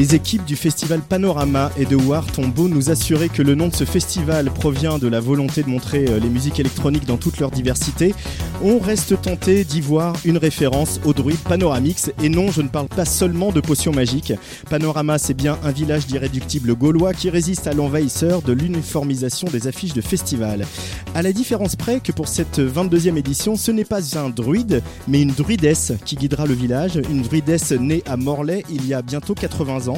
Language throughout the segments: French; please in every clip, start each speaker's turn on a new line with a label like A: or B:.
A: Les équipes du festival Panorama et de Wart ont beau nous assurer que le nom de ce festival provient de la volonté de montrer euh, les musiques électroniques dans toute leur diversité, on reste tenté d'y voir une référence au druide Panoramix. Et non, je ne parle pas seulement de potions magiques. Panorama, c'est bien un village d'irréductibles gaulois qui résiste à l'envahisseur de l'uniformisation des affiches de festival. À la différence près que pour cette 22e édition, ce n'est pas un druide, mais une druidesse qui guidera le village. Une druidesse née à Morlaix il y a bientôt 80 ans,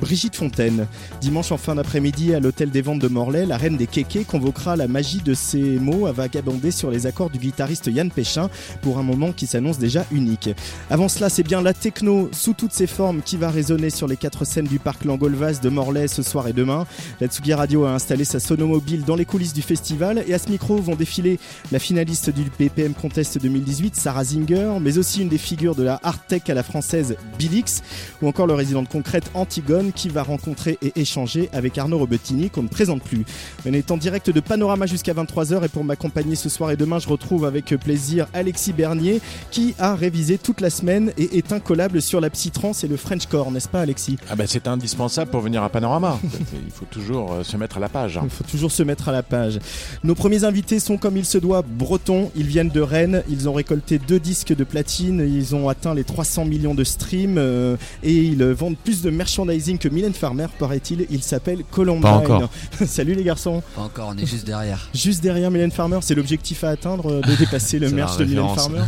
A: Brigitte Fontaine. Dimanche en fin d'après-midi à l'hôtel des ventes de Morlaix, la reine des kékés convoquera la magie de ses mots à vagabonder sur les accords du guitariste Yann Péchin pour un moment qui s'annonce déjà unique. Avant cela, c'est bien la techno sous toutes ses formes qui va résonner sur les quatre scènes du parc Langolvas de Morlaix ce soir et demain. La Tsugi Radio a installé sa sonomobile dans les coulisses du festival et à ce micro vont défiler la finaliste du BPM Contest 2018, Sarah Zinger, mais aussi une des figures de la hard tech à la française, Bilix, ou encore le résident de concrète Antigone qui va rencontrer et échanger avec Arnaud Robettini qu'on ne présente plus. On est en direct de Panorama jusqu'à 23h et pour m'accompagner ce soir et demain, je retrouve avec plaisir Alexis Bernier qui a révisé toute la semaine et est incollable sur la psytrance et le Frenchcore, n'est-ce pas Alexis?
B: Ah bah c'est indispensable pour venir à Panorama. Il faut toujours euh, se mettre à la page.
A: Il faut toujours se mettre à la page. Nos premiers invités sont comme il se doit bretons. Ils viennent de Rennes. Ils ont récolté deux disques de platine. Ils ont atteint les 300 millions de streams euh, et ils vendent plus de merchandising que Mylène Farmer, paraît-il. Il s'appelle Columbine.
B: Pas encore.
A: Salut les garçons.
C: Pas encore, on est juste derrière.
A: Juste derrière Mylène Farmer, c'est l'objectif à atteindre euh, de dépasser le merch de Mylène. Farmer.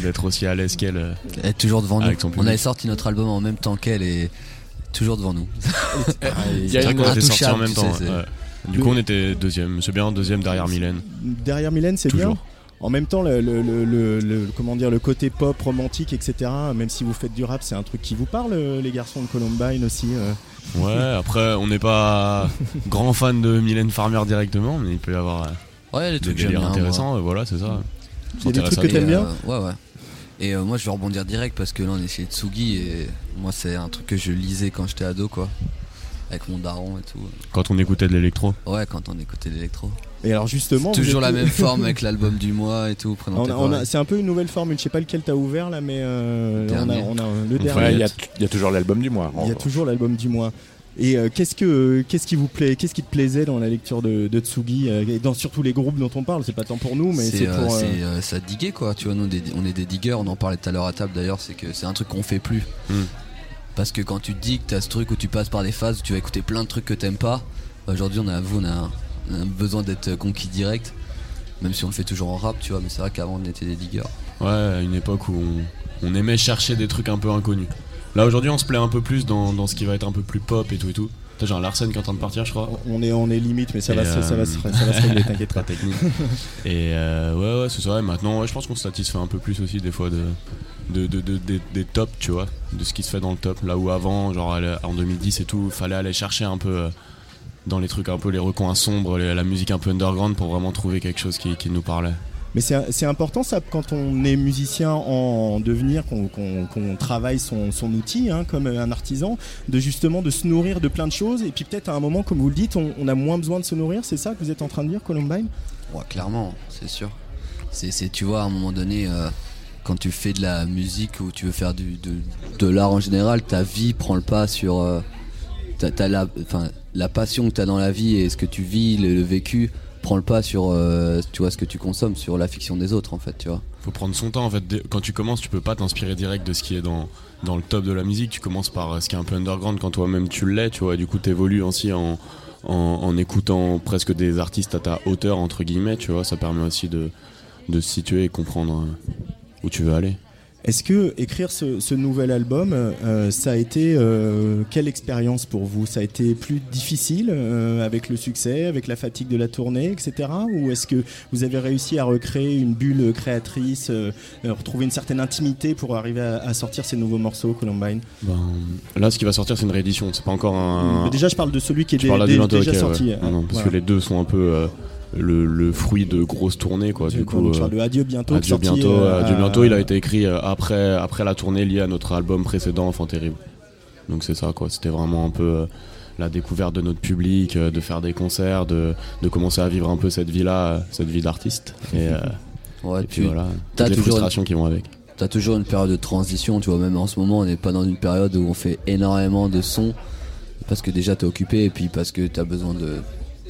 B: D'être aussi à l'aise qu'elle. euh,
C: Elle est toujours devant nous. On avait sorti notre album en même temps qu'elle et toujours devant nous.
B: Il y a une qu'on était sortis en même temps. ouais. Du coup, on était deuxième. C'est bien, deuxième derrière Mylène.
A: Derrière Mylène, c'est bien. En même temps, le, le- le- le- le- comment dire, le côté pop, romantique, etc. Même si vous faites du rap, c'est un truc qui vous parle, euh, les garçons de Columbine aussi. euh.
B: Ouais, après, on n'est pas grand fan de Mylène Farmer directement, mais il peut y avoir euh,
C: Ouais, les trucs
B: délires
C: moi.
B: intéressants. Voilà, c'est ça.
A: Il y a des trucs que t'aimes
C: Et,
A: bien
C: euh, Ouais, ouais. Et euh, moi, je vais rebondir direct parce que là, on est chez Tsugi et moi, c'est un truc que je lisais quand j'étais ado, quoi. Avec mon daron et tout.
B: Quand on écoutait de l'électro.
C: Ouais, quand on écoutait l'électro.
A: Et alors justement,
C: Toujours
A: êtes-
C: la même forme avec l'album du mois et tout. présenté
A: On a- on a-
C: pareil.
A: c'est un peu une nouvelle formule. Je sais pas lequel t'as ouvert là, mais euh, on a, on a le dernier.
B: Ouais,
D: il y, a, il y a toujours l'album du mois.
A: Il y a toujours l'album du mois. Et euh, qu'est-ce que qu'est-ce qui vous plaît, qu'est-ce qui te plaisait dans la lecture de, de Tsugi euh, et dans surtout les groupes dont on parle? C'est pas tant pour nous, mais c'est
C: c'est euh,
A: pour. euh,
C: c'est, euh, ça diguer quoi tu vois nous on est des diggers on en parlait tout à l'heure à table d'ailleurs c'est que c'est un truc qu'on fait plus
B: Hmm.
C: parce que quand tu digues t'as ce truc où tu passes par des phases où tu vas écouter plein de trucs que t'aimes pas aujourd'hui on a vous on a, un- un besoin d'être conquis direct même si on le fait toujours en rap tu vois mais c'est vrai qu'avant on était des diggers
B: Ouais, à une époque où on, on aimait chercher des trucs un peu inconnus. Là, aujourd'hui, on se plaît un peu plus dans, dans ce qui va être un peu plus pop et tout et tout. T'as genre Larsen qui est en train de partir, je crois.
A: on est on est limite, mais ça va se- ça va
B: euh,
A: se ça va se régler, t'inquiète
B: Très
A: pas.
B: technique. et euh, ouais, ouais, c'est ça. Et maintenant, ouais, je pense qu'on se satisfait un peu plus aussi des fois de, de, de- de- des- des tops, tu vois, de ce qui se fait dans le top. Là où avant, genre en 2010 et tout, fallait aller chercher un peu euh, dans les trucs un peu les recoins sombres, les- la musique un peu underground pour vraiment trouver quelque chose qui, qui nous parlait.
A: Mais c'est important ça quand on est musicien en devenir, qu'on travaille son, son outil hein, comme un artisan, de justement de se nourrir de plein de choses et puis peut-être à un moment, comme vous le dites, on, on a moins besoin de se nourrir. C'est ça que vous êtes en train de dire, Columbine?
C: Ouais, clairement, c'est sûr. C'est, tu vois, à un moment donné, euh, quand tu fais de la musique ou tu veux faire du, de, de l'art en général, ta vie prend le pas sur. euh, la passion que tu as dans la vie et ce que tu vis, le, vécu, prend le pas sur euh, tu ce que tu consommes, sur la fiction des autres, en fait, tu vois.
B: faut prendre son temps en fait. Quand tu commences, tu peux pas t'inspirer direct de ce qui est dans, le top de la musique. Tu commences par euh, ce qui est un peu underground quand toi-même tu l'es, tu vois. Du coup, t'évolues aussi en, en, en écoutant presque des artistes à ta hauteur, entre guillemets, tu vois. Ça permet aussi de, de se situer et comprendre euh, où tu veux aller.
A: Est-ce que écrire ce, ce nouvel album, euh, ça a été euh, quelle expérience pour vous? Ça a été plus difficile euh, avec le succès, avec la fatigue de la tournée, etc. Ou est-ce que vous avez réussi à recréer une bulle créatrice, euh, euh, retrouver une certaine intimité pour arriver à, à sortir ces nouveaux morceaux, Columbine?
B: Ben, là, ce qui va sortir, c'est une réédition. C'est pas encore un.
A: Mais Déjà, je parle de celui qui est dé- dé- déjà sorti.
B: ouais. Non, non, parce
A: Voilà.
B: que les deux sont un peu euh, le, le fruit de grosses tournées, quoi. Du coup,
A: je
B: euh,
A: Adieu bientôt.
B: Adieu bientôt,
A: euh,
B: Adieu bientôt, il a été écrit euh, après, après la tournée liée à notre album précédent, Enfant Terrible. Donc c'est ça, quoi. C'était vraiment un peu euh, la découverte de notre public, euh, de faire des concerts, de, de commencer à vivre un peu cette vie-là, euh, cette vie d'artiste. Et, euh,
C: Ouais,
B: et puis voilà,
C: t'as
B: toutes les frustrations qui vont avec.
C: as toujours une période de transition, tu vois. Même en ce moment, on n'est pas dans une période où on fait énormément de sons parce que déjà t'es occupé et puis parce que t'as besoin de.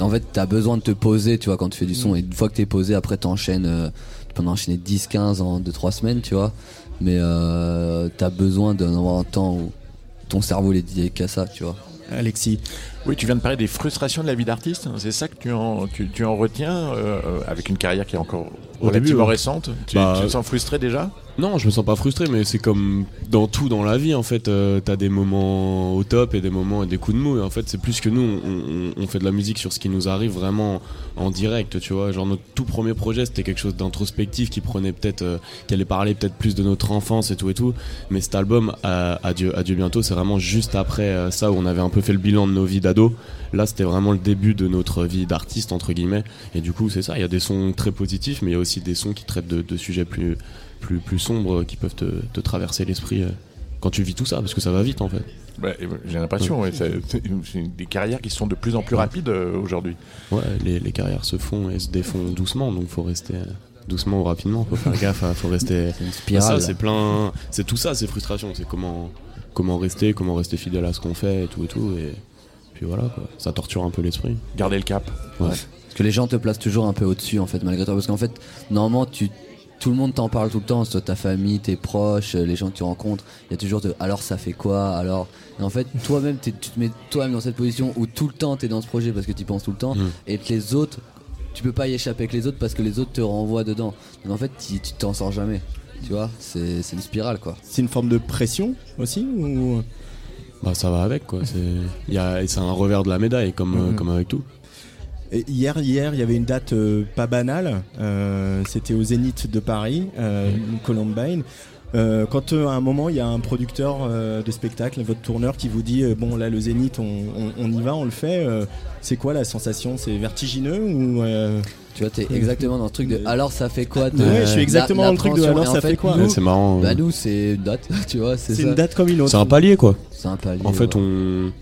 C: En fait, t'as besoin de te poser, tu vois, quand tu fais du son. Et une fois que t'es posé, après t'enchaînes. euh, tu peux en enchaîner 10, 15 en 2-3 semaines, tu vois. Mais euh, t'as besoin d'avoir un temps où ton cerveau est dédié qu'à ça, tu vois.
A: Alexis.
D: Oui, tu viens de parler des frustrations de la vie d'artiste. C'est ça que tu en, tu, tu en retiens euh, avec une carrière qui est encore
B: Au
D: relativement
B: début, ouais.
D: récente. Tu,
B: Bah,
D: tu te sens frustré déjà?
B: Non, je me sens pas frustré, mais c'est comme dans tout dans la vie en fait. euh, T'as des moments au top et des moments et des coups de mou. Et en fait, c'est plus que nous, on, on- on fait de la musique sur ce qui nous arrive vraiment en direct, tu vois. Genre notre tout premier projet, c'était quelque chose d'introspectif qui prenait peut-être, euh, qui allait parler peut-être plus de notre enfance et tout et tout. Mais cet album, euh, Adieu, Adieu bientôt, c'est vraiment juste après euh, ça où on avait un peu fait le bilan de nos vies d'ado. Là, c'était vraiment le début de notre vie d'artiste entre guillemets. Et du coup, c'est ça. Il y a des sons très positifs, mais il y a aussi des sons qui traitent de, de sujets plus plus, plus sombres qui peuvent te, te traverser l'esprit euh, quand tu vis tout ça, parce que ça va vite en fait.
D: Bah, J'ai l'impression, ouais, c'est des carrières qui sont de plus en plus rapides euh, aujourd'hui.
B: Ouais, les, les carrières se font et se défont doucement, donc faut rester euh, doucement ou rapidement, faut faire gaffe, hein, faut rester.
C: C'est une
B: Ça,
C: spirale.
B: c'est plein, c'est tout ça, c'est frustration, c'est comment, comment rester, comment rester fidèle à ce qu'on fait et tout et tout, et puis voilà quoi. Ça torture un peu l'esprit.
D: Garder le cap.
B: Ouais.
C: Parce que les gens te placent toujours un peu au-dessus en fait malgré toi parce qu'en fait normalement tu tout le monde t'en parle tout le temps, soit ta famille, tes proches, euh, les gens que tu rencontres, il y a toujours de alors ça fait quoi? Alors et en fait toi-même tu te mets toi-même dans cette position où tout le temps t'es dans ce projet parce que tu penses tout le temps
B: Mm.
C: et que les autres tu peux pas y échapper avec les autres parce que les autres te renvoient dedans donc en fait tu tu t'en sors jamais tu vois? C'est c'est une spirale quoi
A: C'est une forme de pression aussi ou...
B: Bah ça va avec quoi. C'est, il y a, et c'est un revers de la médaille comme, euh,
A: Mhm.
B: comme avec tout.
A: Et Hier, hier, il y avait une date euh, pas banale. euh, C'était au Zénith de Paris, euh, Columbine. Quand à un moment il y a un producteur de spectacle, votre tourneur qui vous dit bon là le Zénith on, on- on y va, on le fait. c'est quoi la sensation? C'est vertigineux ou
C: tu vois t'es exactement dans ce truc de alors ça fait quoi de-
A: Ouais, je suis exactement
C: la-
A: dans le truc de alors ça fait quoi
C: nous,
B: Ouais, c'est marrant.
C: bah nous c'est une date tu vois c'est
A: c'est
C: ça
A: une date comme une autre
B: c'est un palier quoi.
C: c'est un palier
B: En fait,
C: ouais.
B: on,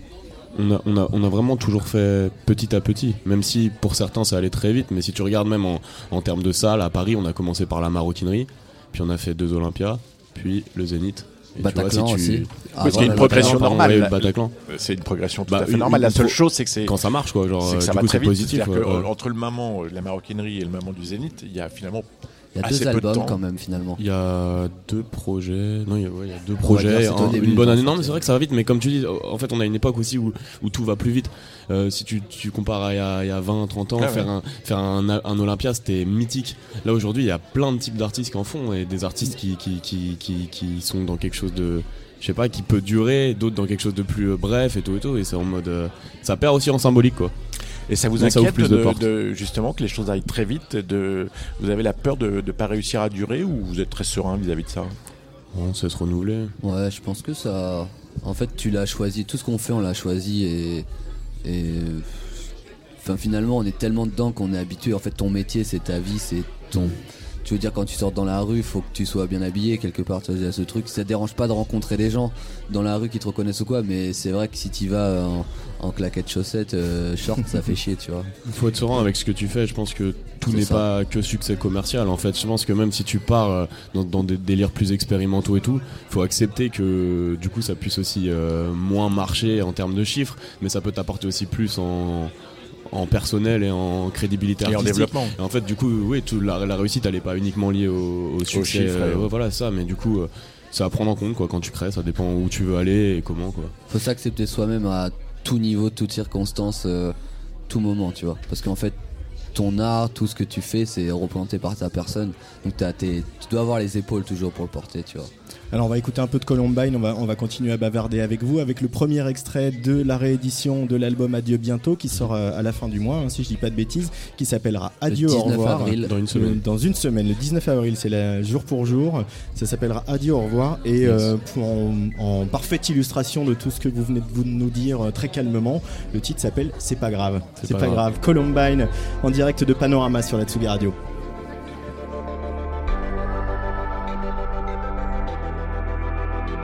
B: on, a, on, a, on a vraiment toujours fait petit à petit. Même si pour certains ça allait très vite, mais si tu regardes même en, en termes de salles, à Paris, on a commencé par la maroquinerie, puis on a fait deux Olympias, puis le Zénith. Vois,
C: Bataclan
B: si tu-
C: aussi. Ah,
D: Oui, ce qui est une progression normale.
B: Bataclan.
D: Euh, C'est une progression tout
B: Bah,
D: à fait
B: une-
D: normale. La seule chose, c'est que c'est
B: Quand ça marche, quoi. Genre,
D: c'est que
B: euh,
D: ça
B: du
D: va
B: coup,
D: très
B: c'est
D: vite.
B: positif. Ouais,
D: que,
B: ouais.
D: entre le maman euh, de la maroquinerie et le maman du Zénith, il y a finalement
C: Il y a
D: assez
C: deux
D: peu de
C: albums
D: temps.
C: quand même finalement.
B: Il y a deux projets. Non, il y a, ouais, il y a deux projets. un-
C: début,
B: une bonne année. Non, mais c'est vrai que ça va vite. Mais comme tu dis, en fait, on a une époque aussi où, où tout va plus vite. Euh, si tu, tu compares à il y a, il y a 20, 30 ans,
D: Ah ouais.
B: faire, un, faire un, un Olympia, c'était mythique. Là, aujourd'hui, il y a plein de types d'artistes qui en font et des artistes qui, qui, qui, qui, qui sont dans quelque chose de. Je sais pas, qui peut durer, d'autres dans quelque chose de plus euh, bref et tout et tout. Et c'est en mode. euh, ça perd aussi en symbolique, quoi.
D: Et ça vous
B: Non, ça
D: inquiète
B: plus de
D: de,
B: portes.
D: de- justement que les choses aillent très vite de, Vous avez la peur de ne pas réussir à durer ou vous êtes très serein vis-à-vis de ça?
B: On sait se renouveler.
C: Ouais, je pense que ça. En fait, tu l'as choisi. Tout ce qu'on fait, on l'a choisi et. et... Enfin, finalement, on est tellement dedans qu'on est habitué. En fait, ton métier, c'est ta vie, c'est ton. Tu veux dire, quand tu sors dans la rue, faut que tu sois bien habillé quelque part. Tu vois, ce truc. Ça te dérange pas de rencontrer des gens dans la rue qui te reconnaissent ou quoi, mais c'est vrai que si tu vas en, en claquettes chaussettes, euh, short, ça fait chier, tu vois.
B: Il faut être serein avec ce que tu fais. Je pense que tout n'est pas que succès commercial. En fait, je pense que même si tu pars euh, dans, dans des délires plus expérimentaux et tout, faut accepter que du coup ça puisse aussi euh, moins marcher en termes de chiffres, mais ça peut t'apporter aussi plus en en personnel et en crédibilité
D: Et en
B: artistique.
D: développement.
B: Et en fait, du coup, oui, tout, la, la réussite, elle est pas uniquement liée au, au succès.
D: chiffres,
B: euh,
D: ouais.
B: voilà, ça. Mais du coup, euh, c'est à prendre en compte quoi, quand tu crées. Ça dépend où tu veux aller et comment. Quoi.
C: faut s'accepter soi-même à tout niveau, toute circonstance, euh, tout moment, tu vois. Parce qu'en fait, ton art, tout ce que tu fais, c'est représenté par ta personne. Donc t'as tes- tu dois avoir les épaules toujours pour le porter, tu vois.
A: Alors on va écouter un peu de Columbine, on va, on va continuer à bavarder avec vous avec le premier extrait de la réédition de l'album Adieu bientôt qui sort euh, à la fin du mois, hein, si je dis pas de bêtises, qui s'appellera Adieu
C: le
A: au
C: 19
A: revoir.
C: avril.
B: Dans une
A: Euh,
B: semaine.
A: Dans une semaine, le 19 avril, c'est la jour pour jour. Ça s'appellera Adieu, au revoir. Et
B: Yes.
A: euh, en, en parfaite illustration de tout ce que vous venez de vous nous dire euh, très calmement, le titre s'appelle C'est pas grave. C'est pas, grave. Columbine en direct de Panorama sur la Tsugi Radio.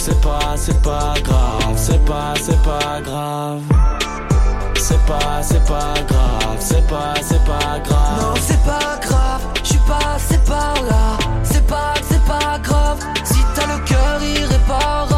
E: C'est pas, c'est pas grave, c'est pas, c'est pas grave. C'est pas, c'est pas grave, c'est pas, c'est pas grave.
F: Non, c'est pas grave, je suis passé par là. C'est pas, c'est pas grave, si t'as le cœur irréparable.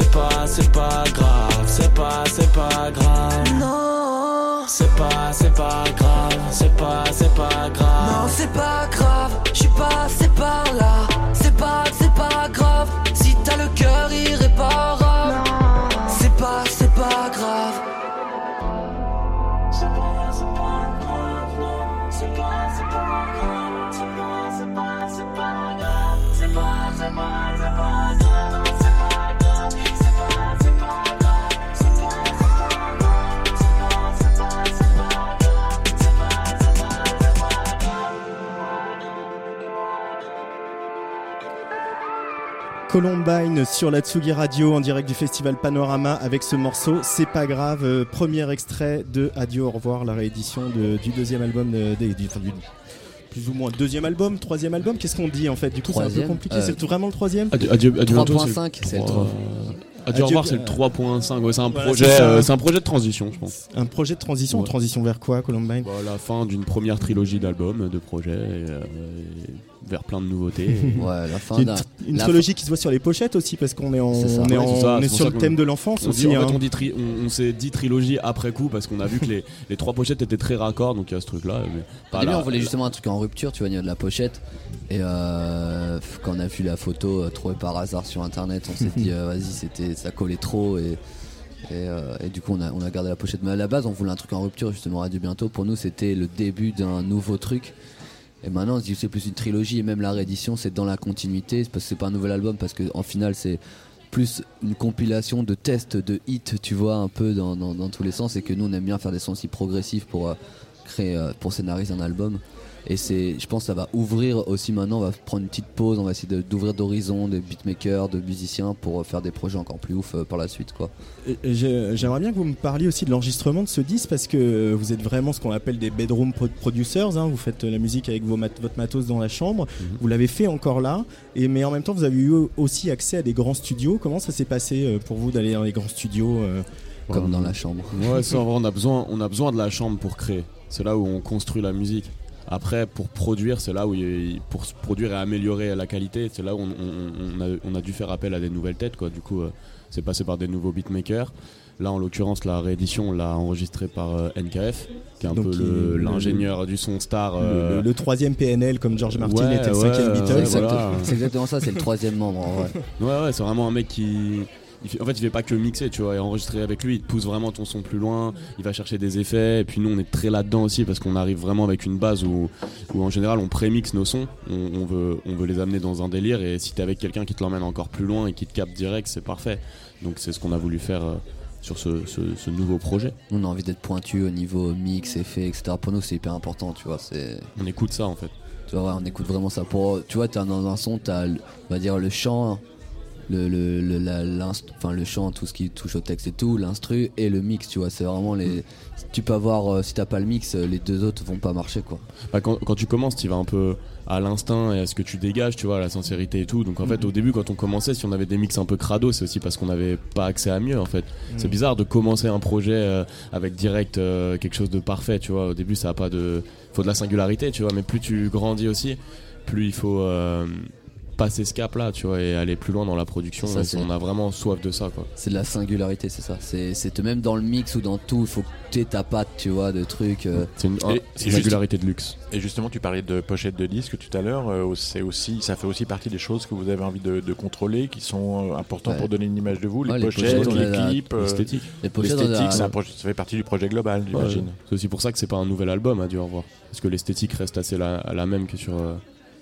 E: C'est pas, c'est pas grave, c'est pas, c'est pas grave.
F: Non,
E: C'est pas, c'est pas grave, c'est pas, c'est pas
F: non,
E: grave.
F: c'est pas grave, je suis passé par là. C'est pas, c'est pas grave, si t'as le cœur irréparable.
A: Columbine sur la Tsugi Radio en direct du festival Panorama avec ce morceau C'est pas grave, euh, premier extrait de Adieu au revoir, la réédition de- du deuxième album de- des- du, enfin, du- plus ou moins deuxième album, troisième album, qu'est-ce qu'on dit en fait? Du coup c'est un peu compliqué,
C: euh,
A: c'est vraiment le troisième?
B: Adieu, adieu, adieu bientôt,
C: 3.5, c'est le
B: trois- Adieu, au revoir, c'est le
A: euh,
B: 3.5. Ouais, c'est un,
A: voilà,
B: projet,
A: c'est ça.
B: euh, c'est un projet de transition, je pense.
A: Un projet de transition,
B: Ouais.
A: transition vers quoi Columbine?
B: Bah, la fin d'une première trilogie d'albums, de projets, et, euh, et vers plein de nouveautés.
C: Ouais, la fin
A: C'est une, trilogie qui se voit sur les pochettes aussi parce qu'on est, en,
C: ça.
A: on est,
C: Ouais,
A: en-
B: c'est ça,
A: on est
B: c'est pour
A: sur le thème de l'enfance aussi.
B: dit, en
A: hein.
B: fait, on, dit tri- on, on s'est dit trilogie après coup parce qu'on a vu que les, les trois pochettes étaient très raccords, donc il y a ce truc-là. mais
C: Au
B: pas
C: début, on voulait
B: la-
C: justement un truc en rupture, tu vois, au niveau de la pochette. Et euh, quand on a vu la photo euh, trouvée par hasard sur internet, on s'est dit, euh, vas-y, c'était, ça collait trop. Et, et, euh, et du coup, on a, on a gardé la pochette. Mais à la base, on voulait un truc en rupture, justement, Radio Bientôt. Pour nous, c'était le début d'un nouveau truc. Et maintenant, c'est plus une trilogie. Et même la réédition, c'est dans la continuité. Parce que c'est pas un nouvel album, parce qu'en final, c'est plus une compilation de tests, de hits, tu vois, un peu dans tous les sens. Et que nous, on aime bien faire des sons si progressifs pour. euh, créer euh, pour scénariser un album et c'est je pense que ça va ouvrir aussi maintenant on va prendre une petite pause on va essayer d'ouvrir d'horizons de beatmakers de musiciens pour euh, faire des projets encore plus ouf euh, par la suite quoi
A: J'aimerais bien que vous me parliez aussi de l'enregistrement de ce disque parce que vous êtes vraiment ce qu'on appelle des bedroom pro- producers. hein. Vous faites la musique avec vos mat- votre matos dans la chambre. Vous l'avez fait encore là. Et, mais en même temps, vous avez eu aussi accès à des grands studios. Comment ça s'est passé euh, pour vous d'aller dans les grands studios euh?
C: Comme dans la chambre
B: Ouais, ça, on a besoin, on a besoin de la chambre pour créer. C'est là où on construit la musique. Après, pour produire, c'est là où il- pour produire et améliorer la qualité, c'est là où on, on- on a, on a dû faire appel à des nouvelles têtes. Quoi. Du coup, euh, c'est passé par des nouveaux beatmakers. Là, en l'occurrence, la réédition, on l'a enregistrée par euh, NKF, qui est un
A: Donc,
B: peu l'ingénieur du son star.
A: Le,
B: euh,
A: le- le troisième PNL comme George Martin
B: Ouais,
A: était le
B: ouais,
A: cinquième Beatles.
B: ouais,
C: C'est
B: voilà.
C: exact- c'est exactement ça, c'est le troisième membre en vrai.
B: Ouais, ouais, c'est vraiment un mec qui. Il en fait, il fait pas que mixer, tu vois, et enregistrer avec lui, il te pousse vraiment ton son plus loin, il va chercher des effets, et puis nous, on est très là-dedans aussi parce qu'on arrive vraiment avec une base où, où en général, on prémixe nos sons, on, on veut, on veut les amener dans un délire, et si t'es avec quelqu'un qui te l'emmène encore plus loin et qui te capte direct, c'est parfait. Donc, c'est ce qu'on a voulu faire euh, sur ce, ce- ce nouveau projet.
C: On a envie d'être pointu au niveau mix, effet, etc. Pour nous, c'est hyper important, tu vois. C'est,
B: On écoute ça en fait.
C: tu vois, ouais, on écoute vraiment ça. Pour, tu vois, t'as dans un son, t'as, on va dire le chant, le, le, le, la- enfin le chant, tout ce qui touche au texte et tout, l'instru et le mix, tu vois. C'est vraiment les. Tu peux avoir, euh, si t'as pas le mix, euh, les deux autres vont pas marcher, quoi.
B: Bah, quand, quand tu commences, tu vas un peu à l'instinct et à ce que tu dégages, tu vois, à la sincérité et tout. Donc en fait, au début, quand on commençait, si on avait des mix un peu crado, c'est aussi parce qu'on n'avait pas accès à mieux, en fait. C'est bizarre de commencer un projet euh, avec direct euh, quelque chose de parfait, tu vois. Au début, ça a pas de. faut de la singularité, tu vois. Mais plus tu grandis aussi, plus il faut. Passer ce cap là tu vois et aller plus loin dans la production
C: Ça,
B: Et
C: c'est-
B: on a vraiment soif de ça quoi
C: C'est de la singularité, c'est ça. C'est, c'est même dans le mix ou dans tout, il faut que t'aies ta patte, tu vois, de trucs. euh,
B: c'est une,
D: Et-
B: c'est
D: et
B: une
D: juste-
B: singularité de luxe
D: Et justement, tu parlais de pochette de disques tout à l'heure. euh, c'est aussi, ça fait aussi partie des choses que vous avez envie de, de contrôler, qui sont euh, importantes
C: Ouais.
D: pour donner une image de vous. Les
C: Ouais, les
D: pochettes,
C: pochettes,
D: les clips, euh,
B: l'esthétique
C: pochettes,
D: l'esthétique, ça fait partie du projet global, j'imagine.
B: Ouais, c'est aussi pour ça que c'est pas un nouvel album à Dieu au revoir parce que l'esthétique reste assez la, la même que sur euh,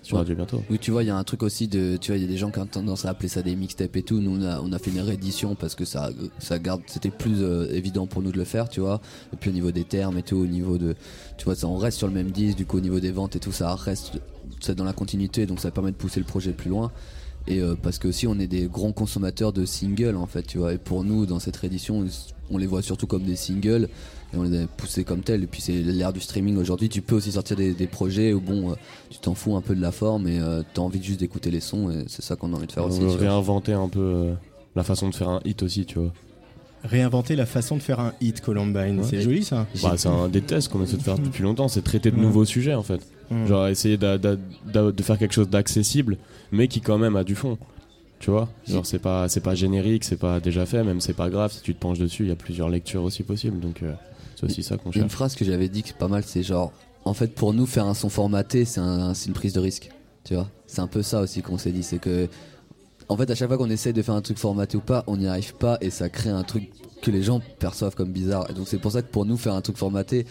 B: sur. Radio bientôt
C: Oui, tu vois, il y a un truc aussi de. Tu vois, il y a des gens qui ont tendance à appeler ça des mixtapes et tout. Nous, on a, on a fait une réédition parce que ça, ça garde. C'était plus euh, évident pour nous de le faire, tu vois. Et puis au niveau des termes et tout, au niveau de. Tu vois, ça, on reste sur le même disque, du coup, au niveau des ventes et tout, ça reste. C'est dans la continuité, donc ça permet de pousser le projet plus loin. Et euh, parce que aussi, on est des grands consommateurs de singles, en fait, tu vois. Et pour nous, dans cette réédition, on les voit surtout comme des singles. Et on les a poussés comme tels. Et puis c'est l'ère du streaming aujourd'hui. Tu peux aussi sortir des, des projets où bon, euh, tu t'en fous un peu de la forme et euh, t'as envie juste d'écouter les sons. Et c'est ça qu'on a envie de faire
B: on
C: aussi.
B: veut
C: tu
B: réinventer un peu euh, la façon de faire un hit aussi tu vois
A: Réinventer la façon de faire un hit Columbine, c'est joli ça.
B: bah, c'est un des tests qu'on essaie de faire depuis longtemps c'est traiter de
A: Ouais.
B: nouveaux sujets en fait genre essayer d'a- d'a- d'a- de faire quelque chose d'accessible mais qui quand même a du fond tu vois genre c'est pas c'est pas générique c'est pas déjà fait même c'est pas grave si tu te penches dessus il y a plusieurs lectures aussi possibles donc euh, c'est aussi ça qu'on
C: a une
B: cherche
C: phrase que j'avais dit qui est pas mal, c'est genre, en fait, pour nous, faire un son formaté, c'est un- une prise de risque. Tu vois? C'est un peu ça aussi qu'on s'est dit. C'est que, en fait, à chaque fois qu'on essaye de faire un truc formaté ou pas, on n'y arrive pas et ça crée un truc que les gens perçoivent comme bizarre. Et donc, c'est pour ça que pour nous, faire un truc formaté,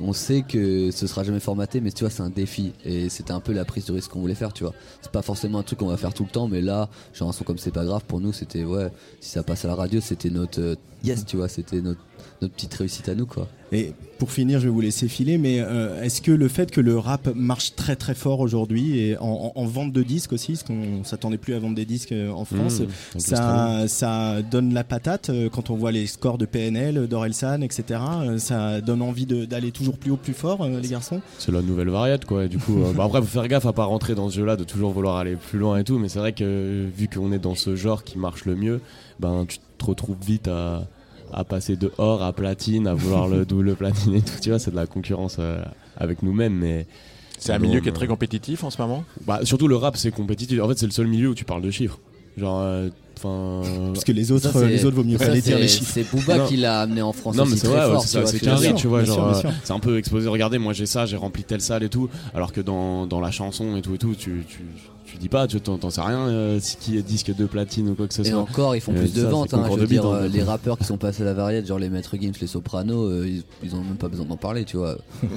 C: on sait que ce sera jamais formaté, mais tu vois, c'est un défi. Et c'était un peu la prise de risque qu'on voulait faire, tu vois. C'est pas forcément un truc qu'on va faire tout le temps, mais là, genre un son comme c'est pas grave, pour nous, c'était, ouais, si ça passe à la radio, c'était notre euh, yes, tu vois, c'était notre, notre petite réussite à nous, quoi.
A: Et pour finir, je vais vous laisser filer, mais euh, est-ce que le fait que le rap marche très très fort aujourd'hui et en, en- en vente de disques aussi, parce qu'on s'attendait plus à vendre des disques euh, en France,
B: Mmh,
A: ça, ça donne la patate euh, quand on voit les scores de PNL, d'Orelsan, etc. Ça donne envie d'aller toujours plus haut, plus fort, euh, les garçons?
B: c'est la nouvelle variette quoi et du coup euh, bah après faut faire gaffe à pas rentrer dans ce jeu là de toujours vouloir aller plus loin et tout mais c'est vrai que vu qu'on est dans ce genre qui marche le mieux ben tu te retrouves vite à, à passer de or à platine à vouloir le double platine et tout tu vois c'est de la concurrence euh, avec nous-mêmes mais
D: C'est un
B: Bon,
D: milieu qui est
B: euh,
D: très compétitif en ce moment.
B: bah surtout le rap c'est compétitif en fait c'est le seul milieu où tu parles de chiffres genre euh, enfin
A: Parce que les autres,
C: Ça,
A: les autres vaut mieux
C: ça,
A: pas les dire
C: c'est-
A: les chiffres.
C: C'est Booba
B: Non.
C: qui l'a amené en France
B: non mais c'est vrai ouais, c'est carré tu vois euh, c'est un peu exposé regardez moi j'ai ça j'ai rempli telle salle et tout alors que dans, dans la chanson et tout et tout tu dis pas tu t'en t'en sais rien euh, si qui est disque de platine ou quoi que ce
C: Et
B: soit
C: encore, ils font
B: Euh,
C: plus de ventes. Hein, euh, les rappeurs qui sont passés à la variette, genre les Maître Gims, les Sopranos, euh, ils, ils ont même pas besoin d'en parler, tu vois.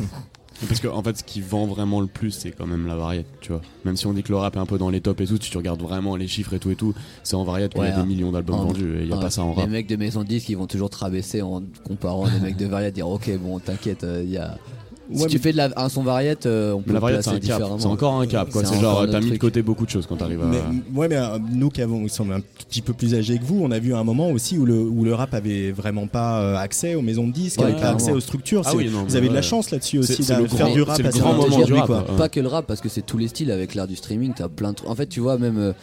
B: Parce que en fait, ce qui vend vraiment le plus, c'est quand même la variette, tu vois. Même si on dit que le rap est un peu dans les tops et tout, si tu regardes vraiment les chiffres et tout et tout, c'est en variette qu'il y
C: Ouais,
B: a des millions d'albums
C: En-
B: vendus et il y a
C: Ouais,
B: pas ça en
C: Les
B: rap.
C: mecs de maison de disques, ils vont toujours te rabaisser en comparant des mecs de variette, dire ok, bon, t'inquiète, euh, il y a. si
A: Ouais,
C: tu fais de la, un son variette, euh, on peut
B: la
C: le
B: variette, c'est
C: placer
B: un cap. C'est encore un cap, quoi.
C: C'est
B: genre, t'as mis de côté beaucoup de choses quand t'arrives à.
A: Mais, ouais, mais euh, nous qui avons, sommes un petit peu plus âgés que vous, on a vu un moment aussi où le, où le rap avait vraiment pas euh, accès aux maisons de disques,
C: Ouais,
A: avait pas accès aux structures.
B: Ah oui, non,
A: vous avez de la chance là-dessus aussi
B: c'est le
A: de faire
B: grand-
A: du rap
B: grand moment
A: aujourd'hui,
B: du rap, ouais.
C: Pas que le rap, parce que c'est tout les styles avec l'ère du streaming, t'as plein de trucs. En fait, tu vois, même.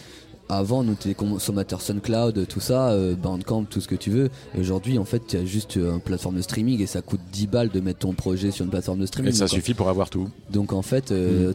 C: Avant, nous, t'es consommateur SoundCloud, tout ça, euh, Bandcamp, tout ce que tu veux. Et aujourd'hui, en fait, tu as juste euh, une plateforme de streaming et ça coûte 10 balles de mettre ton projet sur une plateforme de streaming.
D: Et ça
C: Donc, en-
D: suffit pour avoir tout.
C: Donc en fait, euh,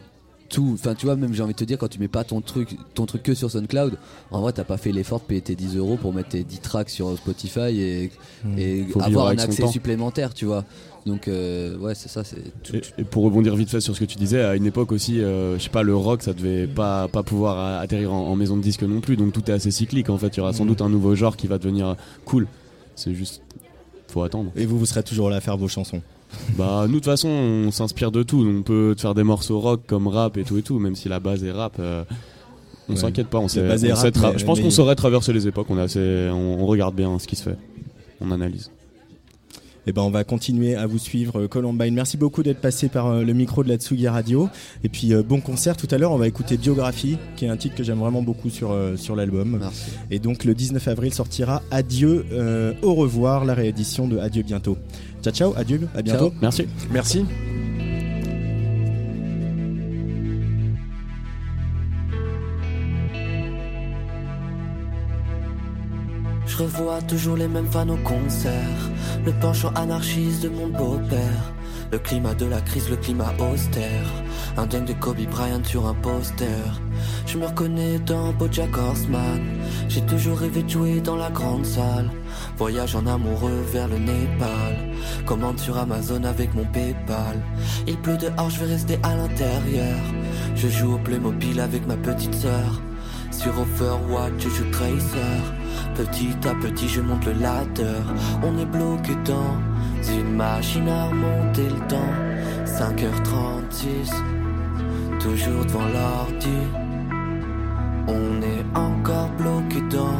C: tout, enfin tu vois, même j'ai envie de te dire, quand tu mets pas ton truc, ton truc que sur SoundCloud, en vrai, t'as pas fait l'effort de payer tes 10 euros pour mettre tes 10 tracks sur Spotify et,
B: vivre
C: avoir un accès supplémentaire, tu vois. Donc euh, ouais, c'est ça, c'est tout.
B: Et, et pour rebondir vite fait sur ce que tu disais, à une époque aussi, euh, je sais pas, le rock, ça devait pas, pas pouvoir atterrir en, en maison de disque non plus, donc tout est assez cyclique en fait. Il y aura sans
A: Mhm.
B: doute un nouveau genre qui va devenir cool. C'est juste, faut attendre.
A: Et vous, vous serez toujours là à faire vos chansons.
B: Bah, nous de toute façon, on s'inspire de tout. On peut te faire des morceaux rock comme rap et tout et tout, même si la base est rap. euh, on
A: Ouais.
B: s'inquiète pas. On sait, on
A: rap,
B: sait tra-
A: mais-
B: je pense
A: mais-
B: qu'on saurait traverser les époques. On, est assez, on, on regarde bien ce qui se fait. On analyse.
A: Eh ben, on va continuer à vous suivre, euh, Columbine. Merci beaucoup d'être passé par euh, le micro de la Tsugi Radio. Et puis, euh, bon concert. Tout à l'heure, on va écouter Biographie, qui est un titre que j'aime vraiment beaucoup sur, euh, sur l'album.
C: Merci.
A: Et donc, le 19 avril sortira Adieu, euh, au revoir, la réédition de Adieu bientôt. Ciao, ciao, adieu, à bientôt.
C: Ciao.
B: Merci.
D: Merci.
F: Je revois toujours les mêmes fans au concert. Le penchant anarchiste de mon beau-père. Le climat de la crise, le climat austère. Un dingue de Kobe Bryant sur un poster. Je me reconnais dans Bojack Horseman. J'ai toujours rêvé de jouer dans la grande salle. Voyage en amoureux vers le Népal. Commande sur Amazon avec mon PayPal. Il pleut dehors, je vais rester à l'intérieur. Je joue au Playmobil avec ma petite sœur. Sur Overwatch, je joue Tracer. Petit à petit, je monte le ladder. On est bloqué dans une machine à remonter le temps. 5h36, toujours devant l'ordi. On est encore bloqué dans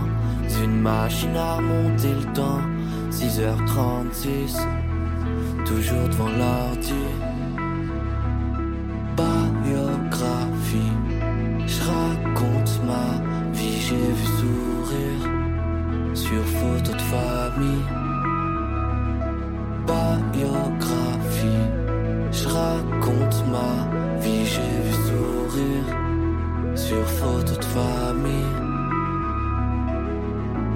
F: une machine à remonter le temps. 6h36, toujours devant l'ordi. Ma vie, j'ai vu sourire sur photo de famille. Biographie, je raconte ma vie, j'ai vu sourire sur photo de famille.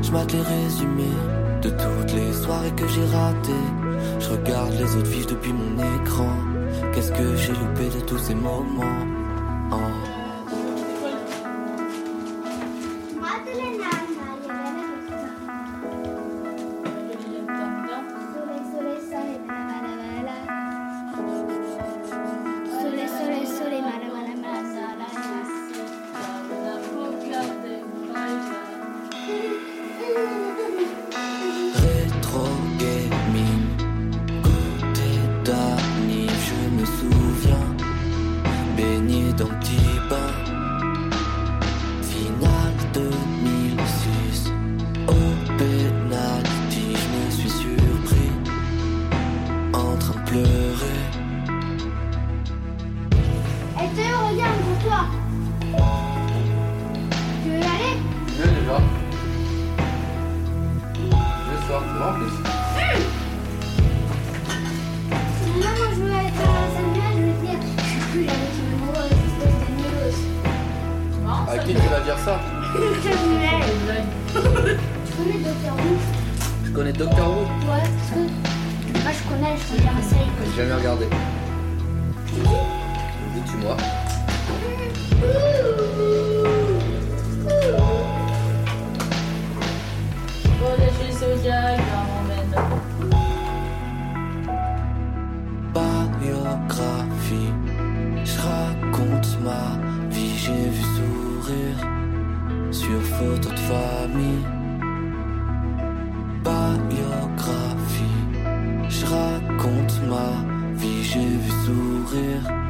F: Je mate les résumés de toutes les soirées que j'ai ratées. Je regarde les autres vivre depuis mon écran. Qu'est-ce que j'ai loupé de tous ces moments?
G: Théo, regarde, pour toi. Tu veux y aller? Non, moi je veux être à Samuel, je veux dire, je suis plus avec une amoureuse, espèce de néos.
H: À qui tu vas dire ça?
G: Samuel Tu connais Docteur Who?
H: Je connais Doctor Who,
G: Ouais, parce que moi je connais, je regarde la série.
H: j'ai jamais regardé. Dis-tu-moi.
F: Biographie, je raconte ma vie, j'ai vu sourire sur photo de famille. Biographie, je raconte ma vie, j'ai vu sourire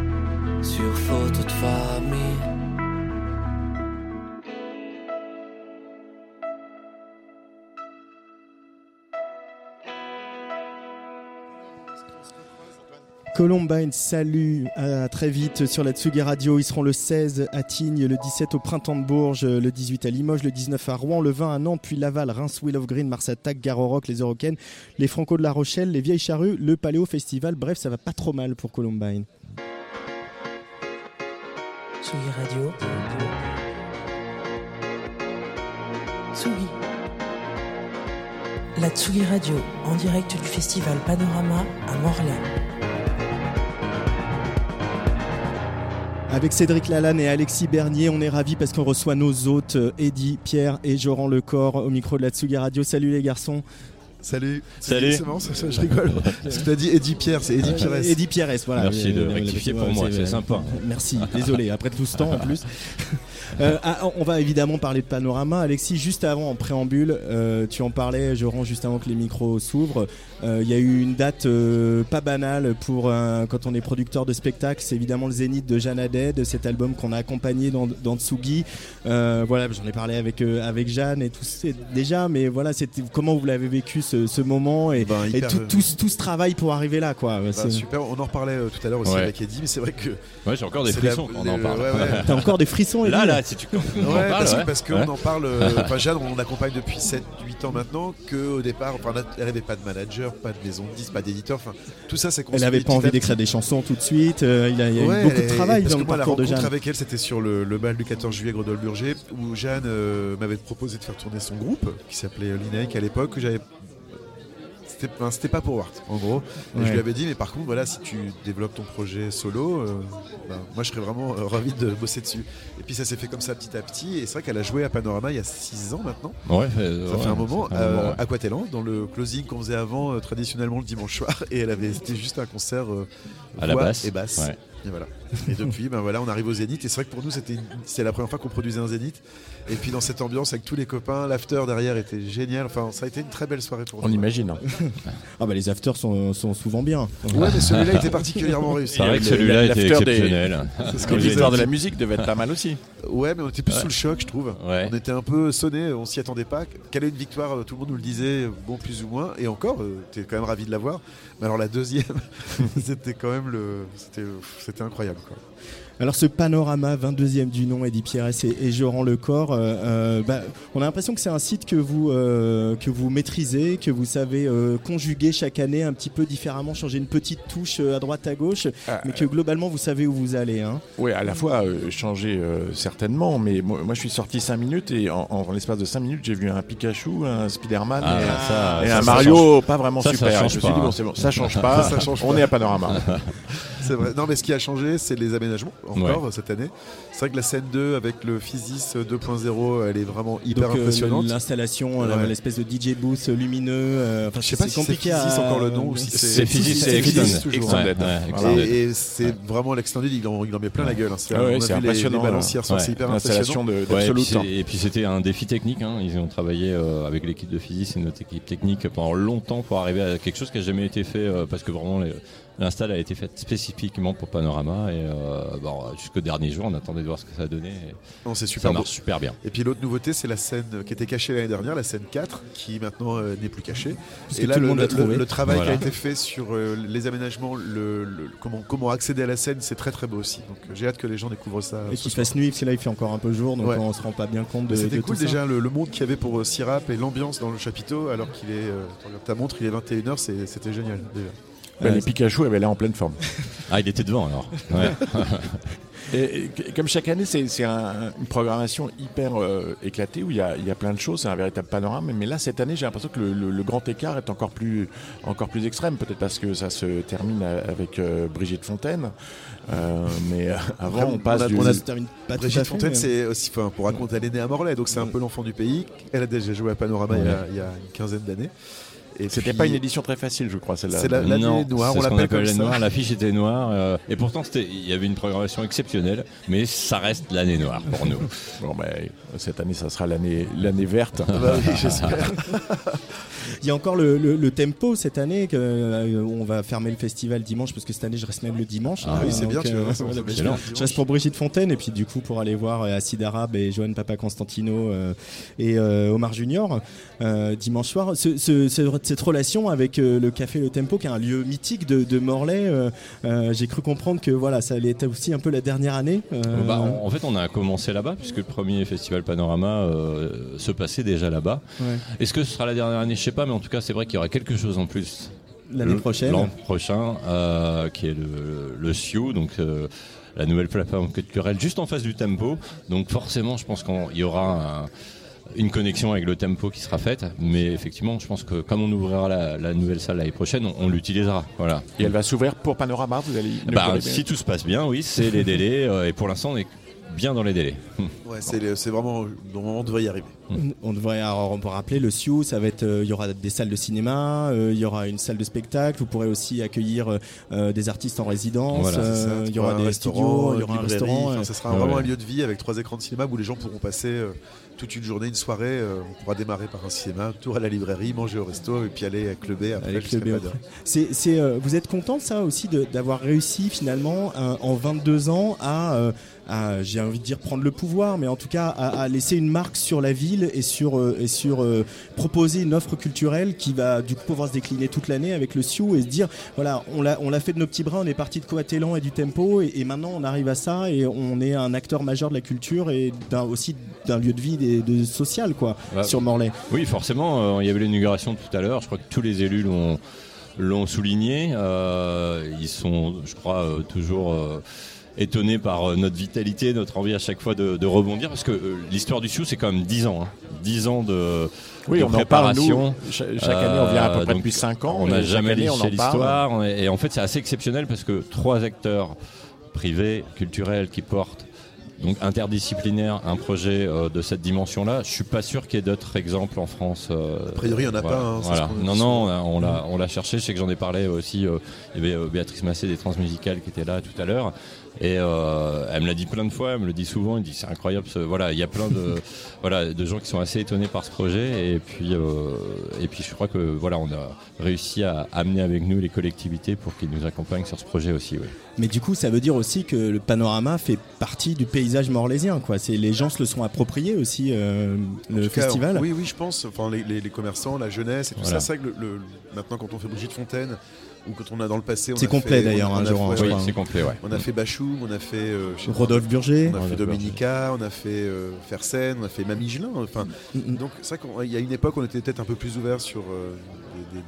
A: Columbine, salut, à très vite sur la Tsugi Radio. Ils seront le 16 à Tignes, le 17 au Printemps de Bourges, le 18 à Limoges, le 19 à Rouen, le 20 à Nantes, puis Laval, Reims, Will of Green, Mars Attack, Gare au Rock, les Eurocaines, les Franco de la Rochelle, les Vieilles Charrues, le Paléo Festival. Bref, ça va pas trop mal pour Columbine.
I: Tsugi Radio. Tsugi. La Tsugi Radio, en direct du festival Panorama à Morlaix.
A: Avec Cédric Lalanne et Alexis Bernier, on est ravis parce qu'on reçoit nos hôtes, euh, Eddy, Pierre et Joran Lecor au micro de la Tsugi Radio. Salut les garçons.
J: Salut.
K: Salut.
J: C'est marrant, ça, ça, je rigole. Parce que tu as dit Eddie Pierre, c'est Eddie Pires.
A: Eddy Pierres, voilà.
K: Merci de
A: Euh,
K: rectifier pour moi, c'est sympa.
A: Merci, désolé, après tout ce temps en plus. Euh, ah, on va évidemment parler de panorama. Alexis, juste avant, en préambule, euh, tu en parlais, je rends juste avant que les micros s'ouvrent. Euh, Il y a eu une date euh, pas banale pour un- quand on est producteur de spectacle. C'est évidemment le Zénith de Jeanne Haddad, de cet album qu'on a accompagné dans, dans Tsugi. Euh, voilà, j'en ai parlé avec, euh, avec Jeanne et tout c'est déjà, mais voilà, c'était comment vous l'avez vécu ce, ce moment et,
J: Ben,
A: et
J: hyper,
A: tout,
J: euh,
A: tout, ce- tout ce travail pour arriver là, quoi.
J: Bah, super, on en reparlait euh, tout à l'heure aussi
K: Ouais.
J: avec Eddie, mais c'est vrai que.
K: Ouais, j'ai encore des
J: la-
K: frissons quand on en
J: le-
K: parle.
J: ouais, ouais.
A: T'as encore des frissons
K: Là,
A: Eddy
K: si tu
J: Ouais,
K: parle,
J: parce, que-
K: ouais.
J: parce qu'on
K: Ouais.
J: en parle. euh, Enfin, Jeanne, on l'accompagne depuis 7-8 ans maintenant. Qu'au départ, enfin, elle n'avait pas de manager, pas de maison de disques, pas d'éditeur. Enfin, tout ça, c'est
A: Elle avait pas envie d'écrire des chansons tout de suite. euh, il y a, il y a eu beaucoup de travail
J: parce
A: dans
J: que
A: le
J: moi, la
A: parcours de
J: rencontre
A: Jeanne.
J: avec elle, c'était sur le, le bal du 14 juillet Grenoble-Burger, où Jeanne euh, m'avait proposé de faire tourner son groupe, qui s'appelait Lineik à l'époque, que j'avais. C'était pas pour Wart, en gros. Et
A: Ouais.
J: je lui avais dit, mais par contre, voilà, si tu développes ton projet solo, euh, bah, moi je serais vraiment euh, ravi de bosser dessus. Et puis ça s'est fait comme ça petit à petit. Et c'est vrai qu'elle a joué à Panorama il y a 6 ans maintenant.
K: Ouais,
J: Ça
K: ouais, fait un moment,
J: euh,
K: ouais.
J: à Quatelan, dans le closing qu'on faisait avant, traditionnellement le dimanche soir, et elle avait, c'était juste un concert
K: À la basse.
J: et basse. Et voilà. Et depuis, ben voilà, on arrive au Zénith. Et c'est vrai que pour nous, c'était, c'est la première fois qu'on produisait un Zénith. Et puis dans cette ambiance avec tous les copains, l'after derrière était génial. Enfin, ça a été une très belle soirée pour
D: On
J: nous.
D: imagine. hein.
A: Ah bah les afters sont, sont souvent bien.
J: Ouais, mais celui-là était particulièrement réussi.
K: C'est vrai que celui-là était
D: des-
K: exceptionnel.
J: Disait.
D: L'histoire de la musique devait être pas mal aussi.
J: Ouais, mais on était plus sous le choc, je trouve.
K: Ouais.
J: On était un peu sonné, on s'y attendait pas. Quelle est une victoire euh, Tout le monde nous le disait, euh, bon, plus ou moins. Et encore, euh, t'es quand même ravi de l'avoir. Mais alors la deuxième, c'était quand même le, c'était, c'était incroyable. Quoi.
A: Alors ce panorama 22e du nom, Eddie Pierres et, et Joran Lecor, euh, euh, bah, on a l'impression que c'est un site que vous, euh, que vous maîtrisez, que vous savez euh, conjuguer chaque année un petit peu différemment, changer une petite touche à droite à gauche,
D: Ah,
A: mais que globalement vous savez où vous allez. Hein.
D: Oui, à la fois euh, changer euh, certainement, mais moi, moi, je suis sorti 5 minutes et en, en l'espace de 5 minutes j'ai vu un Pikachu, un Spider-Man
K: Ah,
D: et,
K: ça,
D: et
K: ça,
D: un
K: ça
D: Mario pas vraiment
K: Ça, ça
D: super.
K: change
D: je me suis
K: pas,
D: dit,
K: hein.
D: bon, c'est bon, ça change pas,
J: Ça, ça change
D: on est à Panorama.
J: C'est vrai. Non, mais ce qui a changé, c'est les aménagements encore cette année. C'est vrai que la scène 2 avec le Physis 2.0, elle est vraiment hyper
A: Donc euh,
J: impressionnante.
A: l'installation, euh,
J: Ouais.
A: l'espèce de DJ booth lumineux, euh, enfin,
J: Je sais pas si c'est
A: compliqué
J: Physis
A: à...
J: encore le nom ou si
K: C'est physique, c'est
J: Physis,
K: extended.
J: Et, c'est vraiment l'extended, il en, il en met plein la gueule. hein. C'est,
D: impressionnant,
J: c'est hyper
D: L'installation
J: impressionnant.
D: de-
K: Ouais, et puis c'était un défi technique. hein. Ils ont travaillé euh, avec l'équipe de Physis et notre équipe technique pendant longtemps pour arriver à quelque chose qui n'a jamais été fait euh, parce que vraiment l'install a été faite spécifiquement pour Panorama et bon, jusqu'au dernier jour on attendait de voir ce que ça donnait.
J: Non, c'est
K: ça
J: super beau.
K: marche super bien.
J: Et puis l'autre nouveauté, c'est la scène qui était cachée l'année dernière, la scène 4, qui maintenant euh, n'est plus cachée.
A: Parce
J: Et
A: que
J: là,
A: tout le
J: le, le-
A: trouvé.
J: le travail
K: Voilà.
J: qui a été fait sur euh, les aménagements, le, le- comment, comment accéder à la scène, c'est très très beau aussi. Donc euh, j'ai hâte que les gens découvrent ça.
A: Et qu'il fasse nuit, parce que là il fait encore un peu jour, donc
J: Ouais.
A: on se rend pas bien compte de,
J: C'était cool
A: tout ça.
J: déjà le, le monde qu'il y avait pour euh, Sirap et l'ambiance dans le chapiteau alors qu'il est, euh, ta montre, il est 21h, c'est- c'était génial déjà.
D: Ben, les Pikachu avaient l'air en pleine forme.
K: Ah il était devant alors. Ouais.
D: Et, et comme chaque année, c'est un- une programmation hyper euh, éclatée où il y, a, il y a plein de choses, c'est un véritable panorama. Mais là, cette année, j'ai l'impression que le, le- le grand écart est encore plus, encore plus extrême. Peut-être parce que ça se termine a- avec euh, Brigitte Fontaine. Euh, mais euh, avant, on passe
J: a-
D: du.
J: on a-
A: Ça se termine pas
J: Brigitte
A: fait,
J: Fontaine,
A: mais-
J: c'est aussi, enfin, pour raconter, elle est née à Morlaix, donc c'est un peu l'enfant du pays. Elle a déjà joué à Panorama il, y a, il y a une quinzaine d'années. Et
D: C'était
J: puis-
D: pas une édition très facile, je crois, celle-là.
J: C'est la- l'année
K: Non,
J: noire,
K: c'est
J: on
K: ce qu'on
J: l'appelle
K: appelle
J: comme ça.
K: noire. L'affiche était noire euh, et pourtant c'était- il y avait une programmation exceptionnelle, mais ça reste l'année noire pour nous.
D: Bon, ben, cette année, ça sera l'année l'année verte.
J: Ah bah oui, j'espère.
A: Il y a encore le, le- le tempo cette année, que, euh, on va fermer le festival dimanche, parce que cette année je reste même le dimanche.
K: Ah
A: hein,
J: oui, c'est bien,
A: donc,
J: tu vois,
A: euh, je, reste pour Brigitte Fontaine, et puis du coup pour aller voir euh, Acide Arabe et Johan Papa Constantino euh, et euh, Omar Junior euh, dimanche soir. Ce- ce- ce- cette relation avec euh, le Café Le Tempo, qui est un lieu mythique de, de Morlaix, euh, euh, j'ai cru comprendre que voilà, ça allait être aussi un peu la dernière année. euh,
K: Bah, en, en fait, on a commencé là-bas puisque le premier festival Panorama euh, se passait déjà là-bas.
A: Ouais.
K: Est-ce que ce sera la dernière année? Je sais pas, mais en tout cas, c'est vrai qu'il y aura quelque chose en plus
A: L'année prochaine.
K: L'an prochain, euh, qui est le, le SIO, donc euh, la nouvelle plateforme culturelle juste en face du Tempo. Donc forcément, je pense qu'il y aura une connexion avec le tempo qui sera faite. Mais effectivement, je pense que comme on ouvrira la, la nouvelle salle l'année prochaine, on, on l'utilisera. Voilà.
D: Et elle va s'ouvrir pour Panorama, vous allez
K: Bah, si tout se passe bien, oui, c'est les délais. euh, et pour l'instant, on est bien dans les délais.
J: Ouais, c'est vraiment. Normalement, on devrait y arriver.
A: On devrait, alors on peut rappeler le SIU, ça va être, euh, il y aura des salles de cinéma, euh, il y aura une salle de spectacle, vous pourrez aussi accueillir euh, euh, des artistes en résidence,
J: Voilà,
A: euh, il y aura des studios, il y aura
J: une
A: un
J: librairie,
A: restaurant.
J: enfin,
A: euh,
J: ça sera vraiment un lieu de vie avec trois écrans de cinéma où les gens pourront passer euh, toute une journée, une soirée. euh, on pourra démarrer par un cinéma, tour à la librairie, manger au resto et puis aller à clubber après. Pas d'heure.
A: après. C'est, c'est, euh, vous êtes content de ça aussi de- d'avoir réussi finalement un- en 22 ans à, euh, à, j'ai envie de dire prendre le pouvoir, mais en tout cas à, à laisser une marque sur la ville et sur, euh, et sur euh, proposer une offre culturelle qui va du coup pouvoir se décliner toute l'année avec le SIU et se dire voilà on l'a, on l'a fait de nos petits bras, on est parti de Coatelan et du tempo et, et maintenant on arrive à ça et on est un acteur majeur de la culture et d'un, aussi d'un lieu de vie et de social quoi
K: Bah,
A: sur Morlaix.
K: Oui, forcément. euh, il y avait l'inauguration tout à l'heure. Je crois que tous les élus l'ont l'ont souligné. Euh, ils sont, je crois, euh, toujours euh, étonnés par euh, notre vitalité, notre envie à chaque fois de, de rebondir, parce que euh, l'histoire du Sioux, c'est quand même 10 ans. hein. 10 ans de,
D: Oui,
K: de
D: on en parle,
K: préparation.
D: nous. Chaque année, on vient à peu près
K: donc,
D: depuis cinq ans,
K: On n'a jamais
D: parle.
K: l'histoire. Et, en fait, c'est assez exceptionnel parce que trois acteurs privés, culturels, qui portent donc interdisciplinaire, un projet euh, de cette dimension-là. Je suis pas sûr qu'il y ait d'autres exemples en France. euh,
J: A priori, il y en a
K: voilà,
J: pas, hein,
K: voilà. Non, non, on l'a, on l'a cherché. Je sais que j'en ai parlé aussi. euh, il y avait euh, Béatrice Massé des Transmusicales qui était là tout à l'heure. Et euh, elle me l'a dit plein de fois, elle me le dit souvent. Elle dit c'est incroyable. ce- Voilà, il y a plein de, voilà, de gens qui sont assez étonnés par ce projet. Et puis, euh, et puis, je crois que voilà, on a réussi à amener avec nous les collectivités pour qu'ils nous accompagnent sur ce projet aussi. oui.
A: Mais du coup, ça veut dire aussi que le panorama fait partie du paysage morlaisien. Quoi. C'est, les gens se le sont appropriés aussi, euh, le
J: cas,
A: festival.
J: oui, oui, je pense. Enfin, les, les- les commerçants, la jeunesse et tout
A: Voilà.
J: ça. C'est vrai que le, le- maintenant, quand on fait Brigitte Fontaine ou quand on a dans le passé,
A: C'est complet,
J: fait-
A: d'ailleurs,
J: on a-
A: hein, je
J: ouais,
A: crois, hein.
K: C'est complet, ouais.
J: On a fait Bachoum, on a fait euh,
A: Rodolphe Burger.
J: on a fait Dominica, on a fait euh, Fersen, on a fait Mamie Gelin. Enfin,
A: Mm,
J: donc c'est vrai qu'il y a une époque, on était peut-être un peu plus ouvert sur euh,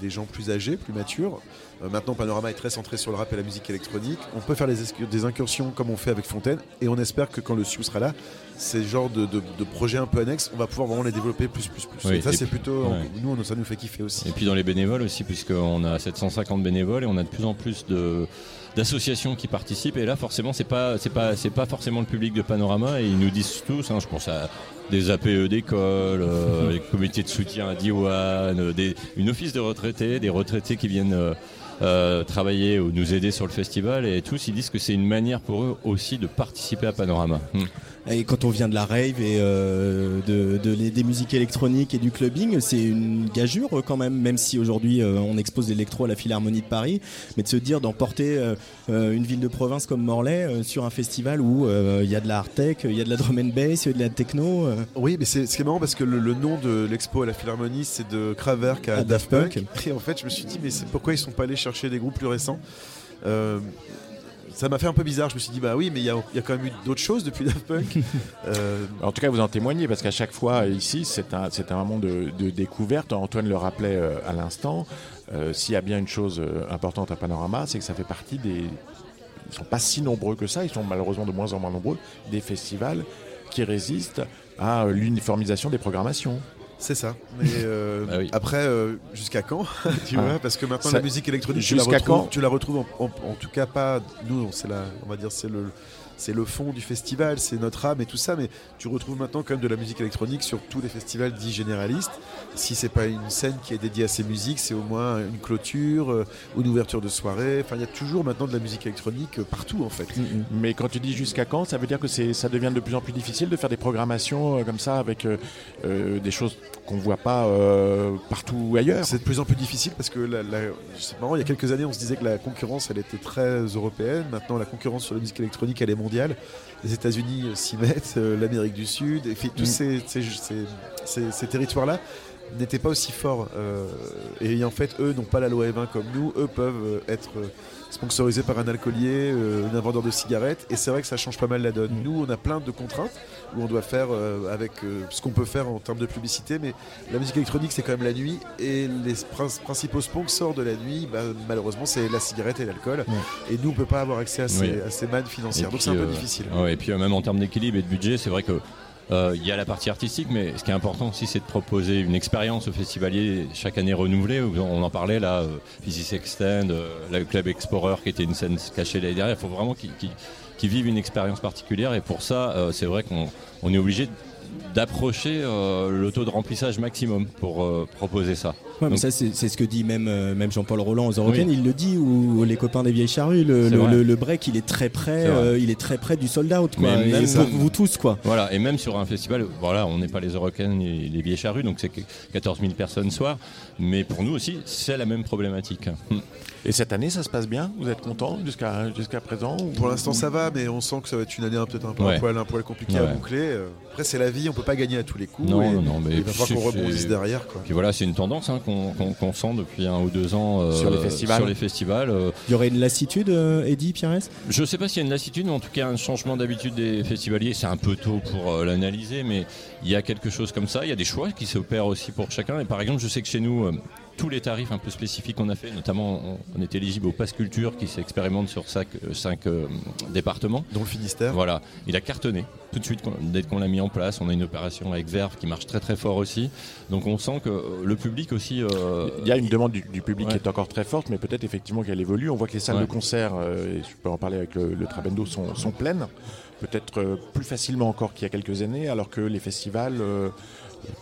J: des, gens plus âgés, plus matures. Euh, maintenant, Panorama est très centré sur le rap et la musique électronique. On peut faire des, incursions comme on fait avec Fontaine, et on espère que quand le Sioux sera là, ces genres de, de- de projets un peu annexes, on va pouvoir vraiment les développer plus, plus, plus.
K: Oui,
J: et ça, c'est plutôt,
K: ouais.
J: nous, ça nous fait kiffer aussi.
K: Et puis dans les bénévoles aussi, puisqu'on a 750 bénévoles et on a de plus en plus de d'associations qui participent. Et là forcément c'est pas c'est pas c'est pas forcément le public de Panorama. Et ils nous disent tous hein, je pense à des APE d'école euh, les comités de soutien à Diwan euh, des une office de retraités des retraités qui viennent euh, euh, travailler ou nous aider sur le festival. Et tous ils disent que c'est une manière pour eux aussi de participer à Panorama. Hmm.
A: Et quand on vient de la rave et euh, de, des musiques électroniques et du clubbing, c'est une gageure euh, quand même, même si aujourd'hui euh, on expose l'électro à la Philharmonie de Paris, mais de se dire d'emporter euh, une ville de province comme Morlaix sur un festival où il y a de la hard tech, il y a de la drum and bass, il y a de la techno.
J: Oui, mais c'est ce qui est marrant parce que le, le nom de l'expo à la Philharmonie, c'est de Kraftwerk à,
A: À
J: Daft
A: Daft
J: Punk.
A: Punk.
J: Et en fait, je me suis dit, mais pourquoi ils sont pas allés chercher des groupes plus récents? Euh, Ça m'a fait un peu bizarre. Je me suis dit, bah oui, mais il y a, il y a quand même eu d'autres choses depuis Daft Punk. Euh,
D: En tout cas, vous en témoignez parce qu'à chaque fois ici, c'est un, moment de, de découverte. Antoine le rappelait euh, à l'instant. Euh, S'il y a bien une chose importante à Panorama, c'est que ça fait partie des. Ils sont pas si nombreux que ça. Ils sont malheureusement de moins en moins nombreux. Des festivals qui résistent à l'uniformisation des programmations.
J: C'est ça. Mais euh,
D: Bah oui.
J: après, euh, jusqu'à quand Tu
D: Ah.
J: vois, parce que maintenant
D: Ça-
J: la musique électronique, tu la
D: jusqu'à
J: retrouves,
D: quand
J: tu la retrouves en, en- en tout cas pas. Nous, c'est la, on va dire, c'est le, c'est le fond du festival, c'est notre âme et tout ça. Mais tu retrouves maintenant quand même de la musique électronique sur tous les festivals dits généralistes. Si c'est pas une scène qui est dédiée à ces musiques, c'est au moins une clôture euh, ou une ouverture de soirée. Enfin, il y a toujours maintenant de la musique électronique euh, partout en fait.
D: Mais quand tu dis jusqu'à quand, ça veut dire que ça devient de plus en plus difficile de faire des programmations euh, comme ça avec euh, euh, des choses qu'on voit pas euh, partout ailleurs.
J: C'est de plus en plus difficile parce que la, la- c'est marrant, il y a quelques années, on se disait que la concurrence, elle était très européenne. Maintenant, la concurrence sur la musique électronique, elle est mondiale. Les États-Unis euh, s'y mettent, euh, l'Amérique du Sud, et puis tous
D: Mm.
J: ces, ces- ces- ces- ces territoires-là n'étaient pas aussi forts. euh, et en fait, eux n'ont pas la loi E20 comme nous. Eux peuvent être sponsorisés par un alcoolier, euh, un vendeur de cigarettes. Et c'est vrai que ça change pas mal la donne. Nous, on a plein de contraintes où on doit faire euh, avec euh, ce qu'on peut faire en termes de publicité. Mais la musique électronique, c'est quand même la nuit. Et les prin- principaux sponsors de la nuit, bah, malheureusement, c'est la cigarette et l'alcool. Et nous, on peut pas avoir accès à ces,
K: Oui.
J: à ces mannes financières.
K: Et
J: Donc c'est un peu
K: euh,
J: difficile.
K: ouais, et puis même en termes d'équilibre et de budget, c'est vrai que Euh, Il y a la partie artistique, mais ce qui est important aussi, c'est de proposer une expérience au festivalier chaque année renouvelée. On en parlait là, euh, Physics Extend, euh, le Club Explorer qui était une scène cachée l'année dernière. Il faut vraiment qu'ils qu'ils- qu'ils vivent une expérience particulière et pour ça, euh, c'est vrai qu'on on est obligé d'approcher euh, le taux de remplissage maximum pour euh, proposer ça.
A: Ouais, mais ça, c'est ce que dit même, euh, même Jean-Paul Roland aux.
K: Oui.
A: Il le dit, ou les copains des vieilles charrues, le,
K: C'est
A: le,
K: vrai.
A: le- le break, il est très près, il est très près du sold out, quoi.
K: Mais même-
A: pour vous tous, quoi.
K: Voilà, et même sur un festival, voilà, on n'est pas les Eurocaines et les Vieilles Charrues, donc c'est que 14 000 personnes soir, mais pour nous aussi, c'est la même problématique.
D: Et cette année, ça se passe bien? Vous êtes content jusqu'à jusqu'à présent ou-
J: Pour l'instant, ça va, mais on sent que ça va être une année un- peut-être un, peu
K: Ouais.
J: un, poil, un poil compliqué à boucler. Après, c'est la vie, on peut pas gagner à tous les coups.
K: Non,
J: et
K: non, non, mais
J: il va falloir qu'on rebondisse derrière. Quoi.
K: Puis voilà, c'est une tendance hein, qu'on sent depuis un ou deux ans euh,
D: Sur les festivals.
K: sur les festivals. euh,
A: Il y aurait une lassitude, euh, Eddy, Pierres?
K: Je ne sais pas s'il y a une lassitude, mais en tout cas un changement d'habitude des festivaliers. C'est un peu tôt pour euh, l'analyser, mais il y a quelque chose comme ça. Il y a des choix qui s'opèrent aussi pour chacun. Et par exemple, je sais que chez nous, euh, tous les tarifs un peu spécifiques qu'on a fait, notamment on, on est éligible au Pass Culture qui s'expérimente sur cinq, euh, euh, départements.
J: Dont le Finistère.
K: Voilà, il a cartonné tout de suite dès qu'on l'a mis en place. On a une opération avec Verve qui marche très très fort aussi. Donc on sent que le public aussi. euh,
D: Il y a une demande du, du public
K: Ouais.
D: qui est encore très forte, mais peut-être effectivement qu'elle évolue. On voit que les salles
K: Ouais.
D: de concert, et je peux en parler avec le, le Trabendo, sont, sont pleines, peut-être euh, plus facilement encore qu'il y a quelques années, alors que les festivals euh,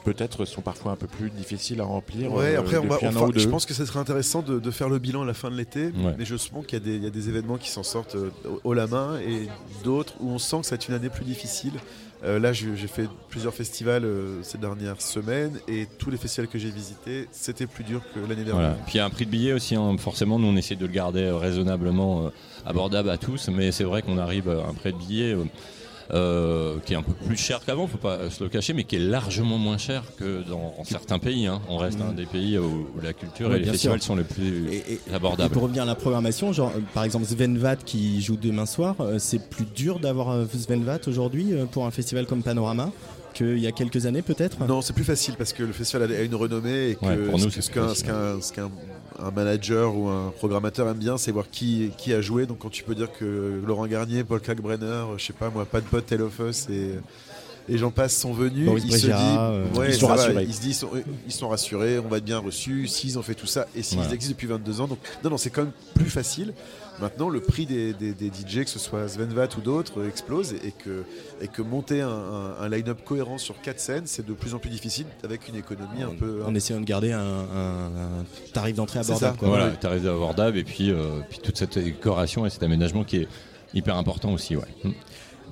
D: peut-être sont parfois un peu plus difficiles à remplir.
J: Ouais,
D: euh,
J: après, on va,
D: depuis un
J: enfin,
D: an ou
J: je pense que ce serait intéressant de, de faire le bilan à la fin de l'été.
K: Ouais.
J: Mais je sens qu'il y, a des- il y a des événements qui s'en sortent haut la main et d'autres où on sent que ça va être une année plus difficile. Euh, là, j'ai fait plusieurs festivals euh, ces dernières semaines et tous les festivals que j'ai visités, c'était plus dur que l'année dernière.
K: Puis il y a un prix de billet aussi, hein. forcément, nous on essaie de le garder euh, raisonnablement abordable à tous, mais c'est vrai qu'on arrive à un prix de billet euh, qui est un peu plus cher qu'avant, faut pas se le cacher, mais qui est largement moins cher que dans certains pays. hein. On reste un des pays où, où la culture
A: Ouais,
K: et les festivals
A: sûr.
K: sont les plus
A: Et
K: abordables.
A: pour revenir à la programmation, genre, euh, par exemple Svenvat qui joue demain soir, euh, c'est plus dur d'avoir euh, Svenvat aujourd'hui euh, pour un festival comme Panorama qu'il y a quelques années peut-être?
J: Non, c'est plus facile parce que le festival a a une renommée et que
K: Ouais, pour nous,
J: ce,
K: c'est
J: ce
K: plus
J: qu'un un manager ou un programmateur aime bien, c'est voir qui, qui a joué. Donc quand tu peux dire que Laurent Garnier, Paul Kalkbrenner, je sais pas moi, Pat Pot, Tale of Us et, et j'en passe sont venus,
A: Boris
J: il se dit,
A: Brejcha, euh,
J: ouais,
D: ils sont
J: ça va,
D: rassurés.
J: ils se disent, ils sont, ils sont rassurés, on va être bien reçus, s'ils ont fait tout ça et s'ils existent depuis 22 ans. Donc non, non, c'est quand même plus facile. Maintenant, le prix des, des- des DJ, que ce soit Svenvat ou d'autres, explose et que, et que monter un, un- un line-up cohérent sur quatre scènes, c'est de plus en plus difficile avec une économie un peu.
A: en essayant de garder un, un- un tarif d'entrée abordable. quoi.
K: Voilà,
J: Ouais.
K: tarif abordable et puis, euh, puis toute cette décoration et cet aménagement qui est hyper important aussi. Ouais.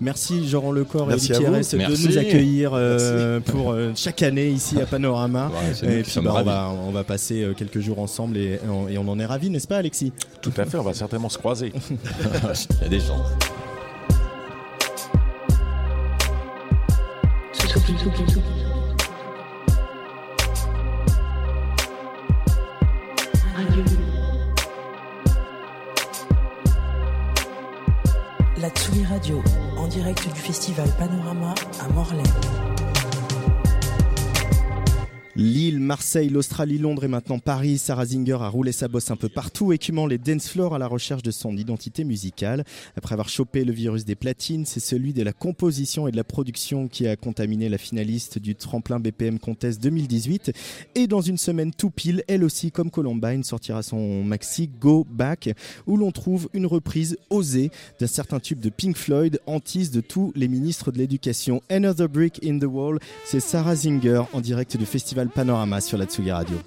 A: Merci Jean Lecor et. Thierès de
K: Merci.
A: nous accueillir euh, pour euh, chaque année ici à Panorama.
K: Ouais,
A: et puis bah, on, va, on va passer euh, quelques jours ensemble et, et on- et on en est ravis, n'est-ce pas Alexis?
D: Tout à fait, on va certainement se croiser.
K: Il y a des chances.
I: La Tsugi Radio, direct du festival Panorama à Morlaix.
A: Lille, Marseille, l'Australie, Londres et maintenant Paris, Sarah Zinger a roulé sa bosse un peu partout, écumant les dance floors à la recherche de son identité musicale. Après avoir chopé le virus des platines, c'est celui de la composition et de la production qui a contaminé la finaliste du tremplin BPM Contest 2018. Et dans une semaine tout pile, elle aussi, comme Columbine, sortira son maxi Go Back, où l'on trouve une reprise osée d'un certain tube de Pink Floyd, hantise de tous les ministres de l'éducation. Another Brick in the Wall, c'est Sarah Zinger en direct du festival Panorama sur la Tsugi Radio.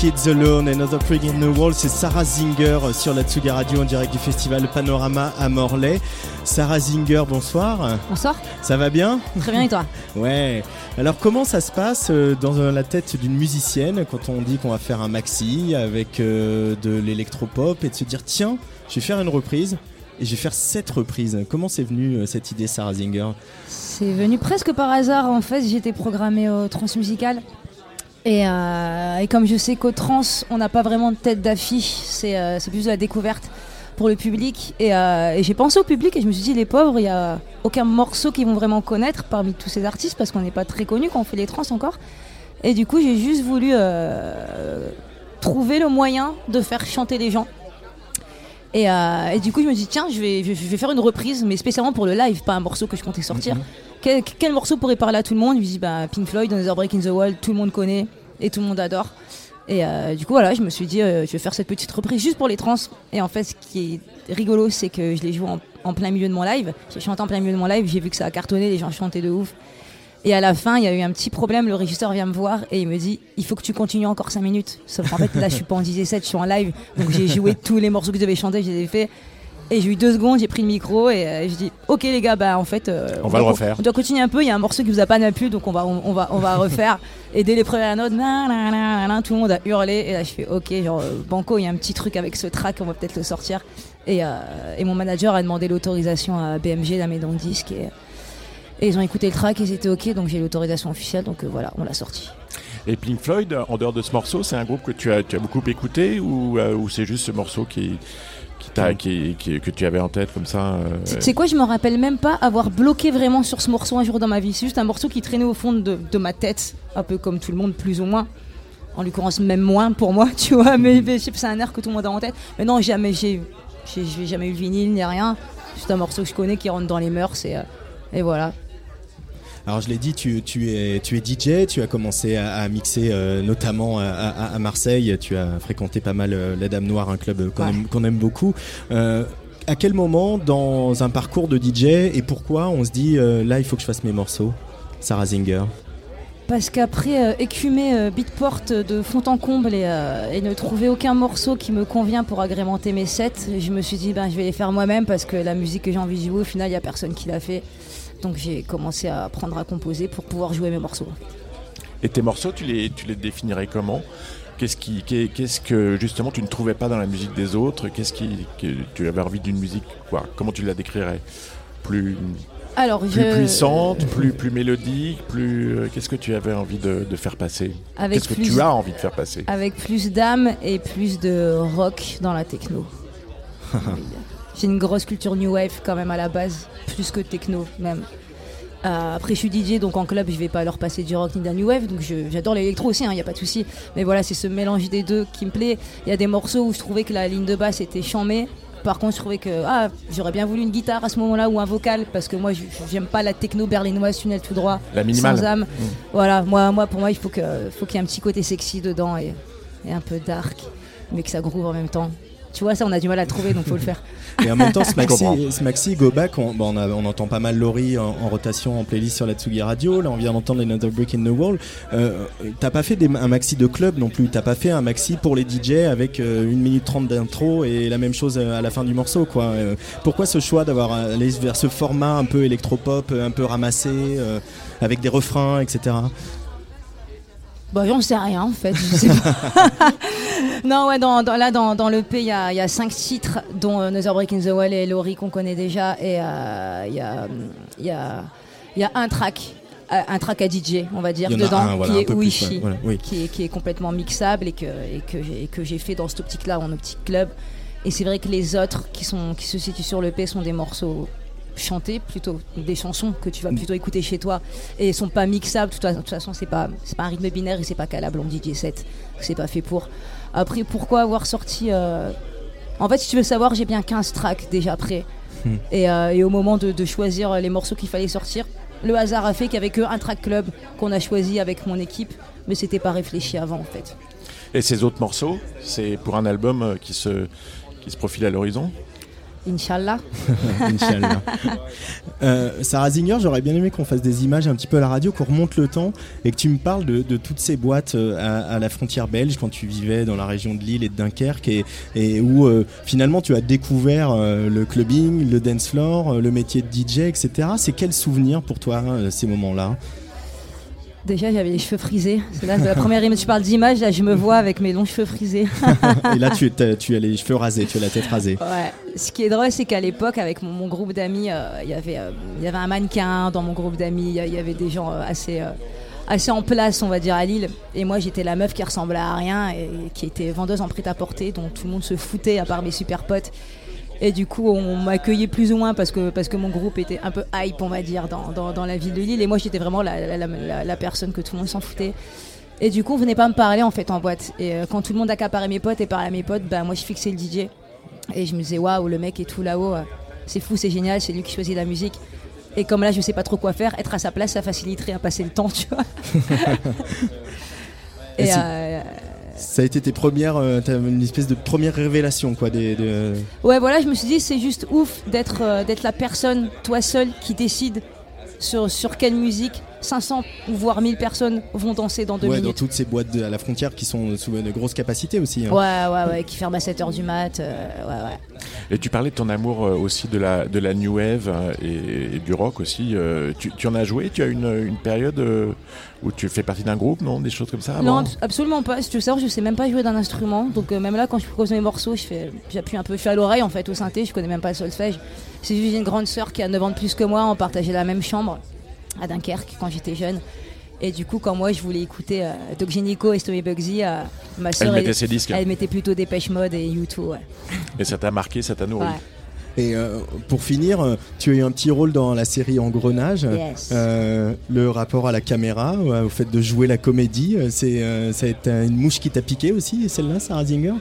F: Kids Alone, Another
A: Prig in the Wall, c'est Sarah Zinger sur la Tsuga Radio en direct du festival Panorama à Morlaix. Sarah Zinger, bonsoir.
L: Bonsoir.
A: Ça va bien?
L: Très bien et toi?
A: Ouais. Alors comment ça se passe euh, dans euh, la tête d'une musicienne quand on dit qu'on va faire un maxi avec euh, de l'électropop et de se dire tiens, je vais faire une reprise et je vais faire cette reprise. Comment c'est venu cette idée Sarah Zinger?
L: C'est venu presque par hasard en fait, j'étais programmée au transmusical. Et, euh, et comme je sais qu'au trans, on n'a pas vraiment de tête d'affiche, c'est euh, plus de la découverte pour le public. Et, euh, et j'ai pensé au public et je me suis dit, les pauvres, il n'y a aucun morceau qu'ils vont vraiment connaître parmi tous ces artistes parce qu'on n'est pas très connus quand on fait les trans encore. Et du coup, j'ai juste voulu trouver le moyen de faire chanter les gens. Et, du coup, je me dis, tiens, je vais, je, vais faire une reprise, mais spécialement pour le live, pas un morceau que je comptais sortir. Quel, morceau pourrait parler à tout le monde Je me dis, bah, Pink Floyd, Another Break in the Wall, tout le monde connaît et tout le monde adore. Et euh, du coup, voilà, je me suis dit, euh, je vais faire cette petite reprise juste pour les trans. Et en fait, ce qui est rigolo, c'est que je l'ai joué en, plein milieu de mon live. J'ai chanté en plein milieu de mon live, j'ai vu que ça a cartonné, les gens chantaient de ouf. Et à la fin, il y a eu un petit problème. Le régisseur vient me voir et il me dit Il faut que tu continues encore 5 minutes. Sauf qu'en fait, là, je suis pas en 17, je suis en live. Donc j'ai joué tous les morceaux que je devais chanter, je les ai faits. Et j'ai eu deux secondes, j'ai pris le micro et euh, je dis Ok, les gars, bah en fait. euh,
D: On va le
L: doit-
D: refaire.
L: On doit continuer un peu. Il y a un morceau qui vous a pas plu, donc on va, on, on va, on va refaire. et dès les premières notes, nan, nan, nan, tout le monde a hurlé. Et là, je fais Ok, genre, euh, Banco, il y a un petit truc avec ce track, on va peut-être le sortir. Et, et mon manager a demandé l'autorisation à BMG, la maison de disque. Et, et ils ont écouté le track et c'était ok, donc j'ai l'autorisation officielle, donc voilà, on l'a sorti.
D: Et Pink Floyd, en dehors de ce morceau, c'est un groupe que tu as, tu as beaucoup écouté ou, ou c'est juste ce morceau qui, qui t'a- qui- qui- que tu avais en tête comme ça euh,
L: Tu sais quoi, je me rappelle même pas avoir bloqué vraiment sur ce morceau un jour dans ma vie. C'est juste un morceau qui traînait au fond de, de ma tête, un peu comme tout le monde, plus ou moins. En l'occurrence, même moins pour moi, tu vois, mais, mais je sais pas, c'est un air que tout le monde a en tête. Mais non, jamais, j'ai j'ai j'ai jamais eu le vinyle ni rien. C'est un morceau que je connais qui rentre dans les mœurs et, euh, et voilà.
A: Alors je l'ai dit, tu, tu es, tu es DJ, tu as commencé à, à mixer euh, notamment à, à- à Marseille, tu as fréquenté pas mal euh, la Dame Noire, un club qu'on
L: Ouais.
A: aime, qu'on aime beaucoup. Euh, à quel moment dans un parcours de DJ et pourquoi on se dit euh, là il faut que je fasse mes morceaux Sarah Zinger?
L: Parce qu'après euh, écumer euh, Beatport de fond en comble et, euh, et ne trouver aucun morceau qui me convient pour agrémenter mes sets, je me suis dit ben, je vais les faire moi-même parce que la musique que j'ai envie de jouer, au final, il n'y a personne qui l'a fait. Donc j'ai commencé à apprendre à composer pour pouvoir jouer mes morceaux.
D: Et tes morceaux, tu les, tu les définirais comment? Qu'est-ce qui, qu'est- qu'est-ce que justement tu ne trouvais pas dans la musique des autres? Qu'est-ce qui, que tu avais envie d'une musique quoi? Comment tu la décrirais? Plus,
L: Alors,
D: plus
L: je-
D: puissante, plus, plus mélodique, plus. euh, Qu'est-ce que tu avais envie de, de faire passer? Qu'est-ce que tu as envie de faire passer?
L: Avec plus d'âme et plus de rock dans la techno. J'ai une grosse culture new wave quand même à la base, plus que techno même. Euh, après, je suis DJ, donc en club, je vais pas leur passer du rock ni de la new wave. Donc j'adore l'électro aussi, il n'y a pas de souci. Mais voilà, c'est ce mélange des deux qui me plaît. Il y a des morceaux où je trouvais que la ligne de basse était chamée. Par contre, je trouvais que ah, j'aurais bien voulu une guitare à ce moment-là ou un vocal parce que moi, je- j'aime pas la techno berlinoise tunnel tout droit,
D: La minimale.
L: sans âme.
D: Mm.
L: Voilà, moi, moi, pour moi, il faut qu'il y ait un petit côté sexy dedans et, et un peu dark, mais que ça groove en même temps. Tu vois, ça, on a du mal à trouver, donc faut le faire.
A: Et en même temps, ce maxi, ce maxi Go Back, on, bon, on, a- on entend pas mal Laurie en, en rotation en playlist sur la Tsugi Radio. Là, on vient d'entendre Another Brick in the Wall. Euh, T'as pas fait des- un maxi de club non plus. T'as pas fait un maxi pour les DJ avec euh, 1 minute 30 d'intro et la même chose euh, à la fin du morceau. Quoi. Euh, pourquoi ce choix d'avoir allé vers ce format un peu électropop, un peu ramassé, euh, avec des refrains, etc.
L: Bah, j'en sais rien en fait. je sais pas. non, ouais, dans, dans- là, dans, dans l'EP, il y a, y a cinq titres, dont euh, Another Break in the Wall et Laurie qu'on connaît déjà. Et euh, il y, a, y, a, y a un track. euh, Un track à DJ, on va dire, dedans,
A: un, voilà,
L: qui est
A: peu plus,
L: Wishi,
A: ouais, voilà, oui.
L: qui, est, qui est complètement mixable et que, et que j'ai- et que j'ai fait dans cette optique-là, en optique club. Et c'est vrai que les autres qui, sont, qui se situent sur l'EP sont des morceaux chantés, plutôt des chansons que tu vas plutôt écouter chez toi et sont pas mixables. De toute, façon, c'est pas, c'est pas un rythme binaire et c'est pas calable en DJ set. C'est pas fait pour. Après, pourquoi avoir sorti. euh, En fait, si tu veux savoir, j'ai bien 15 tracks déjà prêts.
A: Hmm.
L: Et, euh, et au moment de, de choisir les morceaux qu'il fallait sortir, le hasard a fait y avait qu'un track club qu'on a choisi avec mon équipe, mais c'était pas réfléchi avant en fait.
D: Et ces autres morceaux, c'est pour un album euh, qui se, qui se profile à l'horizon?
L: Inch'Allah.
A: Inch'Allah. Euh, Sarah Zinger, j'aurais bien aimé qu'on fasse des images un petit peu à la radio, qu'on remonte le temps et que tu me parles de, de toutes ces boîtes euh, à, à la frontière belge quand tu vivais dans la région de Lille et de Dunkerque et, et où euh, finalement tu as découvert euh, le clubbing, le dance floor, le métier de DJ, etc. C'est quel souvenir pour toi ces moments-là?
L: Déjà, j'avais les cheveux frisés. C'est là, la première image. Tu parles d'image, là, je me vois avec mes longs cheveux frisés.
A: Et là tu, tu as les cheveux rasés, tu as la tête rasée.
L: Ouais. Ce qui est drôle, c'est qu'à l'époque, avec mon, mon groupe d'amis, euh, il y avait, euh, il y avait un mannequin dans mon groupe d'amis. Il y avait des gens euh, assez, euh, assez en place, on va dire, à Lille. Et moi, j'étais la meuf qui ressemblait à rien et qui était vendeuse en prêt-à-porter, dont tout le monde se foutait, à part mes super potes. Et du coup, on m'accueillait plus ou moins parce que, parce que mon groupe était un peu hype, on va dire, dans, dans, dans la ville de Lille. Et moi, j'étais vraiment la, la, la- personne que tout le monde s'en foutait. Et du coup, on venait pas me parler en fait en boîte. Et euh, quand tout le monde accaparait mes potes et parlait à mes potes, bah, moi, je fixais le DJ. Et je me disais, waouh, le mec est tout là-haut. euh, C'est fou, c'est génial, c'est lui qui choisit la musique. Et comme là, je sais pas trop quoi faire, être à sa place, ça faciliterait à passer le temps, tu vois.
A: Et
L: euh,
A: Ça a été tes premières, euh, une espèce de première révélation quoi, de-
L: Ouais, voilà, je me suis dit, c'est juste ouf d'être euh, la personne, toi seul, qui décide sur quelle musique 500 ou voire 1000 personnes vont danser dans deux
A: ouais, dans
L: minutes.
A: toutes ces boîtes de- à la frontière qui sont sous de grosses capacités aussi. hein.
L: Ouais, ouais, ouais, qui ferme à 7h du mat. euh, ouais, ouais.
D: Et tu parlais de ton amour euh, aussi de la, de la new wave euh, et, et du rock aussi. tu, tu en as joué Tu as une, une période où tu fais partie d'un groupe, non Des choses comme ça
L: Non,
D: avant
L: absolument pas. Si tu veux savoir, je sais même pas jouer d'un instrument. Donc euh, même là, quand je propose mes morceaux, je fais, j'appuie un peu, je suis à l'oreille en fait au synthé. Je connais même pas le solfège. C'est juste j'ai une grande sœur qui a 9 ans de plus que moi. On partageait la même chambre à Dunkerque quand j'étais jeune. Et du coup, quand moi je voulais écouter euh, Doc et Stomy Bugsy, euh, ma sœur
D: mettait ses disques.
L: Elle mettait plutôt Dépêche Mode et U2. Ouais.
D: Et ça t'a marqué, ça t'a nourri
L: Ouais.
A: Et euh, pour finir, euh, tu as eu un petit rôle dans la série Engrenage.
L: Yes.
A: Euh, le rapport à la caméra, euh, au fait de jouer la comédie, c'est euh, ça a été une mouche qui t'a piqué aussi, celle-là, Sarah Zinger?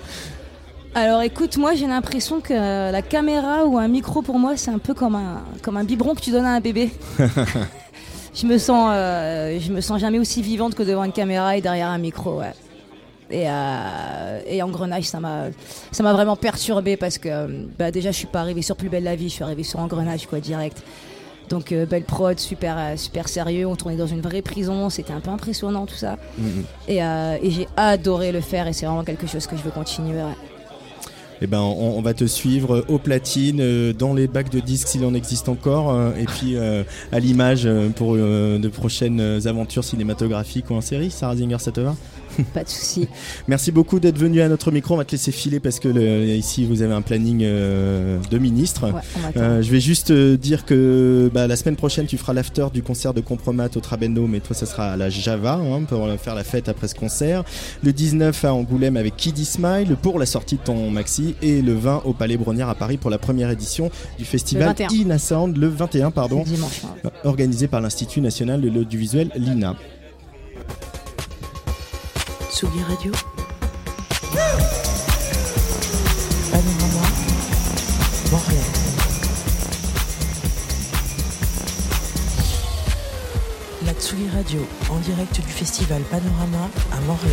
L: Alors écoute, moi j'ai l'impression que la caméra ou un micro pour moi c'est un peu comme un, comme un biberon que tu donnes à un bébé. je me sens, euh, je me sens jamais aussi vivante que devant une caméra et derrière un micro. Ouais. Et, euh, et Engrenage, ça m'a, ça m'a vraiment perturbé parce que euh, bah, déjà je suis pas arrivée sur Plus belle la vie, je suis arrivée sur Engrenage quoi direct. Donc euh, belle prod, super, euh, super sérieux. On tournait dans une vraie prison, c'était un peu impressionnant tout ça.
A: Mhm.
L: Et, euh, et j'ai adoré le faire et c'est vraiment quelque chose que je veux continuer. ouais.
A: Eh ben, on, on va te suivre au platine, euh, dans les bacs de disques s'il en existe encore, euh, et puis euh, à l'image euh, pour euh, de prochaines aventures cinématographiques ou en série. Sarah Zinger, ça te va?
L: Pas de souci.
A: Merci beaucoup d'être venu à notre micro. On va te laisser filer parce que le- ici vous avez un planning euh, de ministre.
L: Ouais.
A: Euh, je vais juste euh, dire que bah, la semaine prochaine tu feras l'after du concert de Compromat au Trabendo, mais toi ça sera à la Java hein, pour faire la fête après ce concert. Le 19 à Angoulême avec Kiddy Smile pour la sortie de ton maxi et le 20 au Palais Brongniart à Paris pour la première édition du festival
L: Le 21.
A: Ina Sound le 21 pardon,
L: dimanche, hein.
A: organisé par l'Institut national de l'audiovisuel l'INA.
I: Tsugi Radio. Panorama. Montréal. La Tsugi Radio en direct du festival Panorama à Morlaix.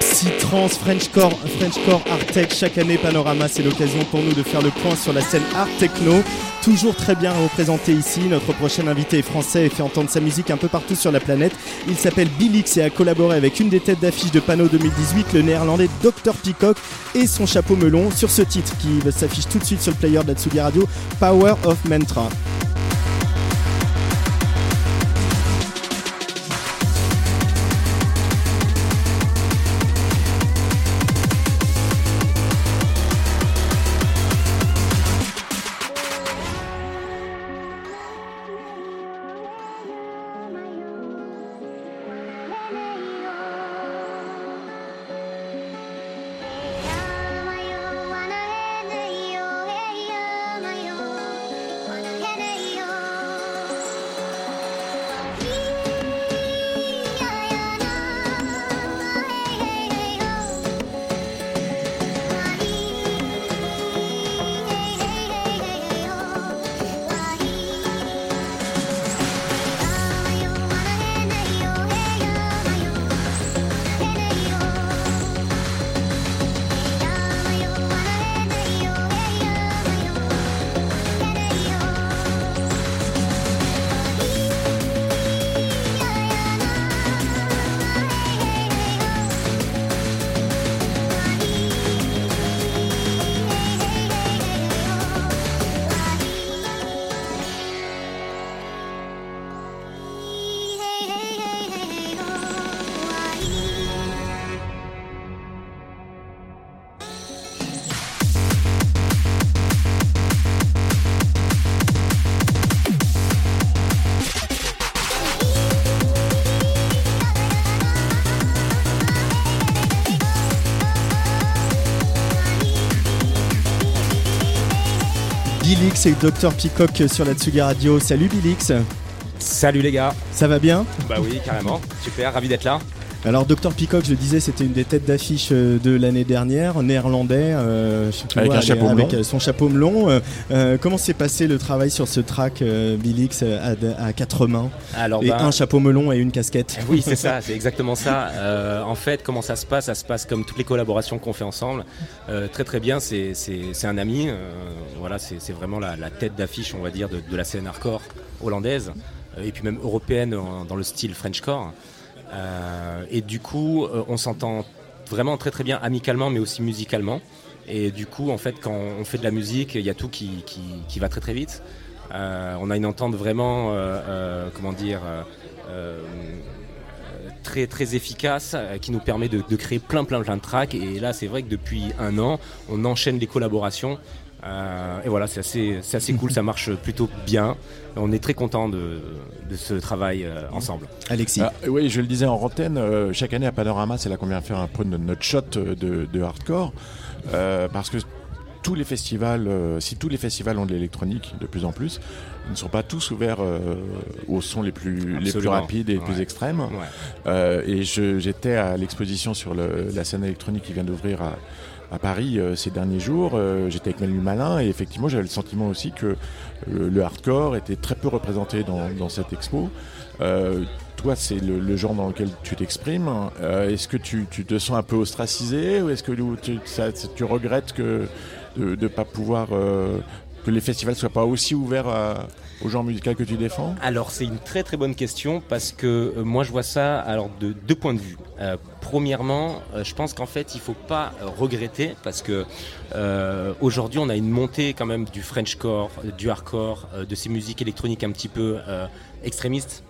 A: Si trans, Frenchcore, Frenchcore, Art Tech, chaque année Panorama, c'est l'occasion pour nous de faire le point sur la scène art techno. Toujours très bien représenté ici. Notre prochain invité est français et fait entendre sa musique un peu partout sur la planète. Il s'appelle Billix et a collaboré avec une des têtes d'affiche de Pano 2018, le néerlandais Dr Peacock et son chapeau melon sur ce titre qui s'affiche tout de suite sur le player de la Tsugi Radio, Power of Mantra. Billix et Dr Peacock sur la Tsugi Radio. Salut Billix.
M: Salut les gars.
A: Ça va bien?
M: Bah oui, carrément. Super, ravi d'être là.
A: Alors Dr Peacock, je le disais, c'était une des têtes d'affiche euh, de l'année dernière, néerlandais, euh,
D: Avec
A: quoi,
D: un chapeau
A: avec
D: melon.
A: son chapeau melon. Euh, comment s'est passé le travail sur ce track euh, Billix à, à quatre mains
M: Alors,
A: et
M: ben-
A: un chapeau melon et une casquette
M: Oui, c'est ça, c'est exactement ça. Euh, en fait, comment ça se passe? Ça se passe comme toutes les collaborations qu'on fait ensemble. Euh, très très bien, c'est un ami. euh, voilà, c'est vraiment la, la tête d'affiche, on va dire, de, de la scène hardcore hollandaise et puis même européenne en- dans le style Frenchcore. Euh, et du coup, euh, on s'entend vraiment très très bien amicalement, mais aussi musicalement. Et du coup, en fait, quand on fait de la musique, il y a tout qui, qui, va très très vite. Euh, on a une entente vraiment, comment dire, très très efficace qui nous permet de, de créer plein plein plein de tracks. Et là, c'est vrai que depuis un an, on enchaîne les collaborations. Euh, et voilà, c'est assez, c'est assez cool, ça marche plutôt bien. On est très content de, de ce travail euh, ensemble.
A: Alexis.
D: Ah, oui, je le disais en antenne, euh, chaque année à Panorama, c'est là qu'on vient faire un peu de notre shot de, de hardcore. Euh, parce que tous les festivals, euh, si tous les festivals ont de l'électronique de plus en plus, ils ne sont pas tous ouverts euh, aux sons les plus, les plus
M: Absolument.
D: rapides et les plus extrêmes.
M: Ouais.
D: Euh, et j'étais à l'exposition sur le- la scène électronique qui vient d'ouvrir à, à Paris euh, ces derniers jours. Euh, j'étais avec Manu Malin et effectivement j'avais le sentiment aussi que le hardcore était très peu représenté dans, dans cette expo. Euh, toi, c'est le, le genre dans lequel tu t'exprimes. Est-ce que tu, tu te sens un peu ostracisé ou est-ce que tu, ça- tu regrettes que de ne pas pouvoir euh, que les festivals soient pas aussi ouverts à- au genre musical que tu défends?
M: Alors c'est une très très bonne question parce que euh, moi je vois ça alors de deux points de vue. Euh, premièrement, euh, je pense qu'en fait il faut pas euh, regretter parce que euh, aujourd'hui on a une montée quand même du Frenchcore, euh, du hardcore, euh, de ces musiques électroniques un petit peu euh, extrémistes.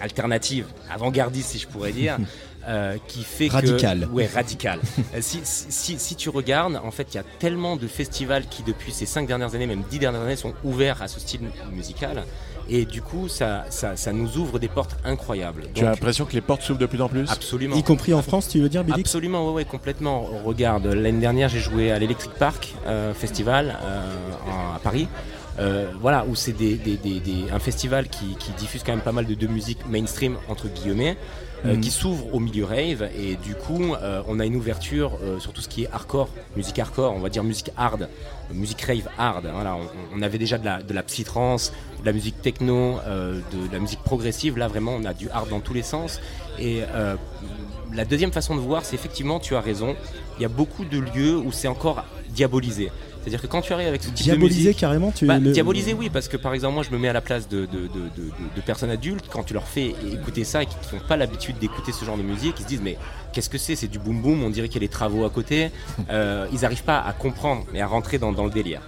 M: alternative, avant-gardiste si je pourrais dire. euh, qui fait que-
A: Radical.
M: ouais radical Euh, si, si, si- si tu regardes en fait il y a tellement de festivals qui depuis ces cinq dernières années même dix dernières années sont ouverts à ce style musical et du coup ça, ça, ça nous ouvre des portes incroyables
D: Tu as l'impression que les portes s'ouvrent de plus en plus
M: Absolument.
A: Y compris en France, tu veux dire, Billy?
M: Absolument, ouais, ouais, complètement. Regarde, l'année dernière, j'ai joué à l'Electric Park euh, Festival euh, en- à Paris. Euh, voilà, où c'est des, des- des- des- un festival qui, qui diffuse quand même pas mal de, de musique mainstream, entre guillemets, euh,
A: Mhm.
M: qui s'ouvre au milieu rave. Et du coup, euh, on a une ouverture euh, sur tout ce qui est hardcore, musique hardcore, on va dire musique hard, musique rave hard. Voilà, on, on avait déjà de la, de la psytrance, de la musique techno, de, la musique progressive. Là, vraiment, on a du hard dans tous les sens. Et la deuxième façon de voir, c'est effectivement, tu as raison, il y a beaucoup de lieux où c'est encore diabolisé. C'est-à-dire que quand tu arrives avec ce type de
A: Diabolisé
M: musique,
A: carrément tu
M: bah,
A: le-
M: Diabolisé, oui, parce que par exemple, moi je me mets à la place de, de, de- de- de- de personnes adultes, quand tu leur fais écouter ça et qui n'ont pas l'habitude d'écouter ce genre de musique, ils se disent mais qu'est-ce que c'est? C'est du boom boom, on dirait qu'il y a des travaux à côté. Euh, ils n'arrivent pas à comprendre et à rentrer dans, dans le délire.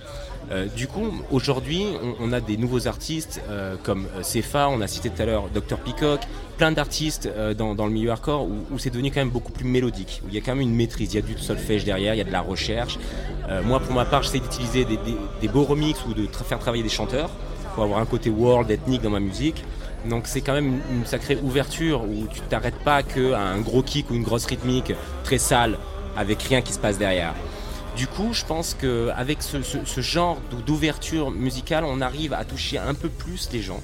M: Euh, du coup, aujourd'hui, on, on a des nouveaux artistes euh, comme euh, Cefa, on a cité tout à l'heure Dr Peacock, plein d'artistes euh, dans, dans le milieu hardcore où, où c'est devenu quand même beaucoup plus mélodique, où il y a quand même une maîtrise, il y a du solfège derrière, il y a de la recherche. Euh, moi, pour ma part, j'essaie d'utiliser des, des- des beaux remixes ou de faire travailler des chanteurs pour avoir un côté world, ethnique dans ma musique. Donc c'est quand même une sacrée ouverture où tu t'arrêtes pas qu'à un gros kick ou une grosse rythmique très sale avec rien qui se passe derrière. Du coup, je pense qu'avec ce, ce- ce genre d'ou- d'ouverture musicale, on arrive à toucher un peu plus les gens.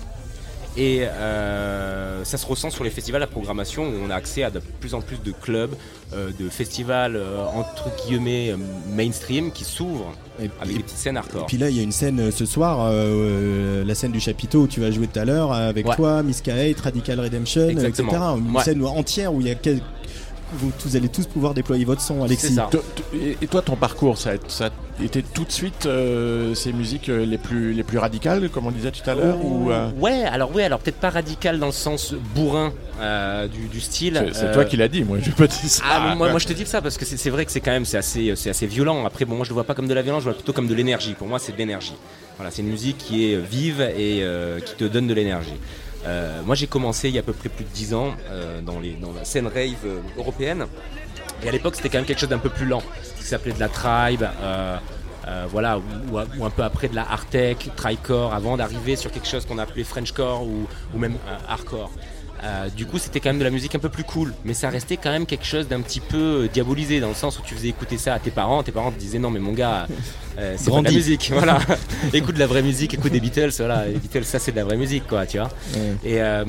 M: Et euh, ça se ressent sur les festivals à programmation où on a accès à de plus en plus de clubs, euh, de festivals euh, entre guillemets mainstream qui s'ouvrent avec des petites scènes hardcore.
A: Et puis là, il y a une scène ce soir, la scène du chapiteau où tu vas jouer tout à l'heure avec
M: Ouais.
A: toi, Miss K8, Radical Redemption,
M: Exactement.
A: etc. Une
M: Ouais.
A: scène entière où il y a quel- vous, vous allez tous pouvoir déployer votre son, Alexis.
D: To- Et toi, ton parcours, ça a, ça été tout de suite euh, ces musiques euh, les plus, les plus radicales, comme on disait tout à l'heure ou, euh,
M: Ouais, alors ouais, alors peut-être pas radical dans le sens bourrin euh, du, du style.
D: C'est-
M: euh,
D: toi qui l'as dit, moi, je peux te dire ça.
M: Ah, moi, moi, je te dis ça parce que c'est vrai que c'est quand même c'est assez, c'est assez violent. Après bon moi je le vois pas comme de la violence, je le vois plutôt comme de l'énergie. Pour moi c'est de l'énergie. Voilà, c'est une musique qui est vive et euh, qui te donne de l'énergie. Euh, moi j'ai commencé il y a à peu près plus de 10 ans euh, dans, la scène rave euh, européenne. Et à l'époque c'était quand même quelque chose d'un peu plus lent, ce qui s'appelait de la tribe. voilà, ou, un peu après de la hard tech, tricore, avant d'arriver sur quelque chose qu'on appelait Frenchcore ou, ou même hardcore. Euh, du coup, c'était quand même de la musique un peu plus cool, mais ça restait quand même quelque chose d'un petit peu euh, diabolisé dans le sens où tu faisais écouter ça à tes parents, tes parents te disaient non mais mon gars, euh, c'est pas de la musique, voilà, écoute de la vraie musique, écoute des Beatles, voilà, les Beatles ça c'est de la vraie musique quoi, tu vois. Et euh,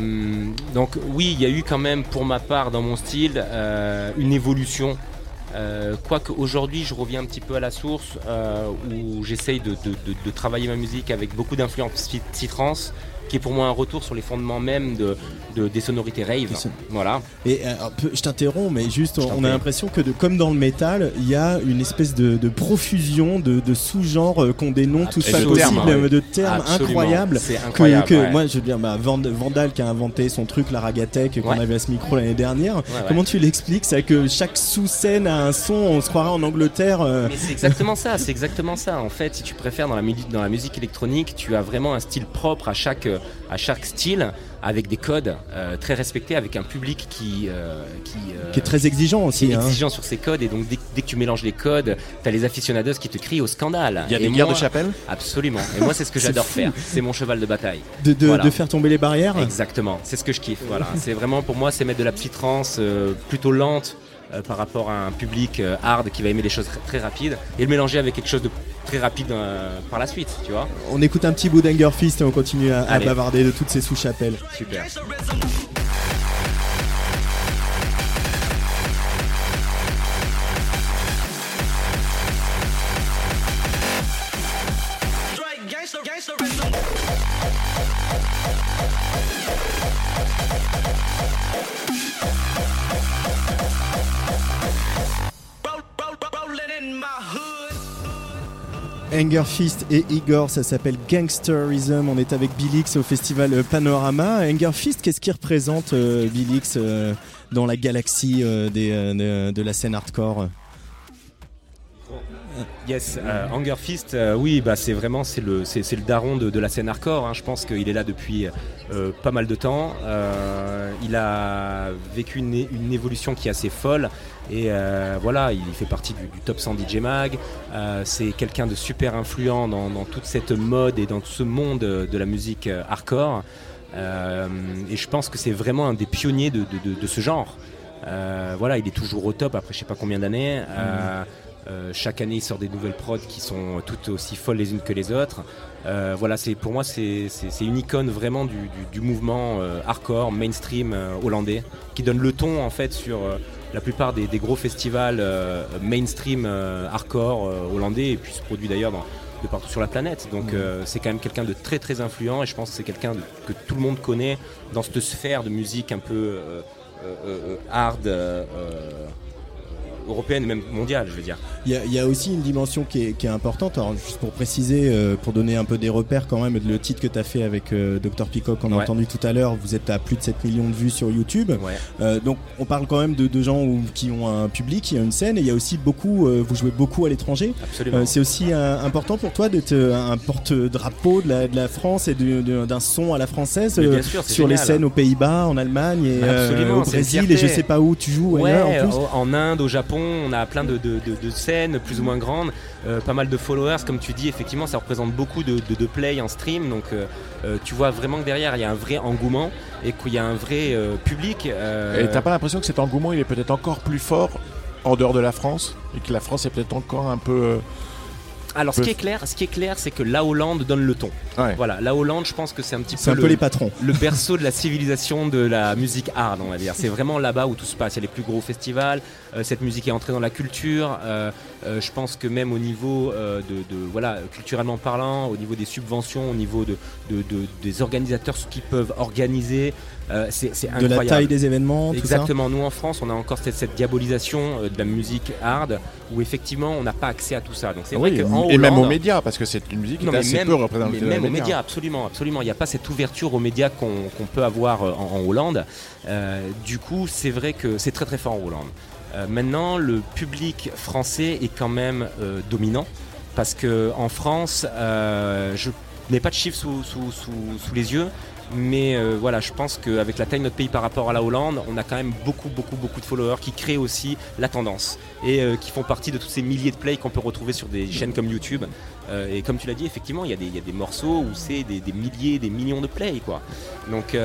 M: donc oui, il y a eu quand même pour ma part dans mon style une évolution. Quoique aujourd'hui je reviens un petit peu à la source où j'essaye de, de- de- de travailler ma musique avec beaucoup d'influence psy- qui est pour moi un retour sur les fondements même de, de- des sonorités rave. Voilà.
A: Et euh, je t'interromps, mais juste, on, a l'impression que de, comme dans le métal, il y a une espèce de, de profusion de, de sous-genres euh, ont des noms tous pas
M: de
A: possibles,
M: termes,
A: euh,
M: ouais.
A: de termes
M: Absolument.
A: incroyables.
M: C'est
A: que-
M: incroyable,
A: Que,
M: ouais.
A: Moi, je veux dire, bah, Vand- Vandal qui a inventé son truc, la Ragatech, qu'on
M: Ouais.
A: avait à ce micro l'année dernière.
M: ouais.
A: Comment tu l'expliques ça que chaque sous-scène a un son, on se croirait en Angleterre. euh,
M: Mais c'est exactement ça, c'est exactement ça. En fait, si tu préfères dans la, dans la musique électronique, tu as vraiment un style propre à chaque, euh, à chaque style, avec des codes euh, très respectés, avec un public qui, euh, qui, euh,
A: Qui est très exigeant aussi,
M: qui est
A: hein.
M: exigeant sur ces codes. Et donc, dès, dès que tu mélanges les codes, tu as les aficionados qui te crient au scandale.
D: Il y a
M: Et
D: des guerres
M: moi-
D: de chapelle
M: Absolument. Et moi, c'est ce que j'adore faire. C'est mon cheval de bataille.
A: de, de,
M: Voilà.
A: de faire tomber les barrières.
M: Exactement, c'est ce que je kiffe. Voilà, c'est vraiment pour moi, c'est mettre de la petite trance euh, plutôt lente euh, par rapport à un public euh, hard qui va aimer les choses très, très rapides et le mélanger avec quelque chose de très rapide euh, par la suite, tu vois.
A: On écoute un petit bout d'Anger Fist et on continue à, à bavarder de toutes ces sous-chapelles.
M: Super.
A: Anger Fist et Igor, ça s'appelle Gangsterism. On est avec Billix au festival Panorama. Anger Fist, qu'est-ce qui représente euh, Billix euh, dans la galaxie euh, de, la scène hardcore?
M: Yes, Hunger Fist, oui, bah c'est vraiment c'est le daron de, la scène hardcore. hein. Je pense qu'il est là depuis pas mal de temps. Il a vécu une évolution qui est assez folle. Et euh, voilà, il fait partie du, top 100 DJ Mag. Euh, c'est quelqu'un de super influent dans, toute cette mode et dans ce monde de la musique euh, hardcore. Et je pense que c'est vraiment un des pionniers de, ce genre. Voilà, il est toujours au top après je sais pas combien d'années. Chaque année, il sort des nouvelles prods qui sont toutes aussi folles les unes que les autres. Voilà, pour moi, c'est une icône vraiment du, mouvement hardcore, mainstream hollandais, qui donne le ton en fait sur la plupart des, des gros festivals euh, mainstream euh, hardcore euh, hollandais et puis se produit d'ailleurs dans- de partout sur la planète. Donc euh, c'est quand même quelqu'un de très très influent et je pense que c'est quelqu'un que tout le monde connaît dans cette sphère de musique un peu euh, euh, euh, hard. Européenne et même mondiale je veux dire
A: Il y, a- il y a aussi une dimension qui est, qui est importante. Alors, juste pour préciser, euh, pour donner un peu des repères quand même, le titre que tu as fait avec euh, Dr Peacock, on a
M: Ouais.
A: entendu tout à l'heure, vous êtes à plus de 7 millions de vues sur YouTube.
M: Ouais.
A: Euh, donc, on parle quand même de, de gens où- qui ont un public, il y a une scène, et il y a aussi beaucoup, euh, vous jouez beaucoup à l'étranger. C'est aussi important pour toi d'être un porte-drapeau de la, de la France et d'un son à la française
M: sûr,
A: sur les scènes aux Pays-Bas, en Allemagne et au Brésil, et je sais pas où tu joues
M: Ouais,
A: ailleurs en plus.
M: en Inde, au Japon, on a plein de, scènes plus ou moins grandes, euh, pas mal de followers, comme tu dis, effectivement, ça représente beaucoup de, play en stream, donc euh, euh, tu vois vraiment que derrière il y a un vrai engouement et qu'il y a un vrai public.
D: Et t'as pas l'impression que cet engouement il est peut-être encore plus fort en dehors de la France et que la France est peut-être encore un peu.
M: Alors ce qui est clair, ce qui est clair, c'est que la Hollande donne le ton. Voilà, la Hollande, je pense que c'est un petit peu,
A: C'est un peu
M: le-
A: les patrons.
M: le berceau de la civilisation de la musique hard, on va dire. C'est vraiment là-bas où tout se passe. Il y a les plus gros festivals. euh, cette musique est entrée dans la culture. euh, euh, je pense que même au niveau euh, de, de- voilà, culturellement parlant, au niveau des subventions, au niveau de, de- de- des organisateurs, ce qu'ils peuvent organiser, euh, c'est c'est
A: De
M: incroyable.
A: la taille des événements, tout ça.
M: Exactement. Nous en France, on a encore cette, cette diabolisation de la musique hard, où effectivement, on n'a pas accès à tout ça. Donc c'est
D: Oui,
M: vrai qu'en
D: et même aux médias, parce que c'est une musique qui est assez
M: même,
D: peu représentée
M: mais même aux
D: médias.
M: absolument, absolument. Il n'y a pas cette ouverture aux médias qu'on peut avoir euh, en, en Hollande. Euh, du coup, c'est vrai que c'est très très fort en Hollande. Euh, maintenant, le public français est quand même euh, dominant parce que en France, je n'ai pas de chiffres sous, sous- sous- sous les yeux. Mais euh, voilà, je pense qu'avec la taille de notre pays par rapport à la Hollande, on a quand même beaucoup, beaucoup, beaucoup de followers qui créent aussi la tendance et euh, qui font partie de tous ces milliers de plays qu'on peut retrouver sur des chaînes comme YouTube. Euh, et comme tu l'as dit, effectivement, il y, a des- il y a des morceaux où c'est des, des milliers, des millions de plays. Quoi. Donc,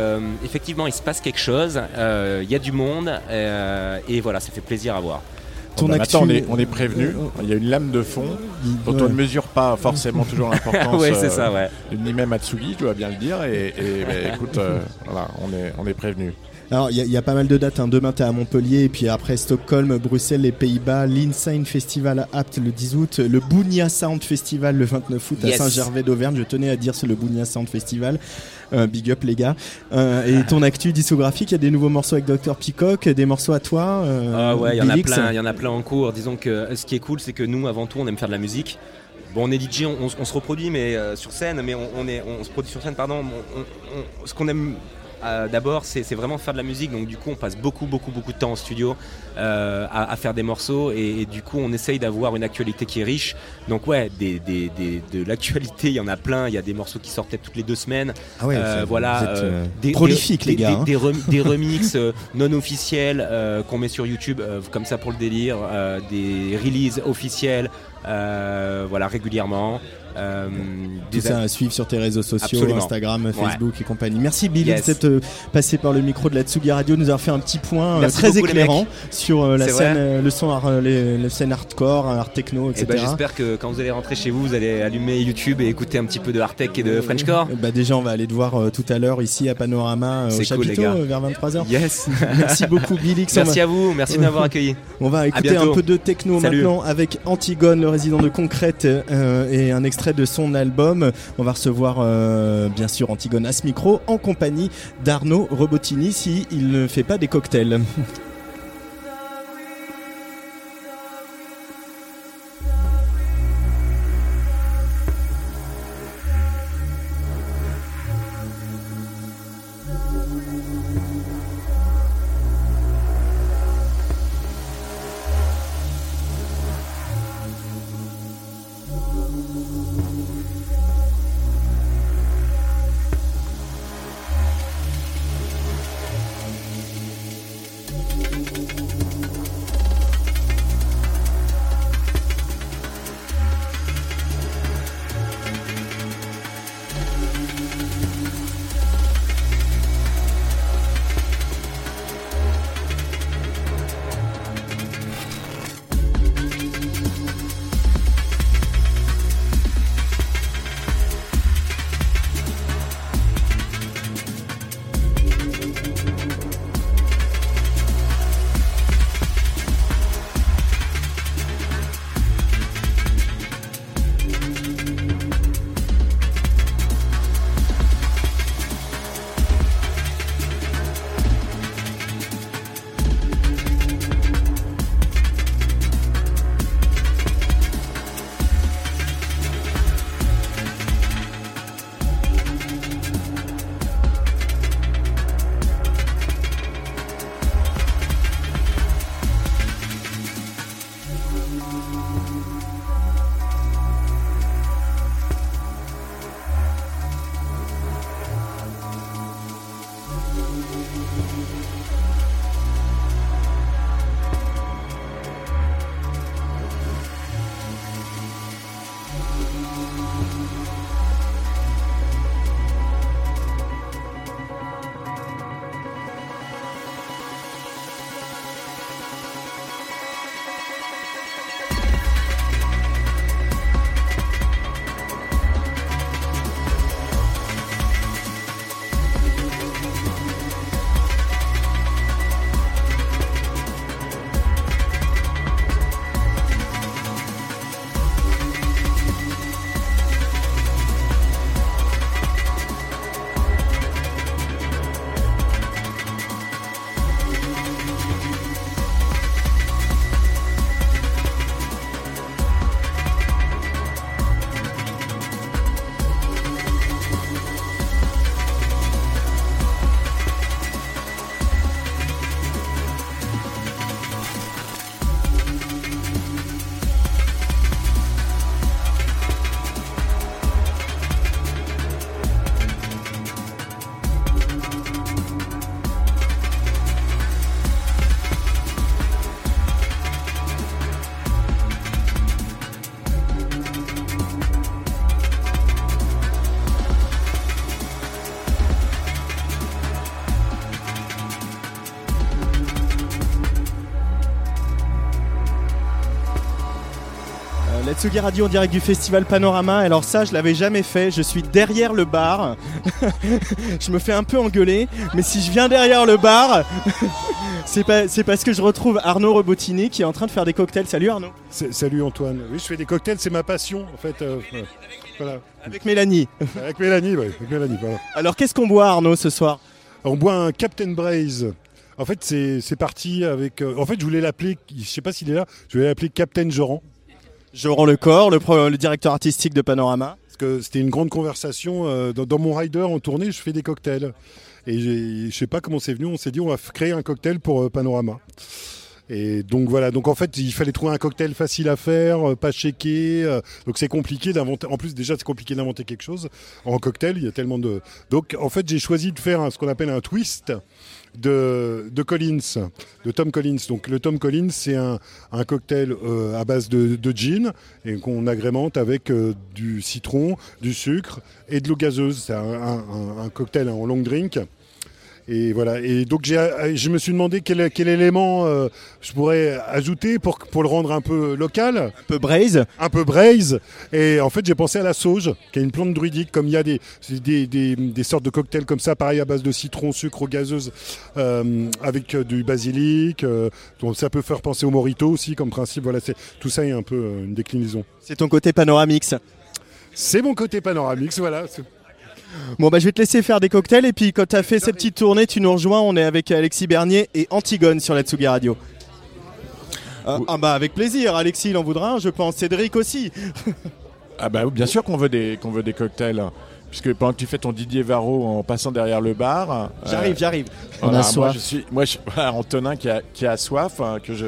M: effectivement, il se passe quelque chose, il y a du monde et voilà, ça fait plaisir à voir.
D: Bon, bah, maintenant, on est, on est prévenu. Il y a une lame de fond dont
A: Ouais.
D: on ne mesure pas forcément toujours l'importance.
M: Ouais, c'est ça, ouais.
D: Ni même Atsugi, je dois bien le dire. Et, et, bah, écoute, euh, voilà, on est, on est prévenu.
A: Alors, il y, a- il y a pas mal de dates. hein. Demain, tu es à Montpellier, et puis après Stockholm, Bruxelles, les Pays-Bas, l'Insane Festival à Apt le 10 août, le Bounia Sound Festival le 29 août
M: Yes.
A: à Saint-Gervais d'Auvergne. Je tenais à dire c'est le Bounia Sound Festival. Euh, big up, les gars. Euh, et ton actu discographique, il y a des nouveaux morceaux avec Dr. Peacock, des morceaux à toi. euh,
M: Ah ouais, il y en a plein, il y en a plein en cours. Disons que ce qui est cool, c'est que nous, avant tout, on aime faire de la musique. Bon, on est DJ, on, on se- on se reproduit, mais euh, sur scène, mais on, on est, on se produit sur scène, pardon. On- on- on- ce qu'on aime euh, d'abord, c'est vraiment faire de la musique. Donc du coup, on passe beaucoup, beaucoup, beaucoup de temps en studio euh, à, à faire des morceaux, et, et du coup, on essaye d'avoir une actualité qui est riche. Donc ouais, des, des- des- de l'actualité, il y en a plein. Il y a des morceaux qui sortent peut-être toutes les deux semaines.
A: Ah ouais,
M: Euh, voilà, des-
A: prolifiques,
M: des-
A: les gars,
M: des-
A: hein.
M: des rem- remixes non officiels qu'on met sur YouTube comme ça pour le délire, des releases officielles voilà régulièrement. Euh,
A: Tout ça à suivre sur tes réseaux sociaux,
M: Absolument.
A: Instagram,
M: Ouais.
A: Facebook et compagnie. Merci Billy
M: Yes.
A: d'être euh, passé par le micro de la Tsugi Radio, nous avoir fait un petit point euh, très
M: beaucoup,
A: éclairant sur euh, la scène, le son, les, les scènes hardcore, art techno,
M: Et
A: etc.
M: ben, j'espère que quand vous allez rentrer chez vous, vous allez allumer YouTube et écouter un petit peu de hard tech et de Frenchcore.
A: Bah déjà on va aller te voir tout à l'heure ici à Panorama au
M: cool,
A: chapiteau vers 23h.
M: Yes.
A: Merci beaucoup Billy.
M: Merci à vous, merci de m'avoir accueilli.
A: On va écouter un peu de techno
M: Salut.
A: maintenant avec Antigone, le résident de Concrète et un extrait de son album. On va recevoir euh, bien sûr Antigone à ce micro en compagnie d'Arnaud Robotini si il ne fait pas des cocktails. Tsugi Radio en direct du festival Panorama. Alors ça, je l'avais jamais fait. Je suis derrière le bar. je me fais un peu engueuler, mais si je viens derrière le bar, c'est pas- parce que je retrouve Arnaud Robotini qui est en train de faire des cocktails. Salut Arnaud.
N: Salut Antoine. Oui, je fais des cocktails, c'est ma passion en fait. euh, euh, voilà.
A: Avec Mélanie.
N: Avec Mélanie, oui. Avec Mélanie, voilà.
A: Alors qu'est-ce qu'on boit Arnaud ce soir?
N: On boit un Captain Braze. En fait, c'est c'est parti avec. euh, en fait, je voulais l'appeler. Je sais pas s'il est là. Je voulais l'appeler Captain Joran.
A: Joran Lecor, le, pro- le directeur artistique de Panorama.
N: Parce que c'était une grande conversation. euh, dans, mon rider en tournée, je fais des cocktails. Et je sais pas comment c'est venu. On s'est dit, on va créer un cocktail pour euh, Panorama. Et donc voilà, donc en fait il fallait trouver un cocktail facile à faire, euh, pas euh, donc c'est compliqué d'inventer. En plus déjà c'est compliqué d'inventer quelque chose en cocktail, il y a tellement de. Donc en fait j'ai choisi de faire ce qu'on appelle un twist de, Collins, de Tom Collins. Donc le Tom Collins c'est un, un cocktail euh, à base de, gin et qu'on agrémente avec euh, du citron, du sucre et de l'eau gazeuse. C'est un- un cocktail en long drink. Et voilà. Et donc j'ai, je me suis demandé quel, quel élément euh, je pourrais ajouter pour, pour le rendre un peu local. Un
A: peu braise.
N: Un peu braise. Et en fait j'ai pensé à la sauge, qui est une plante druidique. Comme il y a des, des, des- des sortes de cocktails comme ça, pareil à base de citron, sucre, gazeuse, euh, avec euh, du basilic. euh, donc ça peut faire penser au morito aussi comme principe. Voilà, c'est, tout ça est un peu euh, une déclinaison.
A: C'est ton côté panoramix.
N: C'est mon côté panoramix, voilà.
A: Bon bah je vais te laisser faire des cocktails et puis quand tu as fait ces petites tournées, tu nous rejoins, on est avec Alexis Bernier et Antigone sur la Tsugi Radio. Ah, ah bah avec plaisir, Alexis il en voudra un, je pense, Cédric aussi.
D: Ah bah bien sûr qu'on veut des qu'on veut des cocktails. Puisque pendant que tu fais ton Didier Varro en passant derrière le bar,
A: J'arrive, j'arrive.
D: voilà,
A: On a
D: moi,
A: soif.
D: je suis, moi, je, voilà, Antonin qui a, qui a soif, hein, que je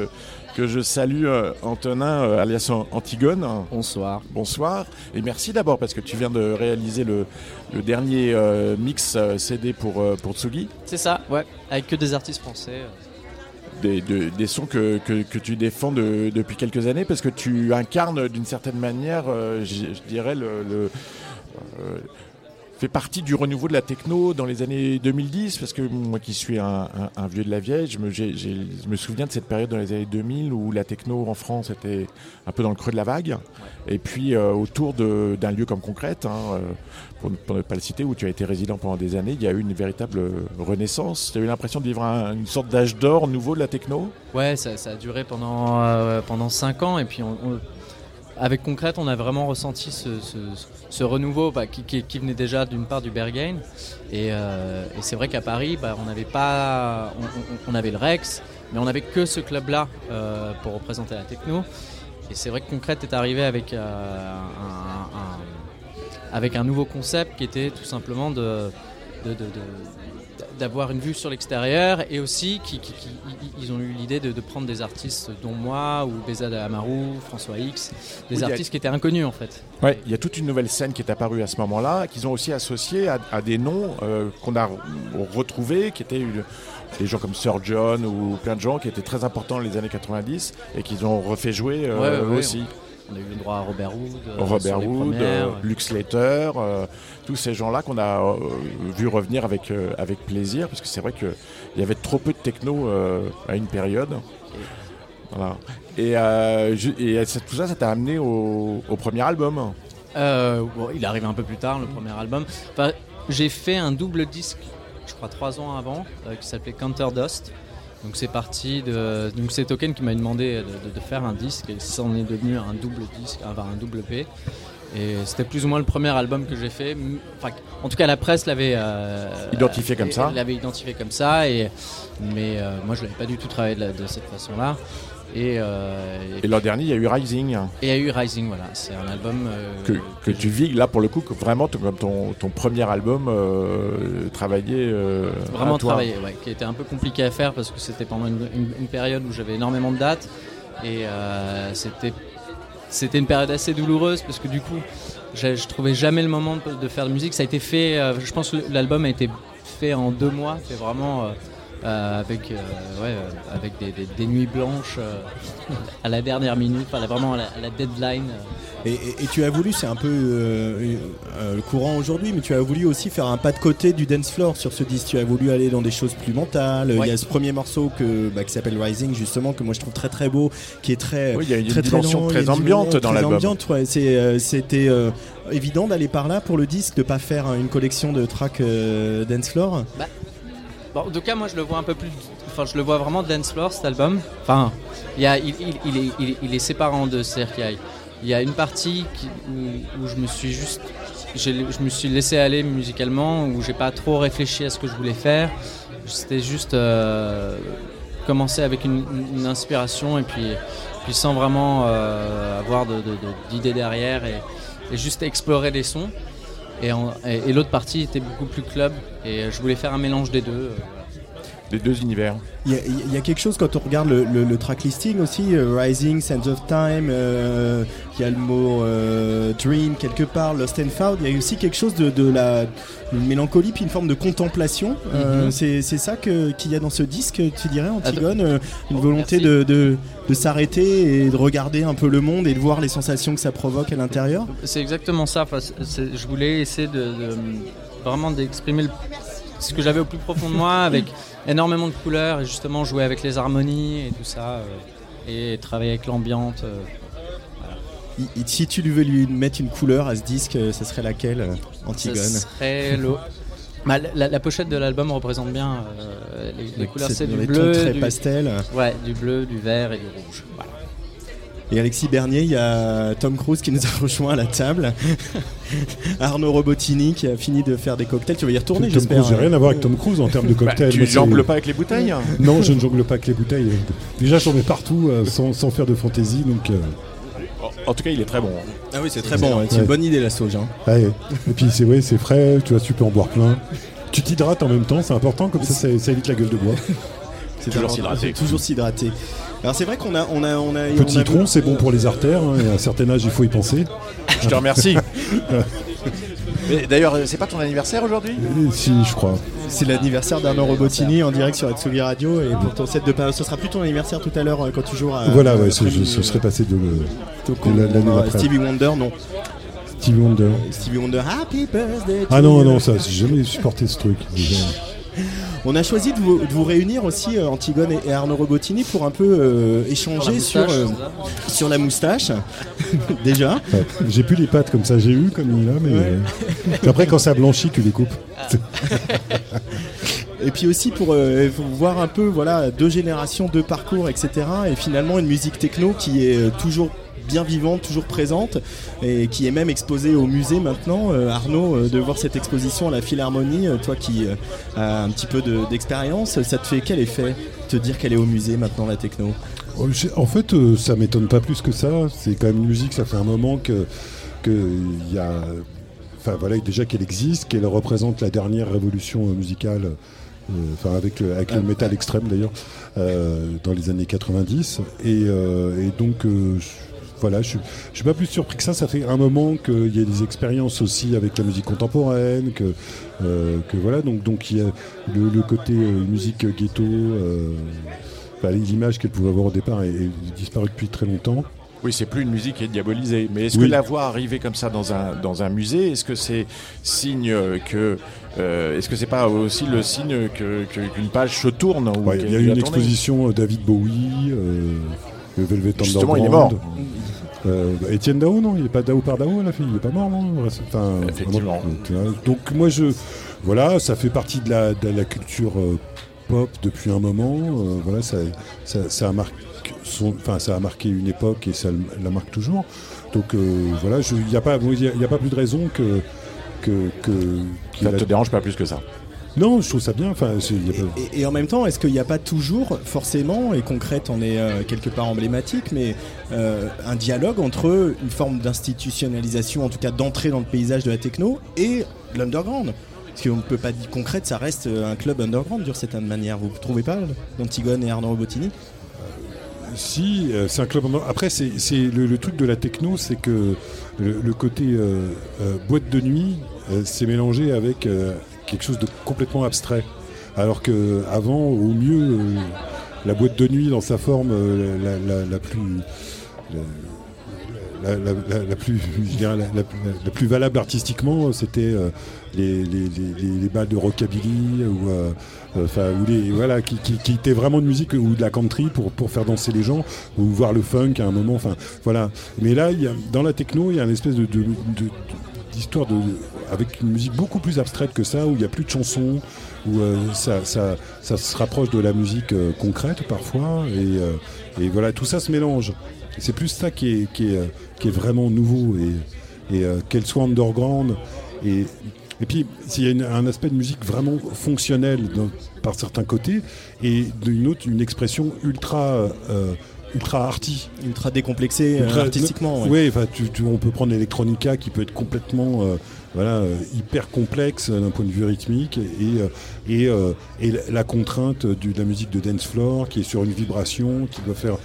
D: que je salue, euh, Antonin euh, alias An- Antigone.
O: Bonsoir.
D: Bonsoir. Et merci d'abord parce que tu viens de réaliser le, le dernier euh, mix CD pour pour Tsugi.
O: C'est ça, ouais. Avec que des artistes français.
D: des, de- des sons que, que- que tu défends de- depuis quelques années parce que tu incarnes d'une certaine manière, euh, je, je dirais, le, le- euh, fait partie du renouveau de la techno dans les années 2010 parce que moi qui suis un, un- un vieux de la vieille, je me, je souviens de cette période dans les années 2000 où la techno en France était un peu dans le creux de la vague et puis euh, autour d'un lieu comme Concrète, hein, euh, pour, ne- pour ne pas le citer, où tu as été résident pendant des années, il y a eu une véritable renaissance. Tu as eu l'impression de vivre un- une sorte d'âge d'or nouveau de la techno?
O: Ouais, ça, ça a duré pendant, euh, pendant 5 ans. Et puis, on- on- avec Concrète, on a vraiment ressenti ce, renouveau bah, qui, venait déjà d'une part du Berghain. Et, euh, c'est vrai qu'à Paris, bah, on n'avait pas. On, avait le Rex, mais on n'avait que ce club-là euh, pour représenter la techno. Et c'est vrai que Concrète est arrivé avec euh, un, nouveau concept qui était tout simplement de- d'avoir une vue sur l'extérieur et aussi qui, qui- qui- ils- ont eu l'idée de, de prendre des artistes dont moi ou Bézad Amarou, François X, des
D: Oui, a-
O: artistes qui étaient inconnus en fait.
D: Ouais, il y a toute une nouvelle scène qui est apparue à ce moment-là, qu'ils ont aussi associé à, à des noms euh, qu'on a re- retrouvés, qui étaient une- des gens comme Sir John ou plein de gens qui étaient très importants dans les années 90 et qu'ils ont refait jouer euh,
O: Ouais, ouais, ouais,
D: aussi.
O: On a eu le droit à Robert Wood. euh,
D: Robert Wood, euh, Luke Slater, euh, tous ces gens-là qu'on a euh, vu revenir avec, euh, avec plaisir, parce que c'est vrai qu'il y avait trop peu de techno euh, à une période. Et, euh, tout ça, ça t'a amené au, premier album?
O: Bon, il arrive un peu plus tard, le premier album. J'ai fait un double disque, je crois trois ans avant, qui s'appelait Counter Dust. Donc c'est parti. Donc c'est Token qui m'a demandé de, de- de faire un disque et ça en est devenu un double disque, enfin un double P. Et c'était plus ou moins le premier album que j'ai fait. Enfin, en tout cas, la presse l'avait euh,
D: Identifié comme ça.
O: L'avait identifié comme ça. Et mais euh, moi, je l'avais pas du tout travaillé de, la- de cette façon-là. Et, euh,
D: Et l'an dernier, il y a eu Rising.
O: et il y a eu Rising, voilà. C'est un album euh,
D: que, que tu vis là pour le coup que vraiment comme ton, ton premier album travaillé
O: Vraiment
D: à toi.
O: travaillé, ouais, qui était un peu compliqué à faire parce que c'était pendant une, une- une période où j'avais énormément de dates et c'était c'était une période assez douloureuse parce que du coup je, trouvais jamais le moment de, de faire de musique. Ça a été fait, euh, je pense que l'album a été fait en deux mois. C'est vraiment euh, euh, avec, euh, ouais, euh, avec des, des- des nuits blanches euh, à la dernière minute, enfin, vraiment à la, à la deadline.
A: Et, et- et tu as voulu, c'est un peu euh, euh, le courant aujourd'hui, mais tu as voulu aussi faire un pas de côté du dance floor sur ce disque. Tu as voulu aller dans des choses plus mentales. Il y a ce premier morceau que, bah, qui s'appelle Rising, justement, que moi je trouve très très beau, qui est très.
D: Oui, il y a une
A: très,
D: dimension très
A: une
D: ambiante dans
A: très
D: l'album.
A: ambiante, ouais. C'est, euh, C'était euh, évident d'aller par là pour le disque, de pas faire une collection de tracks euh, dance floor.
O: Bon, en tout cas, moi je le vois un peu plus. Enfin, je le vois vraiment dance floor cet album. Enfin, il, est, il, il est séparé en deux. Il y a une partie où, je me suis juste. Je me suis laissé aller musicalement, où j'ai pas trop réfléchi à ce que je voulais faire. C'était juste euh, commencer avec une, inspiration et puis, puis sans vraiment euh, avoir d'idées derrière et juste explorer les sons. Et, l'autre partie était beaucoup plus club et je voulais faire un mélange des deux.
D: Les deux univers.
A: Il y, a, il y a quelque chose quand on regarde le, le- le track listing aussi, euh, Rising, Sense of Time, euh, il y a le mot euh, Dream quelque part, Lost and Found, il y a aussi quelque chose de, de la une mélancolie puis une forme de contemplation.
O: Mhm.
A: c'est c'est ça qu'il y a dans ce disque, tu dirais, Antigone euh, Une volonté de, de- de s'arrêter et de regarder un peu le monde et de voir les sensations que ça provoque à l'intérieur?
O: C'est exactement ça. Enfin, je voulais essayer de, de- vraiment d'exprimer le- ce que j'avais au plus profond de moi avec énormément de couleurs et justement jouer avec les harmonies et tout ça euh, et travailler avec l'ambiance. euh,
A: Si tu lui veux lui mettre une couleur à ce disque, euh, ça serait laquelle, euh, Antigone
O: Ça serait le- Bah, la, la pochette de l'album représente bien euh, les, couleurs.
A: c'est
O: du bleu,
A: très
O: du,
A: pastel.
O: Ouais, du bleu, du vert et du rouge. Voilà.
A: Et Alexis Bernier, il y a Tom Cruise qui nous a rejoint à la table. Arnaud Robotini qui a fini de faire des cocktails. Tu vas y retourner,
N: Tom
A: j'espère.
N: Cruise, j'ai rien à voir avec Tom Cruise en termes de
D: Bah,
N: cocktail.
D: tu
N: Moi, c'est-
D: jongles pas avec les bouteilles
N: Non, je ne jongle pas avec les bouteilles. Déjà, j'en mets partout euh, sans, sans faire de fantaisie, donc. euh,
D: En tout cas, il est très bon.
A: Ah oui, c'est très bon. ouais. C'est une bonne idée la sauge. hein.
N: ouais. Et puis c'est ouais, c'est frais, tu vois, tu peux en boire plein. Tu t'hydrates en même temps, c'est important, comme ça, ça, ça évite la gueule de bois.
A: C'est
D: Toujours s'hydrater.
A: Toujours s'hydrater. Alors c'est vrai qu'on a, on a, on a.
N: Le
A: on a
N: citron, c'est bon pour les artères, hein, et à un certain âge, il faut y penser.
D: Je te remercie. D'ailleurs, euh, c'est pas ton anniversaire aujourd'hui?
N: Et si, je crois.
A: C'est l'anniversaire d'Arnaud Robotini en direct sur Atsugi Radio et pour ton set de. Ce sera plus ton anniversaire tout à l'heure euh, quand tu joueras. à-
N: voilà, ouais, ce,
A: l'après-midi,
N: je- ce serait passé de, de la- l'année
A: Euh,
N: d'après.
A: Stevie Wonder, non.
N: Stevie Wonder.
A: Stevie Wonder, Happy Birthday. to
N: Ah non, non, ça, j'ai jamais supporté ce truc. déjà.
A: On a choisi de vous, de vous réunir aussi, euh, Antigone et, et Arnaud Robotini, pour un peu euh, échanger sur,
O: moustache,
A: euh,
O: c'est
A: sur la moustache. Déjà.
N: Ouais, J'ai plus les pattes comme ça, j'ai eu comme il a, mais
A: Ouais.
N: euh, après quand ça blanchit, tu les coupes.
A: Et puis aussi pour euh, voir un peu voilà deux générations, deux parcours, etc. Et finalement une musique techno qui est euh, toujours bien vivante, toujours présente et qui est même exposée au musée maintenant. Euh, Arnaud, euh, de voir cette exposition à la Philharmonie, euh, toi qui as un petit peu de- d'expérience, ça te fait quel effet te dire qu'elle est au musée maintenant la techno?
N: Oh, En fait, ça m'étonne pas plus que ça. C'est quand même une musique, ça fait un moment que que il y a, enfin voilà, déjà qu'elle existe, qu'elle représente la dernière révolution musicale. euh, Enfin, avec le, avec le métal extrême d'ailleurs, euh, dans les années 90. Et, euh, et donc, voilà, je, je suis pas plus surpris que ça. Ça fait un moment qu'il y a des expériences aussi avec la musique contemporaine, que, euh, que voilà, donc donc il y a le, le côté euh, musique ghetto. euh, L'image qu'elle pouvait avoir au départ est, est disparue depuis très longtemps.
D: Oui, c'est plus une musique qui est diabolisée. Mais est-ce
N: Oui.
D: que la voir arriver comme ça dans un, dans un musée, est-ce que c'est signe que. euh, est-ce que c'est pas aussi le signe que- que- qu'une page se tourne
N: Ouais, il y a une exposition David Bowie, euh, Velvet
D: Justement,
N: Underground.
D: il est mort.
N: Euh, Étienne Dao, non Il est pas Dao par Dao, la fille Il est pas mort, non enfin,
D: Effectivement.
N: vraiment, vois. Donc moi, je, voilà, ça fait partie de la, de la culture euh, pop depuis un moment. euh, voilà, ça, ça, ça a marqué son, enfin, ça a marqué une époque et ça la marque toujours. Donc euh, voilà, je- il n'y a pas, y a- y a pas plus de raison que que que
D: Ça te dérange pas plus que ça
N: Non, je trouve ça bien. Enfin, c'est- il y a pas-
A: Et, et en même temps, est-ce qu'il n'y a pas toujours, forcément, et concrète en est euh, quelque part emblématique, mais euh, un dialogue entre une forme d'institutionnalisation, en tout cas d'entrée dans le paysage de la techno, et l'underground? Parce qu'on ne peut pas dire concrète, ça reste euh, un club underground d'une certaine manière. Vous ne trouvez pas, d'Antigone et Arnaud Robotini
N: Si, c'est un club. Après, c'est c'est le, le truc de la techno, c'est que le, le côté euh, euh, boîte de nuit euh, s'est mélangé avec quelque chose de complètement abstrait. Alors que avant, au mieux, euh, la boîte de nuit dans sa forme euh, la, la- plus la, plus valable artistiquement, c'était euh, les, les, les, les- les balles de rockabilly ou enfin voilà qui, qui, étaient vraiment de musique ou de la country pour, pour faire danser les gens ou voir le funk à un moment. Enfin voilà. Mais là, y a, dans la techno, il y a une espèce de- d'histoire de, avec une musique beaucoup plus abstraite que ça, où il n'y a plus de chansons, où euh, ça, ça, ça se rapproche de la musique euh, concrète parfois, et, euh, et voilà, tout ça se mélange. C'est plus ça qui est, qui est, qui est vraiment nouveau, et, qu'elle soit underground. Et, et puis, s'il y a un aspect de musique vraiment fonctionnel par certains côtés, et d'une autre, une expression ultra... ultra arty.
A: Ultra décomplexé euh, artistiquement. ouais.
N: Oui, enfin, tu- tu- on peut prendre l'electronica qui peut être complètement euh, voilà, euh, hyper complexe d'un point de vue rythmique et, et, et la- contrainte du- de la musique de dance floor qui est sur une vibration, qui doit faire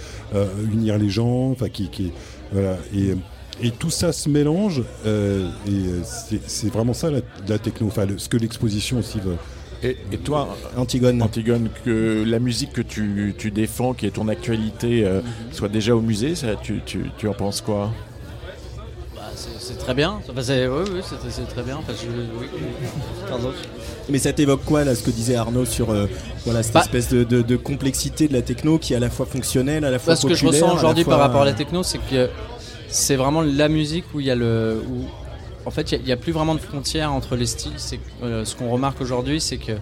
N: unir les gens, enfin qui, voilà et, et tout ça se mélange euh, et c'est c'est vraiment ça la, la techno, enfin le- ce que l'exposition aussi veut.
D: Et, et toi,
A: Antigone.
D: Antigone, que la musique que tu, tu défends, qui est ton actualité, euh, soit déjà au musée, ça, tu, tu, tu en penses quoi?
O: Bah, c'est très bien. Enfin, oui, oui, c'est très bien. Enfin, je- oui, oui. Pardon.
A: Mais ça t'évoque quoi là, ce que disait Arnaud sur euh, voilà, cette
O: Bah-
A: espèce de, de- de complexité de la techno qui est à la fois fonctionnelle, à la fois
O: Bah, ce que je
A: populaire,
O: ressens aujourd'hui par rapport à la techno, c'est que c'est vraiment la musique où il y a le. Où, en fait, il n'y a, plus vraiment de frontières entre les styles. Euh, ce qu'on remarque aujourd'hui, c'est que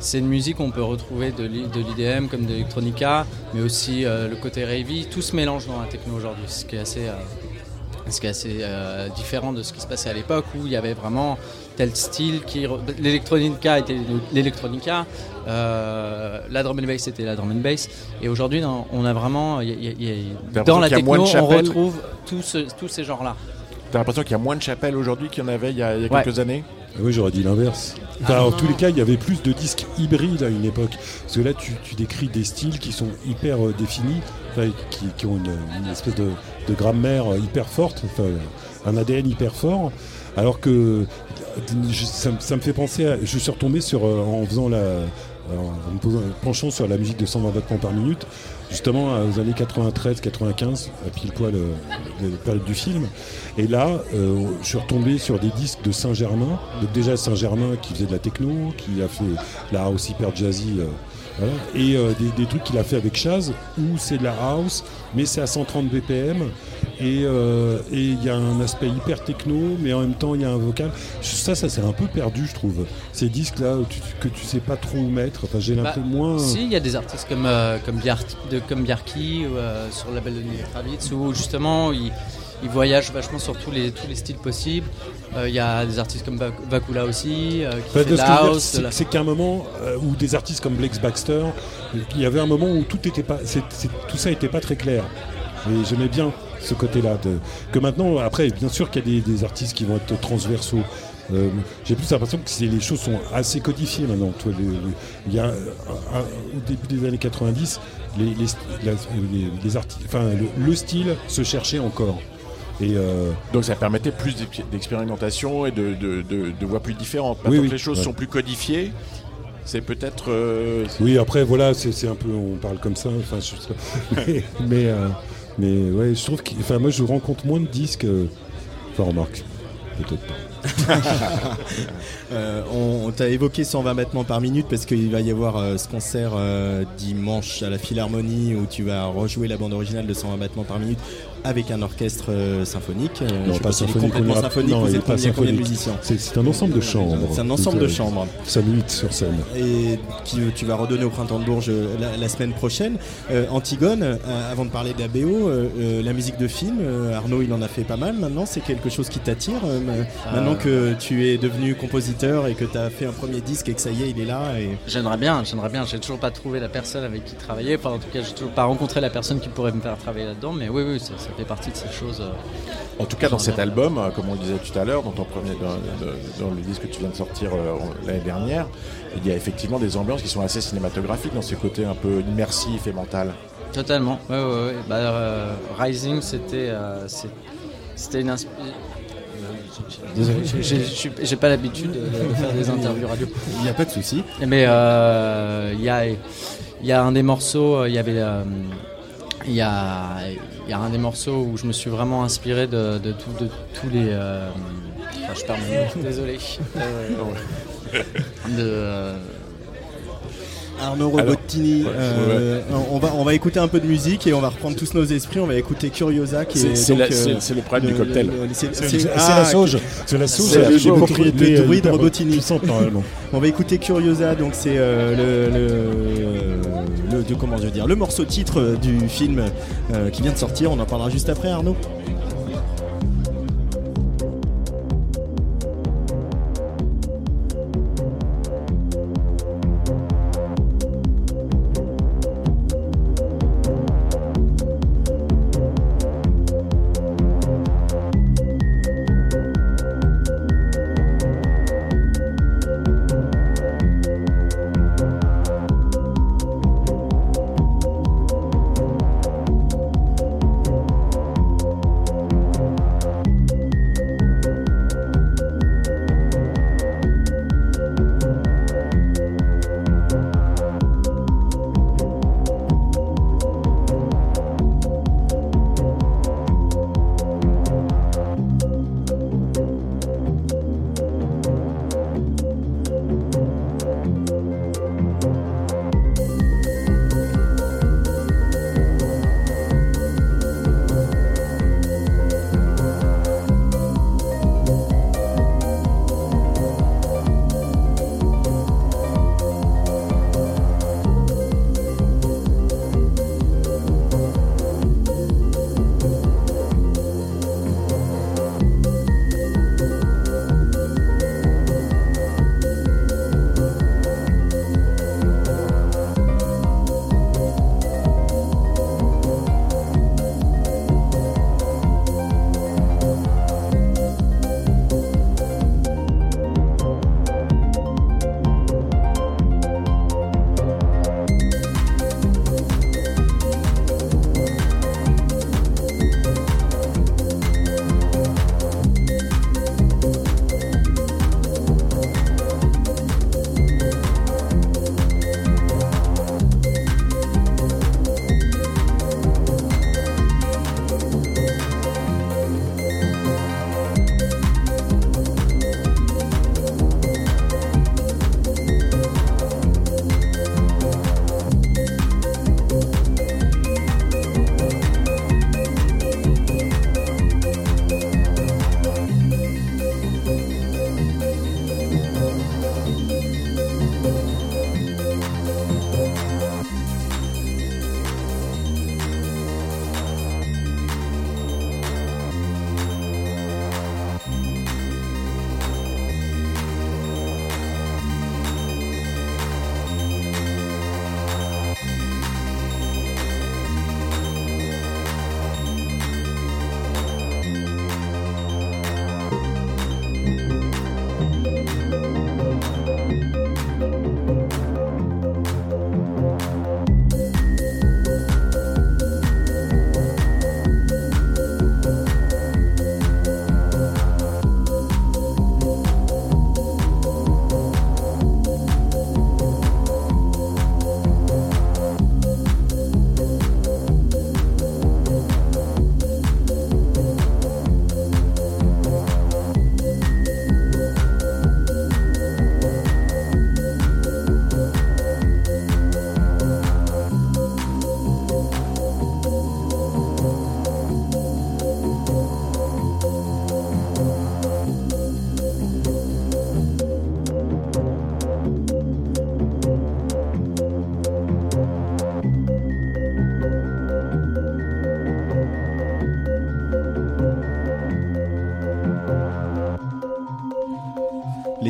O: c'est une musique qu'on peut retrouver de l'i- de l'IDM comme de l'electronica, mais aussi euh, le côté ravey. Tout se mélange dans la techno aujourd'hui, ce qui est assez. euh, ce qui est assez euh, différent de ce qui se passait à l'époque où il y avait vraiment tel style qui l'électronica était l'électronica la drum and bass était la drum and bass et aujourd'hui dans- on a vraiment y a- y a- y dans la techno on retrouve tous ce- tous ces genres là
D: T'as l'impression qu'il y a moins de chapelles aujourd'hui qu'il y en avait il y a, il y a
O: Ouais.
D: quelques années
N: Oui, j'aurais dit l'inverse. Enfin,
O: Ah,
N: en tous les cas, il y avait plus de disques hybrides à une époque. Parce que là, tu, tu décris des styles qui sont hyper euh, définis, qui, qui ont une, une espèce de, de grammaire hyper forte, un ADN hyper fort. Alors que je- ça, me- ça me fait penser à. Je suis retombé sur. euh, en faisant la. en me penchant sur la musique de 120 battements par minute, justement euh, aux années 93-95, à pile poil euh, la période du film. Et là, euh, je suis retombé sur des disques de Saint-Germain. Donc déjà Saint-Germain qui faisait de la techno, qui a fait la house hyper jazzy. euh, voilà. Et euh, des, des trucs qu'il a fait avec Chaz, où c'est de la house, mais c'est à 130 BPM. Et euh, et il y a un aspect hyper techno, mais en même temps il y a un vocal. Ça, ça s'est un peu perdu, je trouve. Ces disques-là tu- que tu sais pas trop où mettre. Enfin, j'ai
O: Bah,
N: l'impression moins.
O: Si, il y a des artistes comme, euh, comme, Biar- de, comme Biarki euh, sur le label de Nick Kravitz où justement ils, ils voyagent vachement sur tous les, tous les styles possibles. Euh, Il y a des artistes comme Vakula aussi euh, qui
N: Enfin,
O: fait
N: de
O: house.
N: c'est
O: la-
N: c'est qu'à un moment euh, où des artistes comme Blex Baxter, il y avait un moment où tout était pas, tout ça n'était pas très clair. Et j'aimais bien ce côté-là. Que maintenant, après, bien sûr qu'il y a des, des artistes qui vont être transversaux. J'ai plus l'impression que les choses sont assez codifiées maintenant. Toi, le- le- il y a, au début des années 90, les, les, la- les- les arti- enfin, le, le style se cherchait encore. Et euh,
D: Donc ça permettait plus d'ex- d'expérimentation et de, de, de- de voix plus différentes. Maintenant
N: Oui,
D: que
N: oui,
D: les choses
N: ouais.
D: sont plus codifiées, c'est peut-être... euh,
N: Oui, après, voilà, c'est un peu, on parle comme ça, enfin, je. Mais, mais, euh, mais ouais, je trouve que, enfin, moi, je rencontre moins de disques, enfin, remarque, peut-être pas.
A: Euh, on on t'a évoqué 120 battements par minute parce qu'il va y avoir euh, ce concert euh, dimanche à la Philharmonie où tu vas rejouer la bande originale de 120 battements par minute avec un orchestre euh, symphonique. Je
N: Non,
A: sais
N: pas symphonique, on
A: complètement symphonique.
N: non,
A: vous êtes
N: pas
A: combien, combien de musiciens
N: C'est c'est un ensemble de chambres.
A: C'est un ensemble de chambres.
N: Ça nuit sur scène.
A: et qui tu vas redonner au printemps de Bourges euh, la, la semaine prochaine. Euh, Antigone, euh, avant de parler de la BO, euh, la musique de film, euh, Arnaud il en a fait pas mal maintenant, c'est quelque chose qui t'attire euh,
O: Euh.
A: maintenant que tu es devenu compositeur et que tu as fait un premier disque et que ça y est, il est là. Et...
O: J'aimerais bien, j'aimerais bien. J'ai toujours pas trouvé la personne avec qui travailler. Enfin, en tout cas, j'ai toujours pas rencontré la personne qui pourrait me faire travailler là-dedans. Mais oui, oui, ça, ça fait partie de ces choses. euh,
D: En tout cas, dans cet album, euh, comme on le disait tout à l'heure, dans ton premier, dans, dans- dans le disque que tu viens de sortir euh, l'année dernière, il y a effectivement des ambiances qui sont assez cinématographiques dans ce côté un peu immersif et mental.
O: Totalement. Ouais, ouais, ouais. Bah, euh, Rising, c'était, euh, une inspi- euh, Désolé, j'ai- pas l'habitude de, de faire des interviews radio.
A: Il n'y a pas de souci.
O: Mais euh, il y, a, y a un des morceaux, il y avait. il y, a, y a un des morceaux où je me suis vraiment inspiré de, de, tout- de tous les. euh, enfin, je perds mon mot, désolé. De, euh,
A: Arnaud Robottini,
D: Alors, ouais,
A: euh, on, va, on va écouter un peu de musique et on va reprendre tous nos esprits. On va écouter Curiosa qui
D: C'est-
A: est.
D: c'est
A: donc,
D: la-
A: euh,
D: le problème du cocktail.
A: c'est-
D: c'est
A: ah,
D: la sauge. C'est la sauge,
A: c'est le-
D: des
A: le- le
D: euh,
A: druide. On va écouter Curiosa, donc c'est euh, le, le, le- de- comment je veux dire, le morceau titre du film euh, qui vient de sortir. On en parlera juste après, Arnaud.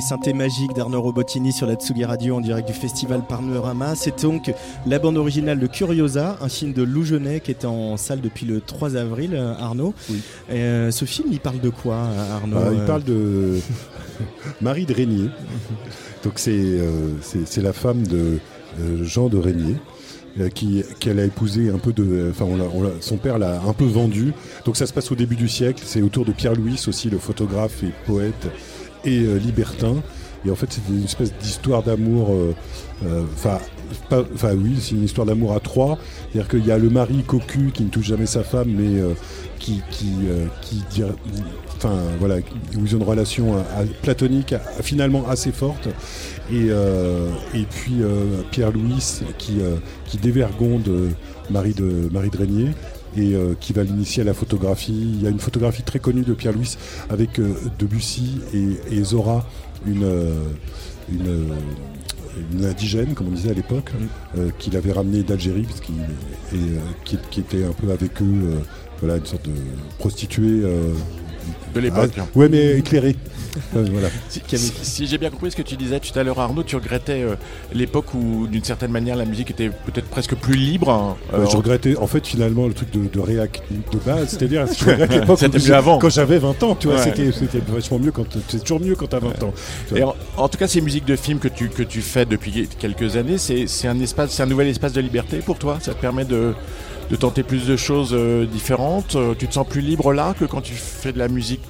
A: Les synthés magiques d'Arnaud Robotini sur la Tsugi Radio en direct du festival Panorama. C'est donc la bande originale de Curiosa, un film de Lou Genet qui est en salle depuis le 3 avril, euh, Arnaud. Euh, ce film, il parle de quoi, Arnaud
N: Bah, il
A: Euh,
N: parle de Marie de Régnier. Donc c'est euh, la femme de euh, Jean de Régnier. euh, qui qu'elle a épousé un peu de. Enfin, on on son père l'a un peu vendu. Donc ça se passe au début du siècle. C'est autour de Pierre Louis aussi, le photographe et poète et euh, libertin. Et en fait, c'est une espèce d'histoire d'amour. euh, euh, Enfin, oui, c'est une histoire d'amour à trois. C'est-à-dire qu'il y a le mari cocu qui ne touche jamais sa femme, mais qui, qui, qui enfin voilà, où ils ont une relation platonique finalement assez forte. Et, et puis Pierre Louis qui, qui dévergonde Marie de Marie de et euh, qui va l'initier à la photographie. Il y a une photographie très connue de Pierre Louis avec euh, Debussy et, et Zora, une, euh, une, une indigène, comme on disait à l'époque, euh, qu'il avait ramené d'Algérie, parce qu'il- et, euh, qui, qui était un peu avec eux, voilà, une sorte de prostituée.
D: De l'époque.
N: ah, ouais, mais éclairée. Euh, voilà.
D: Si, si- si j'ai bien compris ce que tu disais tout à l'heure, Arnaud, tu regrettais euh, l'époque où, d'une certaine manière, la musique était peut-être presque plus libre. hein,
N: Euh, je regrettais en fait finalement le truc de, de réac de base, c'est-à-dire je regrette l'époque où- quand j'avais 20 ans, tu vois,
D: Ouais.
N: c'était c'était vachement mieux quand c'est toujours mieux quand t'as 20 ans.
D: Et en, en tout cas, ces musiques de films que tu, que tu fais depuis quelques années, c'est c'est un, espace, c'est un nouvel espace de liberté pour toi? Ça te permet de, de tenter plus de choses euh, différentes? Euh, Tu te sens plus libre là que quand tu fais de la musique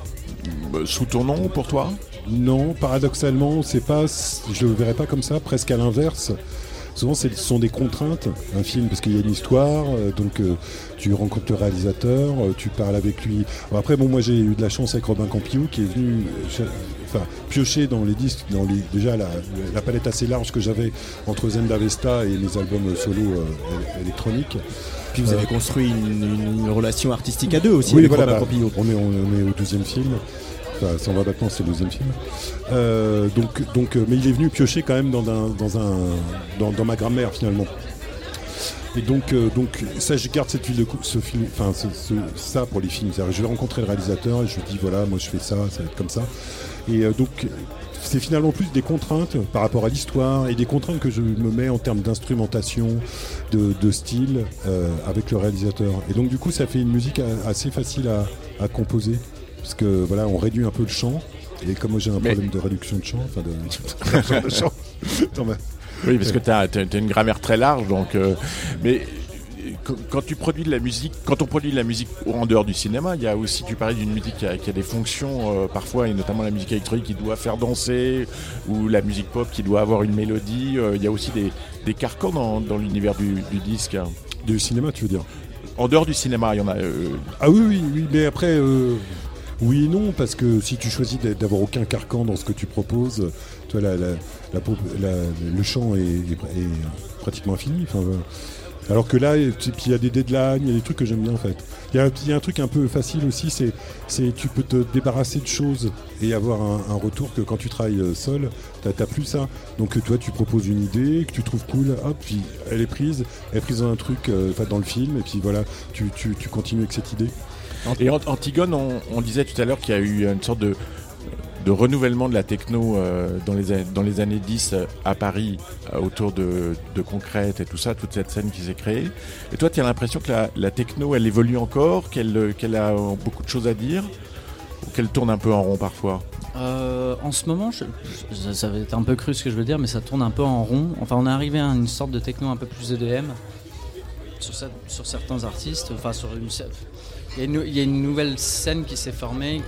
D: sous ton nom pour toi?
N: Non, paradoxalement, c'est pas, je le verrais pas comme ça, presque à l'inverse. Souvent, ce sont des contraintes, un film, parce qu'il y a une histoire, euh, donc euh, tu rencontres le réalisateur, euh, tu parles avec lui. Après, bon, moi j'ai eu de la chance avec Robin Campiou qui est venu euh, enfin, piocher dans les disques, dans les, déjà la, palette assez large que j'avais entre Zenda Vesta et mes albums solo euh, éle- électroniques.
A: Puis vous avez construit une, une relation artistique à deux aussi
N: Oui,
A: avec
N: voilà, bah, on, est, on est au deuxième film. Enfin, ça en va maintenant, c'est le deuxième film. Euh, donc, donc, euh, mais il est venu piocher quand même dans, un, dans, un, dans, dans ma grammaire finalement. Et donc, euh, donc ça, je garde cette de cou- ce film, enfin, ce- ce- ça pour les films. Je vais rencontrer le réalisateur et je lui dis voilà, moi je fais ça, ça va être comme ça. Et euh, donc, c'est finalement plus des contraintes par rapport à l'histoire et des contraintes que je me mets en termes d'instrumentation, de, de style euh, avec le réalisateur. Et donc, du coup, ça fait une musique assez facile à, à composer parce que voilà, on réduit un peu le chant. Et comme moi j'ai un
D: Mais-
N: problème de réduction de chant, enfin de, de chant, dans ma-
D: Oui, parce que tu as, une grammaire très large. Donc, euh, mais quand- tu produis de la musique, quand on produit de la musique en dehors du cinéma, il y a aussi, tu parlais d'une musique qui a, qui a des fonctions euh, parfois, et notamment la musique électronique qui doit faire danser, ou la musique pop qui doit avoir une mélodie. euh, il y a aussi des, des carcans dans, dans l'univers du, du disque.
N: Du cinéma, tu veux dire?
D: En dehors du cinéma, il y en a. euh,
N: Ah oui, oui, oui, mais après, oui et non, parce que si tu choisis d'a- d'avoir aucun carcan dans ce que tu proposes, toi, la, la- la le champ est, est- est pratiquement infini. enfin, alors que là, il y a des deadlines, il y a des trucs que j'aime bien en fait. Il y, a un- truc un peu facile aussi, c'est tu peux te débarrasser de choses et avoir un, retour que quand tu travailles euh, seul, t'as plus ça. Donc euh, toi, tu proposes une idée que tu trouves cool, hop, puis elle est prise, elle est prise dans un truc, euh, dans le film, et puis voilà, tu, continues avec cette idée.
D: Et Antigone, on, on disait tout à l'heure qu'il y a eu une sorte de, de renouvellement de la techno euh, dans, les, a- dans les années 10 euh, à Paris, euh, autour de, de Concrète et tout ça, toute cette scène qui s'est créée. Et toi, tu as l'impression que la, techno, elle évolue encore, qu'elle euh, qu'elle a euh, beaucoup de choses à dire, ou qu'elle tourne un peu en rond parfois?
O: Euh, en ce moment, ça, va être un peu cru ce que je veux dire, mais ça tourne un peu en rond. Enfin, on est arrivé à une sorte de techno un peu plus EDM sur, cer- sur certains artistes. Enfin, sur une, il, y a une, y a une nouvelle scène qui s'est formée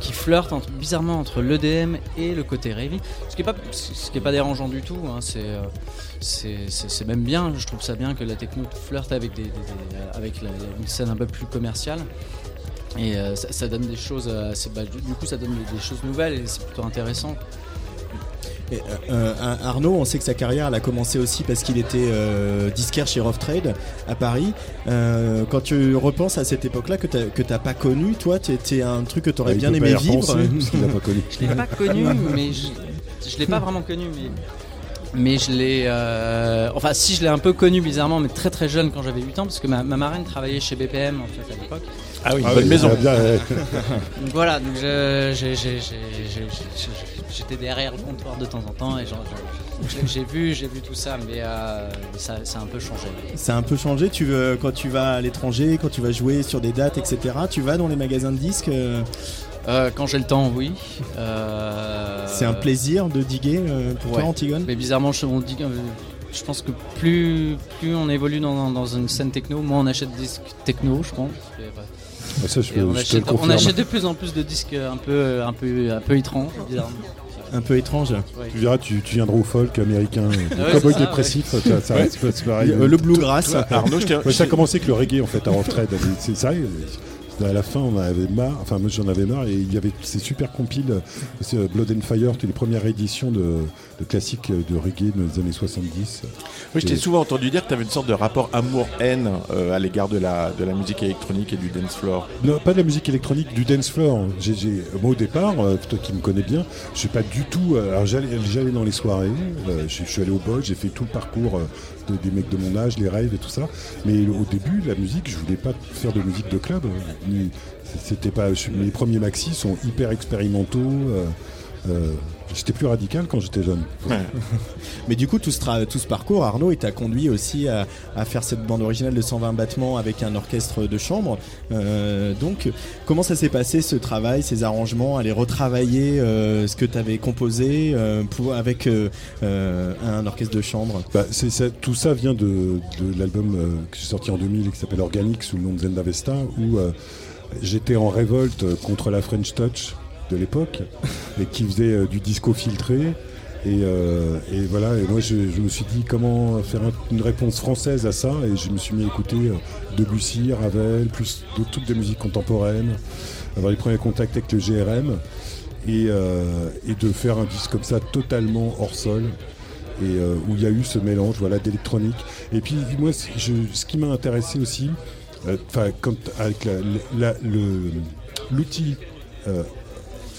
O: qui flirte bizarrement entre l'EDM et le côté rave. Ce qui est pas, pas dérangeant du tout. hein, c'est, euh, c'est, même bien. Je trouve ça bien que la techno flirte avec, des, avec la- une scène un peu plus commerciale. Et euh, ça, donne des choses, euh, bah, du, coup ça donne des choses nouvelles et c'est plutôt intéressant.
A: Euh, euh, Arnaud, on sait que sa carrière elle a commencé aussi parce qu'il était euh, disquaire chez Rough Trade à Paris. Euh, quand tu repenses à cette époque-là que t'as- que t'as pas connu, toi, c'était un truc que tu aurais
N: Bah,
A: bien aimé vivre.
N: parce pas connu.
O: Je l'ai pas connu, mais je, je l'ai pas vraiment connu, mais mais je l'ai, euh, enfin si je l'ai un peu connu bizarrement, mais très très jeune quand j'avais 8 ans, parce que ma, ma marraine travaillait chez BPM en fait à l'époque.
D: Ah oui,
N: Ah
D: bonne
N: oui,
D: maison.
N: bien, ouais.
O: Donc voilà, donc j'étais derrière le comptoir de temps en temps et genre, je- je- j'ai vu, j'ai vu tout ça, mais euh, ça, ça a un peu changé.
A: Ça a un peu changé. Tu veux, quand tu vas à l'étranger, quand tu vas jouer sur des dates, etc. Tu vas dans les magasins de disques. euh,
O: Euh, quand j'ai le temps, oui. Euh,
A: C'est un plaisir de diguer euh, pour
O: ouais.
A: toi, Antigone?
O: Mais bizarrement, je, on dit, je pense que plus, plus on évolue dans, dans une scène techno, moins on achète des disques techno, je pense. Et.
N: Ça, je
O: on,
N: je
O: achète, on de plus en plus de disques un peu, un peu, un peu étranges, bizarrement.
A: Un peu étrange.
N: Tu verras, tu, tu viendras au folk américain,
O: Ah
N: le
O: ouais,
N: cowboy
O: c'est ça,
N: dépressif,
O: ouais.
N: ça, ça reste
O: Ouais.
N: c'est pareil.
A: Le- le bluegrass.
N: Toi,
D: Arnaud, je t'ai-
N: ouais, ça a commencé avec le reggae en fait, à Rough Trade. C'est ça. À la fin, on avait marre. Enfin, moi, j'en avais marre. Et il y avait ces super compiles, euh, Blood and Fire, qui est les premières éditions de, de classiques de reggae des années 70.
D: Oui, je t'ai souvent entendu dire que tu avais une sorte de rapport amour-haine euh, à l'égard de la, de la musique électronique et du dance floor.
N: Non, pas de la musique électronique, du dance floor. Moi, au départ, euh, toi qui me connais bien, je suis pas du tout. euh, alors, j'allais, dans les soirées, euh, je, suis allé au boy, j'ai fait tout le parcours euh, de- des mecs de mon âge, les rêves et tout ça. Mais au début, la musique, je voulais pas faire de musique de club. ni- c'était pas. mes premiers maxi sont hyper expérimentaux. euh, euh, j'étais plus radical quand j'étais jeune.
A: Mais du coup, tout ce, tra- tout ce parcours, Arnaud, il t'a conduit aussi à, à faire cette bande originale de 120 battements avec un orchestre de chambre. Euh, donc, comment ça s'est passé ce travail, ces arrangements, aller retravailler euh, ce que tu avais composé euh, pour, avec euh, un orchestre de chambre?
N: Bah, ça- tout ça vient de, de l'album que j'ai sorti en 2000 et qui s'appelle Organic sous le nom de Zenda Vesta où j'étais en révolte contre la French Touch de l'époque et qui faisait euh, du disco filtré. Et, euh, et voilà, et moi je, me suis dit comment faire un- une réponse française à ça. Et je me suis mis à écouter euh, Debussy, Ravel, plus de toutes des musiques contemporaines, avoir les premiers contacts avec le GRM et, et de faire un disque comme ça totalement hors sol. Et où il y a eu ce mélange voilà d'électronique. Et puis moi ce, qui m'a intéressé aussi enfin quand avec l'outil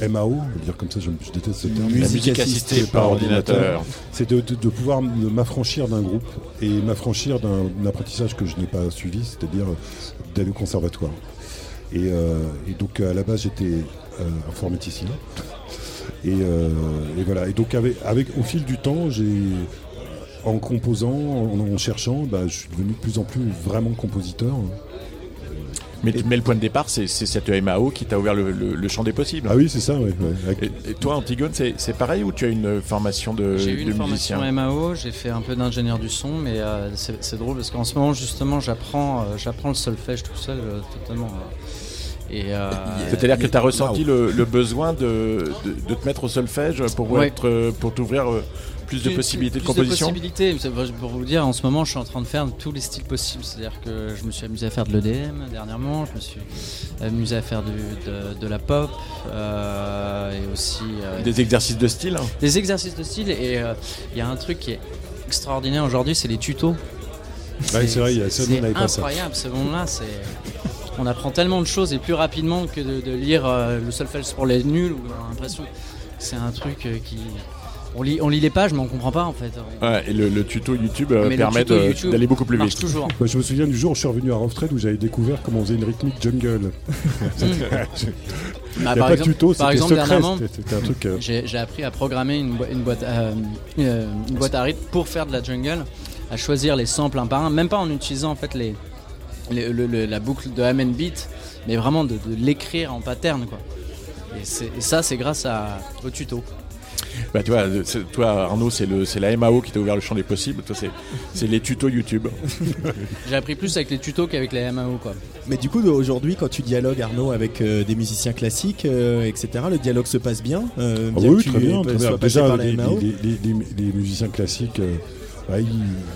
N: MAO, dire comme ça, je, je déteste ce terme.
D: La musique assistée par ordinateur.
N: C'est de, de- de pouvoir m'affranchir d'un groupe et m'affranchir d'un apprentissage que je n'ai pas suivi, c'est-à-dire d'aller au conservatoire. Et, euh, et donc à la base j'étais euh, informaticien. Et, euh, et voilà. Et donc avec, avec au fil du temps, j'ai en composant, en, en cherchant, bah, je suis devenu de plus en plus vraiment compositeur.
D: Mais, mais le point de départ, c'est cette MAO qui t'a ouvert le, le- le champ des possibles.
N: Ah oui, c'est ça, ouais, ouais.
D: Et, et toi, Antigone, c'est c'est pareil ou tu as une formation de,
O: J'ai eu une formation
D: musicien
O: MAO, j'ai fait un peu d'ingénieur du son, mais euh, c'est drôle parce qu'en ce moment justement j'apprends euh, j'apprends le solfège tout seul euh, totalement. euh. Euh,
D: C'est-à-dire que tu as ressenti le, le besoin de, de- de te mettre au solfège pour,
O: Ouais.
D: être, pour t'ouvrir plus de
O: Plus-
D: possibilités de
O: plus
D: composition
O: possibilités. C'est- Pour vous dire, en ce moment, je suis en train de faire tous les styles possibles. C'est-à-dire que je me suis amusé à faire de l'EDM dernièrement, je me suis amusé à faire du- de, de la pop euh, et aussi euh,
D: Des exercices de style hein.
O: Des exercices de style et euh, il y a un truc qui est extraordinaire aujourd'hui, c'est les tutos.
N: Ouais, c'est vrai, il y a-
O: incroyable ce monde-là. C'est on apprend tellement de choses et plus rapidement que de, de lire euh, le solfège pour les nuls. Où on a l'impression que c'est un truc euh, qui on lit, on lit les pages mais on comprend pas en fait.
D: Ouais, et le, le tuto YouTube euh,
O: Mais le
D: permet
O: tuto
D: de-
O: YouTube
D: d'aller beaucoup plus
O: marche
D: vite.
O: toujours.
N: Je me souviens du jour où je suis revenu à Rough Trade où j'avais découvert comment on faisait une rythmique jungle. Il n'y a
O: Bah,
N: pas
O: par
N: de
O: exemple-
N: tuto,
O: par
N: c'était
O: exemple,
N: secret.
O: dernièrement,
N: c'était- C'était un truc. euh,
O: J'ai j'ai appris à programmer une, boi- une boîte, euh, euh, une boîte à rythme pour faire de la jungle, à choisir les samples un par un, même pas en utilisant en fait les, les- le- le- la boucle de Amen Beat, mais vraiment de, de l'écrire en pattern quoi. Et, c'est- et ça c'est grâce à, au tuto.
D: Bah, tu vois, toi Arnaud, c'est le- c'est la MAO qui t'a ouvert le champ des possibles. Toi, c'est- c'est les tutos YouTube.
O: J'ai appris plus avec les tutos qu'avec les MAO quoi.
A: Mais du coup, aujourd'hui, quand tu dialogues, Arnaud, avec euh, des musiciens classiques, euh, etc., le dialogue se passe bien euh,
N: Ah
A: bien
N: oui,
A: que tu
N: très bien. très bien. Déjà,
A: la
N: les,
A: MAO.
N: les- les- les- les musiciens classiques, euh, bah, ils,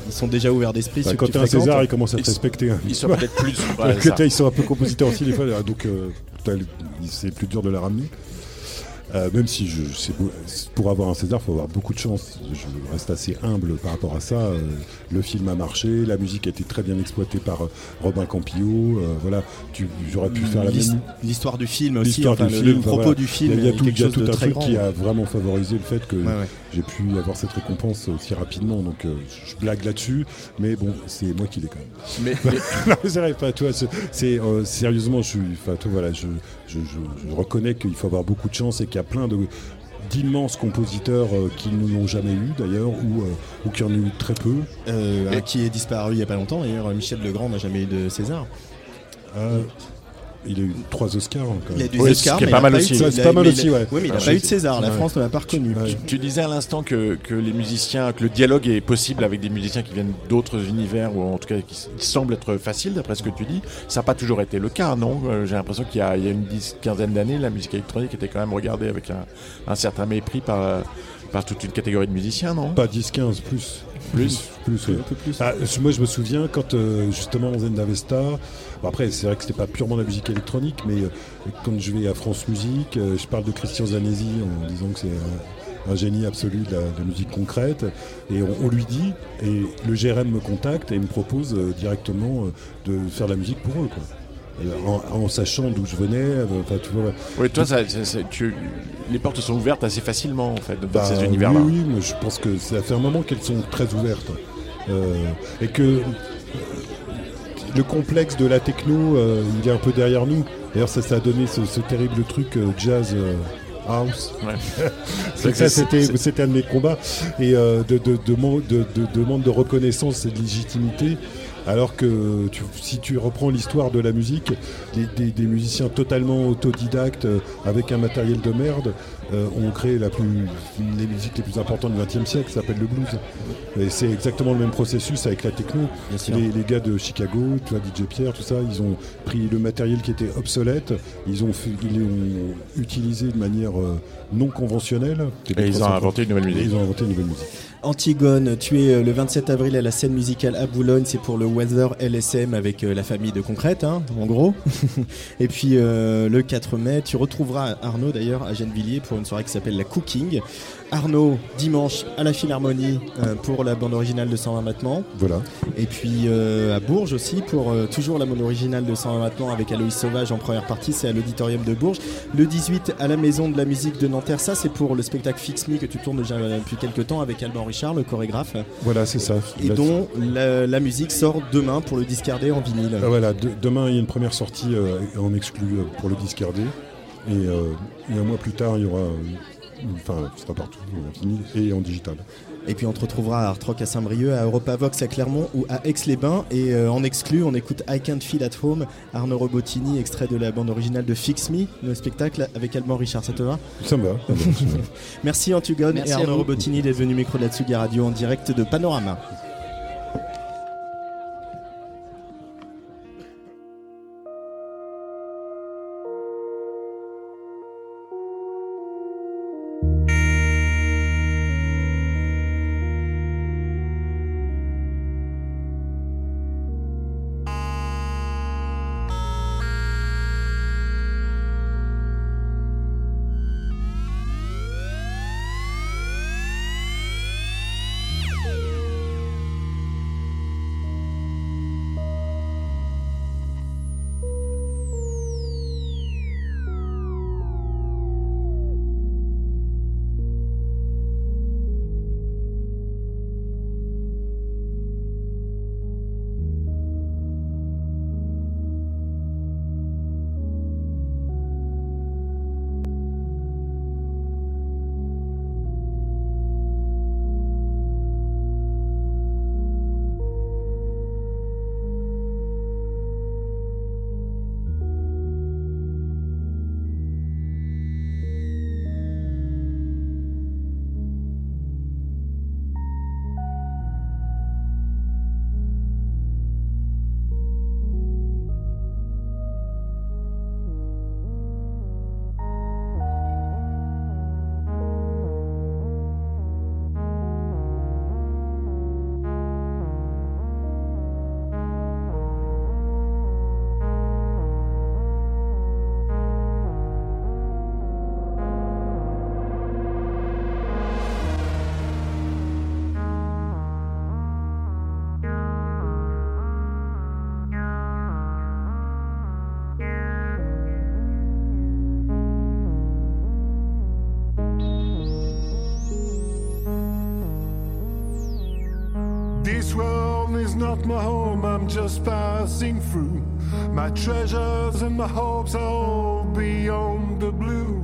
A: Ils sont déjà ouverts d'esprit.
N: bah, quand
A: tu
N: t'es un César, ils commencent à te respecter. hein.
D: ils sont peut-être plus- ouais,
N: ils sont un peu compositeurs aussi des fois, donc euh, c'est plus dur de la ramener. Euh, même si je, c'est beau- pour avoir un César, il faut avoir beaucoup de chance. Je reste assez humble par rapport à ça. Euh, le film a marché, la musique a été très bien exploitée par euh, Robin Campillo. Euh, voilà, tu- j'aurais pu faire la même.
A: L'histoire du film aussi,
N: L'histoire
A: enfin,
N: du
A: le,
N: film,
A: le
N: enfin,
A: propos
N: voilà.
A: du film,
N: Il y a, tout, y a
A: chose
N: tout
A: de
N: un
A: très
N: truc
A: grand.
N: qui a vraiment favorisé le fait que
A: Ouais, ouais.
N: j'ai pu avoir cette récompense aussi rapidement. Donc euh, je blague là-dessus, mais bon, c'est moi qui l'ai quand même.
D: Mais-
N: Non, mais c'est vrai, enfin, toi, c'est, c'est, euh, sérieusement, je suis, enfin, toi, voilà, je, je, je- je reconnais qu'il faut avoir beaucoup de chance et qu'il y a plein de d'immenses compositeurs euh, qui ne l'ont jamais eu d'ailleurs ou, euh, ou qui en ont eu très peu.
A: Euh, qui est disparu il y a pas longtemps d'ailleurs, Michel Legrand n'a jamais eu de César.
N: Euh, il a eu trois Oscars. quand
A: Il a
N: même.
A: des Oscars, mais pas a mal eu aussi. de-
N: Ça,
A: il
N: C'est
A: a-
N: pas mal aussi,
A: il a-
N: ouais.
A: oui, mais il a pas eu de César, la France ne l'a pas reconnu.
D: Tu, disais à l'instant que, que les musiciens, que le dialogue est possible avec des musiciens qui viennent d'autres univers, ou en tout cas qui, semblent être faciles d'après ce que tu dis. Ça n'a pas toujours été le cas, non? Euh, J'ai l'impression qu'il y a, il y a une dix, quinzaine d'années, la musique électronique était quand même regardée avec un, un certain mépris par, euh, par toute une catégorie de musiciens, non?
N: Pas 10-15, plus.
D: Plus
N: plus, ouais. Ah, je- moi, je me souviens quand euh, justement on Zenda Vesta. Bon, après, c'est vrai que c'était pas purement de la musique électronique, mais euh, quand je vais à France Musique, euh, je parle de Christian Zanesi en disant que c'est un, un génie absolu de la, de musique concrète. Et on, on lui dit, et le GRM me contacte et me propose euh, directement euh, de faire de la musique pour eux. Quoi. Euh, En, en sachant d'où je venais, euh, enfin, tu vois.
D: Oui, toi, ça, ça- ça- tu- les portes sont ouvertes assez facilement, en fait, dans
N: Bah,
D: ces univers-là.
N: Oui, oui, mais je pense que ça fait un moment qu'elles sont très ouvertes. Euh, et que euh, le complexe de la techno, euh, il est un peu derrière nous. D'ailleurs, ça, ça a donné ce, ce terrible truc euh, jazz. euh, House.
D: C'est
N: ça, c'était un de mes combats. Et de, de, de, man- de- de- demande de reconnaissance et de légitimité. Alors que tu- si tu reprends l'histoire de la musique, des, des- des musiciens totalement autodidactes avec un matériel de merde euh, ont créé la plus, les musiques les plus importantes du XXe siècle, qui s'appelle le blues. Et c'est exactement le même processus avec la techno. Les, les gars de Chicago, tu vois, DJ Pierre, tout ça, ils ont pris le matériel qui était obsolète, ils ont, fait- ils l'ont utilisé de manière euh, non conventionnelle.
D: Et ils ont inventé une nouvelle musique.
N: Et Ils ont inventé une nouvelle musique.
A: Antigone, tu es euh, le 27 avril à la scène musicale à Boulogne, c'est pour le Weather LSM avec euh, la famille de Concrète, hein, en gros. Et puis euh, le 4 mai, tu retrouveras Arnaud d'ailleurs à Gennevilliers pour une soirée qui s'appelle la Cooking. Arnaud, dimanche à la Philharmonie euh, pour la bande originale de 120 battements.
N: Voilà.
A: Et puis euh, à Bourges aussi pour euh, toujours la bande originale de 120 battements avec Aloïs Sauvage en première partie, c'est à l'auditorium de Bourges. Le 18 à la Maison de la musique de Nanterre, ça c'est pour le spectacle Fix Me que tu tournes déjà depuis quelques temps avec Alban Richard, le chorégraphe.
N: Voilà, c'est ça.
A: Et dont la, la musique sort demain pour le discarder en vinyle.
N: Ah, voilà, de- demain il y a une première sortie en exclu pour le. Et, euh, et un mois plus tard, il y aura. Enfin, ce sera partout, en vinyle et en digital.
A: Et puis on te retrouvera à Art Rock à Saint-Brieuc, à Europavox à Clermont ou à Aix-les-Bains. Et euh, en exclu, on écoute I Can't Feel at Home, Arnaud Robotini, extrait de la bande originale de Fix Me, le spectacle avec Alban Richard. Ça te va?
N: Ça me va.
A: Merci Antigone
O: Merci
A: et Arnaud. Robotini d'être venu micro de la Tsugi Radio en direct de Panorama.
P: not my home, I'm just passing through. My treasures and my hopes are all beyond the blue.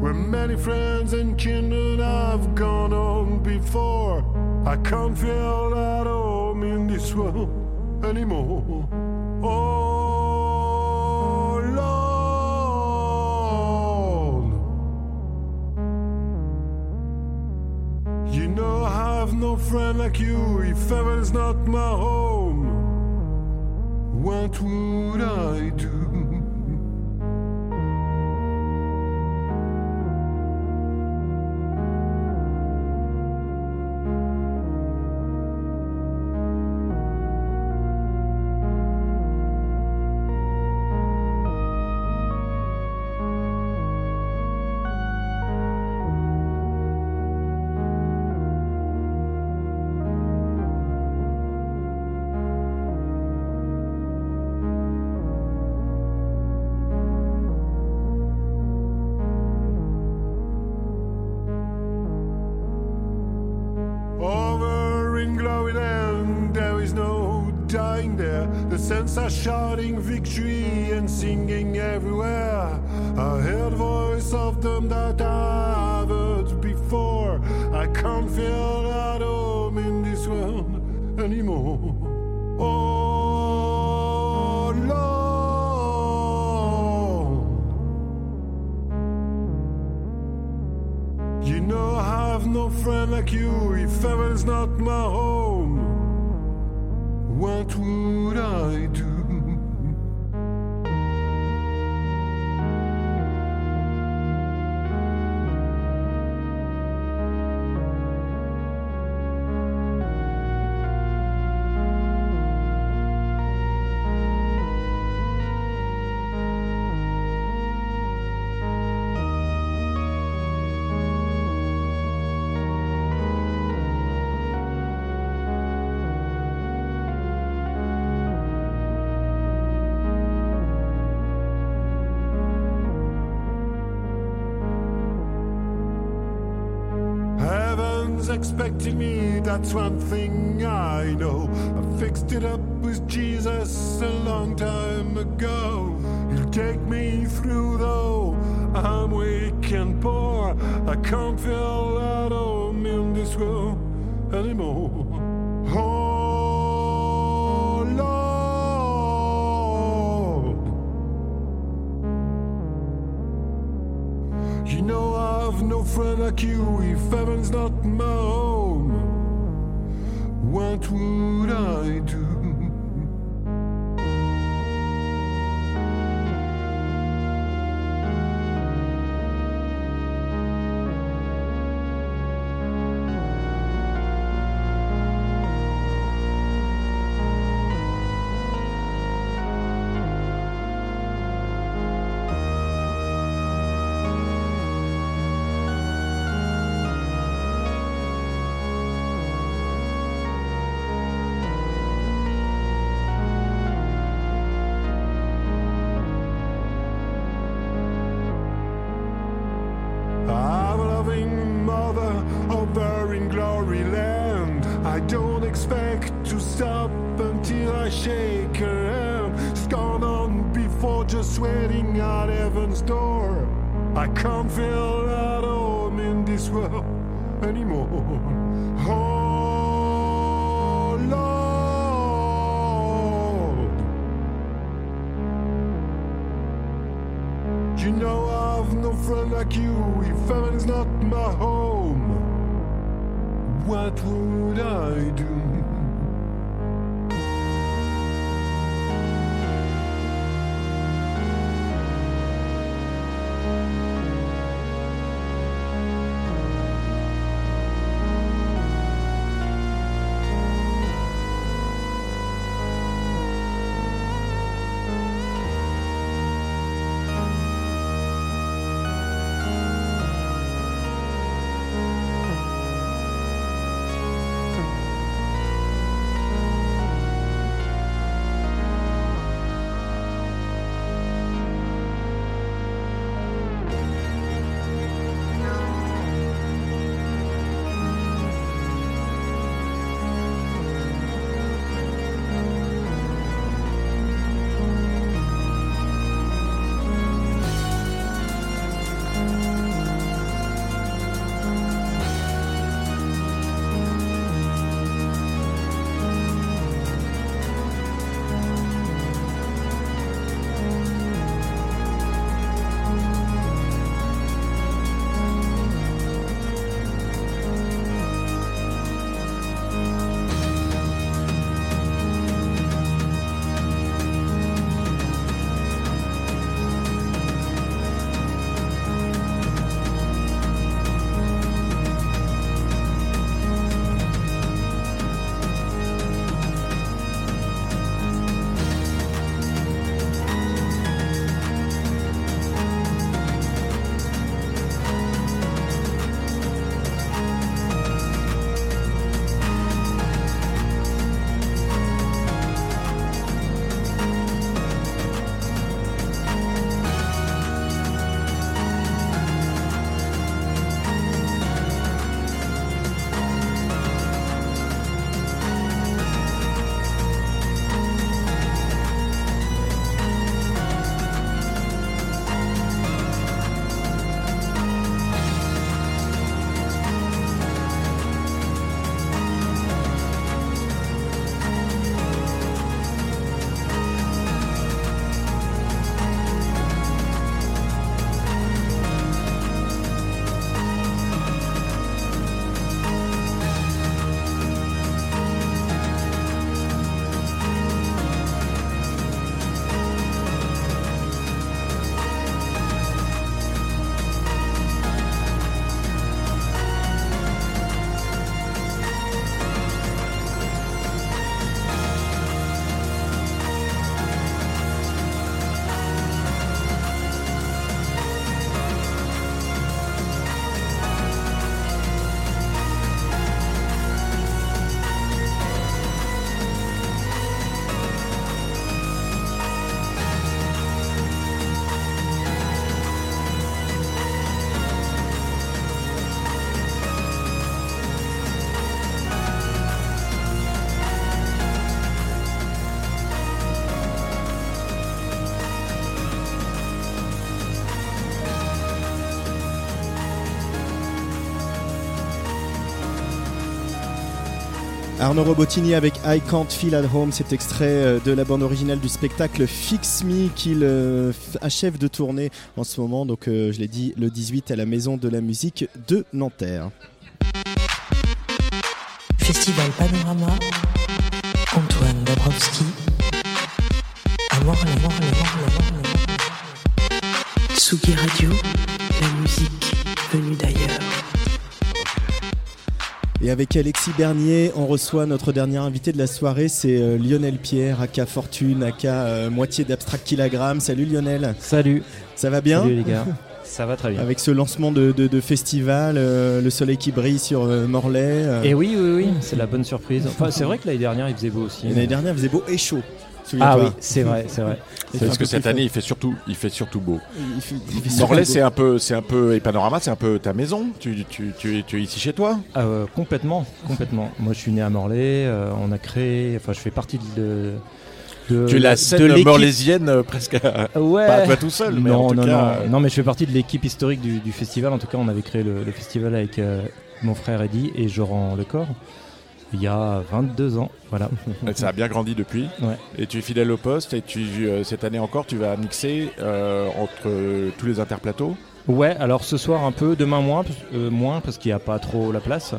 P: Where many friends and kindred I've gone on before. I can't feel at home in this world anymore. Oh Lord, you know I've no friend like you. If heaven's not my home tout expecting me, that's one thing I know. I fixed it up with Jesus a long time ago. He'll take me through though, I'm weak and poor. I can't feel out home in this world anymore. friend like you if heaven's not my home? What would I do?
A: Arnaud Robotini avec I Can't Feel at Home, cet extrait euh, de la bande originale du spectacle Fix Me qu'il euh, achève de tourner en ce moment, donc euh, je l'ai dit le 18 à la Maison de la Musique de Nanterre.
I: Festival Panorama, Antoine Dabrowski, à Morlaix, Morlaix, Morlaix, Radio, la musique venue d'ailleurs.
A: Et avec Alexis Bernier, on reçoit notre dernier invité de la soirée, c'est euh, Lionel Pierre, aka Fortune, aka euh, moitié d'Abstract Kilogramme. Salut Lionel.
Q: Salut.
A: Ça va bien
Q: Salut les gars. Ça va très bien.
A: Avec ce lancement de, de- de festival, euh, le soleil qui brille sur euh, Morlaix. euh,
Q: Et oui, oui, oui, c'est la bonne surprise. Enfin, c'est vrai que l'année dernière, il faisait beau aussi.
A: L'année dernière, il faisait beau et chaud.
Q: Ah oui, c'est vrai, c'est vrai.
D: Parce que cette année, il fait surtout, il fait surtout beau. Morlaix, c'est un peu, c'est un peu, et Panorama, c'est un peu ta maison. Tu, tu, tu, es- tu es ici chez toi.
Q: Ah, euh, complètement, complètement. Moi, je suis né à Morlaix. euh, on a créé, enfin, je fais partie de. de
D: tu es la scène
Q: l'équipe-
D: morlaisienne euh, presque. à-
Q: Ouais.
D: Pas toi tout seul, mais
Q: non,
D: en tout
Q: non,
D: cas.
Q: non.
D: euh,
Q: non, mais je fais partie de l'équipe historique du, du festival. En tout cas, on avait créé le, le festival avec euh, mon frère Eddy et Joran Lecor il y a 22 ans. Voilà.
D: Ça a bien grandi depuis.
Q: Ouais.
D: Et tu es fidèle au poste. Et tu, euh, cette année encore, tu vas mixer euh, entre euh, tous les interplateaux?
Q: Ouais, alors ce soir un peu, demain moins, parce- euh, moins parce qu'il n'y a pas trop la place.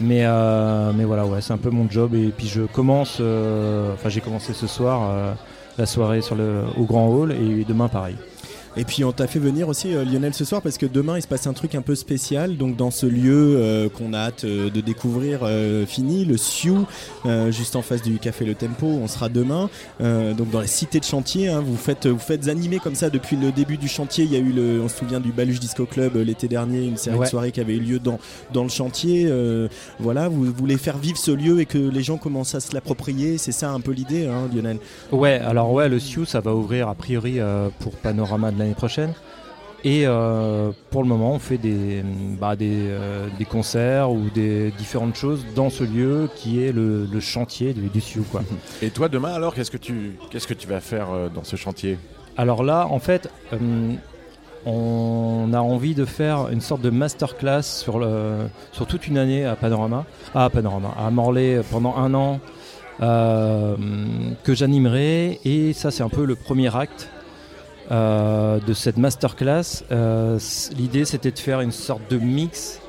Q: Mais, euh, mais voilà, ouais, c'est un peu mon job. Et puis je commence, enfin j'ai commencé ce soir la soirée sur le, au Grand Hall et demain pareil.
A: Et puis on t'a fait venir aussi euh, Lionel ce soir parce que demain il se passe un truc un peu spécial. Donc dans ce lieu euh, qu'on a hâte euh, de découvrir fini le Sioux juste en face du café Le Tempo. On sera demain donc dans la cité de chantier hein, vous faites vous faites animer comme ça depuis le début du chantier. Il y a eu le on se souvient du Baluche Disco Club l'été dernier une série
Q: Ouais.
A: de soirées qui avait eu lieu dans dans le chantier. Voilà vous voulez faire vivre ce lieu et que les gens commencent à se l'approprier. C'est ça un peu l'idée hein, Lionel?
Q: Ouais, alors ouais, le Sioux, ça va ouvrir a priori pour Panorama de l'année prochaine. Et euh, pour le moment, on fait des, bah, des, euh, des concerts ou des différentes choses dans ce lieu qui est le, le chantier du, du Sioux. Quoi.
D: Et toi, demain, alors, qu'est-ce que tu, qu'est-ce que tu vas faire euh, dans ce chantier?
Q: Alors là, en fait, on a envie de faire une sorte de masterclass sur, le, sur toute une année à Panorama, à Panorama, à Morlaix pendant un an que j'animerai. Et ça, c'est un peu le premier acte. Euh, de cette masterclass, Euh, l'idée c'était de faire une sorte de mix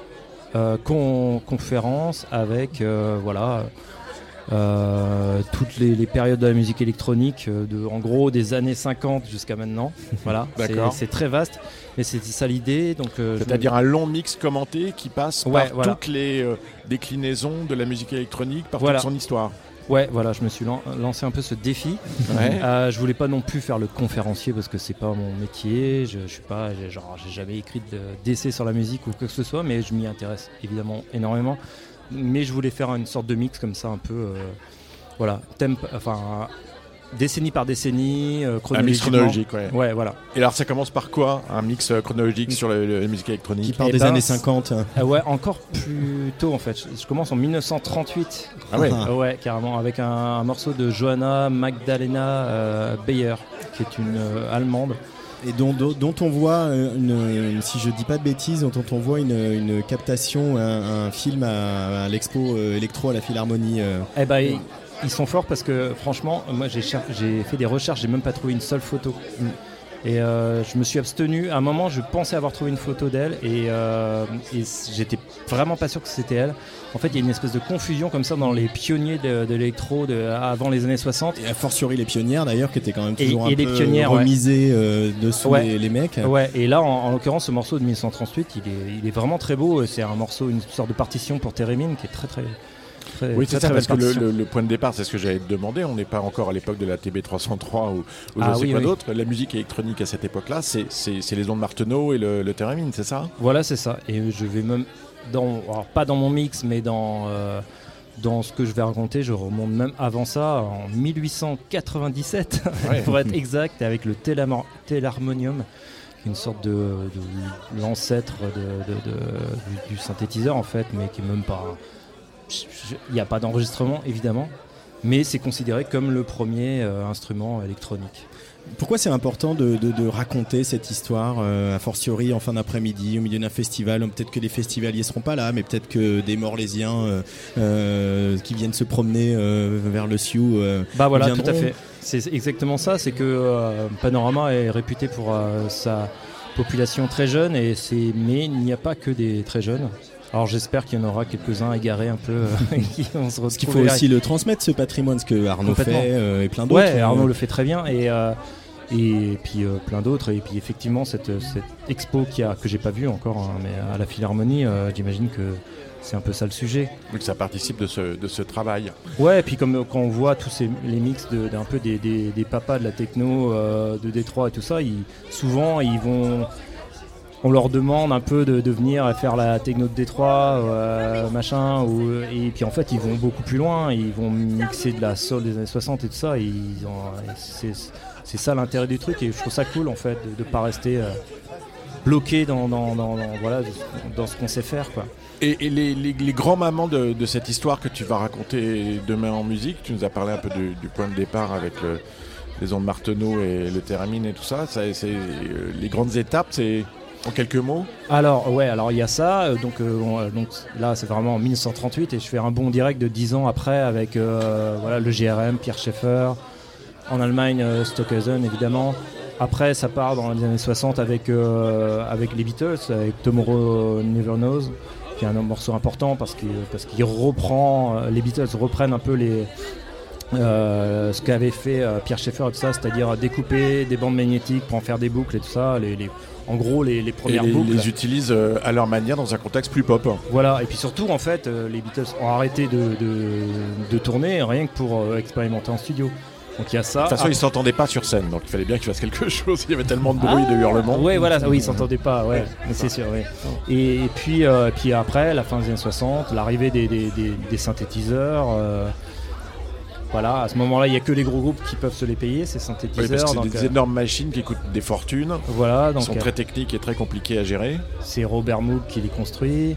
Q: euh, con- conférence avec voilà toutes les, les périodes de la musique électronique, de, en gros des années 50 jusqu'à maintenant. Voilà, c'est- très vaste, mais c'est ça l'idée. Donc, je me-
D: C'est-à-dire un long mix commenté qui passe
Q: Ouais,
D: par
Q: voilà.
D: toutes les déclinaisons de la musique électronique, par
Q: Voilà.
D: toute son histoire.
Q: Ouais, voilà, je me suis lan- lancé un peu ce défi.
D: Ouais.
Q: Euh, je voulais pas non plus faire le conférencier parce que c'est pas mon métier. Je, je suis pas, genre, j'ai jamais écrit de- d'essai sur la musique ou quoi que ce soit, mais je m'y intéresse évidemment énormément. Mais je voulais faire une sorte de mix comme ça, un peu, euh, voilà, thème, enfin, décennie par décennie, euh,
D: Un mix
Q: chronologiquement.
D: chronologique, ouais.
Q: Ouais, voilà.
D: Et alors, ça commence par quoi Un mix euh, chronologique sur le- le- la musique électronique
A: Qui part
Q: Eh
A: des
Q: ben,
A: années
Q: c'est-
A: 50
Q: Ah ouais, encore plus tôt en fait. Je, je commence en 1938.
D: Ah ouais.
Q: Ouais, carrément, avec un, un morceau de Johanna Magdalena euh, Bayer, qui est une euh, allemande.
A: Et dont, dont- dont on voit, une, une- si je dis pas de bêtises, dont on voit une, une captation, un, un film à, à l'expo électro à la Philharmonie. euh.
Q: Eh ben, ils, sont forts parce que franchement, moi j'ai fait des recherches, j'ai même pas trouvé une seule photo. Et euh, je me suis abstenu. À un moment, je pensais avoir trouvé une photo d'elle et, euh, et j'étais vraiment pas sûr que c'était elle. En fait, il y a une espèce de confusion comme ça dans les pionniers de, de l'électro avant les années 60.
A: Et a fortiori les pionnières d'ailleurs, qui étaient quand même
Q: Et-
A: toujours
Q: et
A: un
Q: les
A: peu
Q: pionnières, ouais.
A: remisées euh, dessous
Q: Ouais.
A: les, les mecs.
Q: Ouais, et là, en, en l'occurrence, ce morceau de 1938, il est, il est vraiment très beau. C'est un morceau, une sorte de partition pour Térémine qui est très très. Très
D: Oui, c'est ça, parce que le,
Q: partition.
D: le- le point de départ, c'est ce que j'allais te demander. On n'est pas encore à l'époque de la TB303 ou, ou je
Q: Ah
D: sais
Q: oui,
D: quoi
Q: oui.
D: d'autre. La musique électronique à cette époque-là, c'est les ondes Marteneau et le, le Theremin, c'est ça?
Q: Voilà, c'est ça. Et je vais même dans, alors pas dans mon mix, mais dans euh, dans ce que je vais raconter, je remonte même avant ça, en 1897,
D: Ouais.
Q: pour être exact, avec le Télarmonium, une sorte de, de- l'ancêtre de- de- du synthétiseur en fait, mais qui est même pas. Il n'y a pas d'enregistrement évidemment, mais c'est considéré comme le premier euh, instrument électronique.
A: Pourquoi c'est important de, de- de raconter cette histoire, euh, a fortiori en fin d'après-midi, au milieu d'un festival? Peut-être que les festivaliers seront pas là, mais peut-être que des Morlésiens euh, qui viennent se promener vers le Sioux
Q: Bah voilà,
A: viendront.
Q: tout à fait. C'est exactement ça. C'est que Panorama est réputé pour sa population très jeune, et c'est mais il n'y a pas que des très jeunes. Alors j'espère qu'il y en aura quelques-uns égarés un peu euh, qui vont se
A: Parce qu'il faut aussi le transmettre, ce patrimoine, ce que Arnaud fait euh, et plein d'autres.
Q: Ouais,
A: euh,
Q: Arnaud le fait très bien et euh, et puis euh, plein d'autres et puis effectivement cette, cette expo qui a que j'ai pas vue encore hein, mais à la Philharmonie, euh, j'imagine que c'est un peu ça le sujet.
D: Donc ça participe de ce, de ce travail.
Q: Ouais, et puis comme quand on voit tous ces, les mix de- d'un peu des, des- des papas de la techno euh, de Détroit et tout ça, ils, souvent ils vont. On leur demande un peu de, venir faire la techno de Détroit, euh, machin, et puis en fait ils vont beaucoup plus loin, ils vont mixer de la soul des années 60 et tout ça, c'est ça l'intérêt du truc, et je trouve ça cool en fait de ne pas rester euh, bloqué dans, dans, voilà, dans ce qu'on sait faire.
D: Et, les, les- les grands mamans de, cette histoire que tu vas raconter demain en musique, tu nous as parlé un peu du, point de départ avec le- les ondes Marteneau et le Théramine et tout ça. ça c'est, euh, les grandes étapes, c'est en quelques mots
Q: Alors ouais, alors il y a ça. euh, donc, euh, bon, euh, donc là c'est vraiment en 1938 et je fais un bond direct de 10 ans après avec voilà le GRM, Pierre Schaeffer. En Allemagne, Stockhausen évidemment. Après ça part dans les années 60 avec les Beatles, avec Tomorrow Never Knows, qui est un morceau important parce qu'il parce qu'il reprend les Beatles reprennent un peu les euh, ce qu'avait fait euh, Pierre Schaeffer et tout ça, c'est-à-dire découper des bandes magnétiques pour en faire des boucles et tout ça. Les, les- en gros, les, les
D: Et
Q: premières
D: les,
Q: boucles.
D: les utilisent euh, à leur manière dans un contexte plus pop.
Q: Voilà, et puis surtout, en fait, les Beatles ont arrêté de, de- de tourner rien que pour expérimenter en studio. Donc il y a ça.
D: De toute façon,
Q: Ah,
D: ils s'entendaient pas sur scène, donc il fallait bien qu'ils fassent quelque chose. Il y avait tellement de bruit, de hurlements.
Q: Ouais, voilà, oui, ils s'entendaient pas, ouais, c'est sûr, ouais. Et, et puis, euh, puis après, la fin des années 60, l'arrivée des, des- des- des synthétiseurs. euh, voilà, à ce moment-là, il n'y a que les gros groupes qui peuvent se les payer, ces
D: Oui,
Q: synthétiseurs.
D: parce que c'est
Q: donc,
D: des
Q: euh,
D: énormes machines qui coûtent des fortunes.
Q: Voilà,
D: Qui
Q: donc,
D: sont
Q: euh,
D: très techniques et très compliquées à gérer.
Q: c'est Robert Moog qui les construit.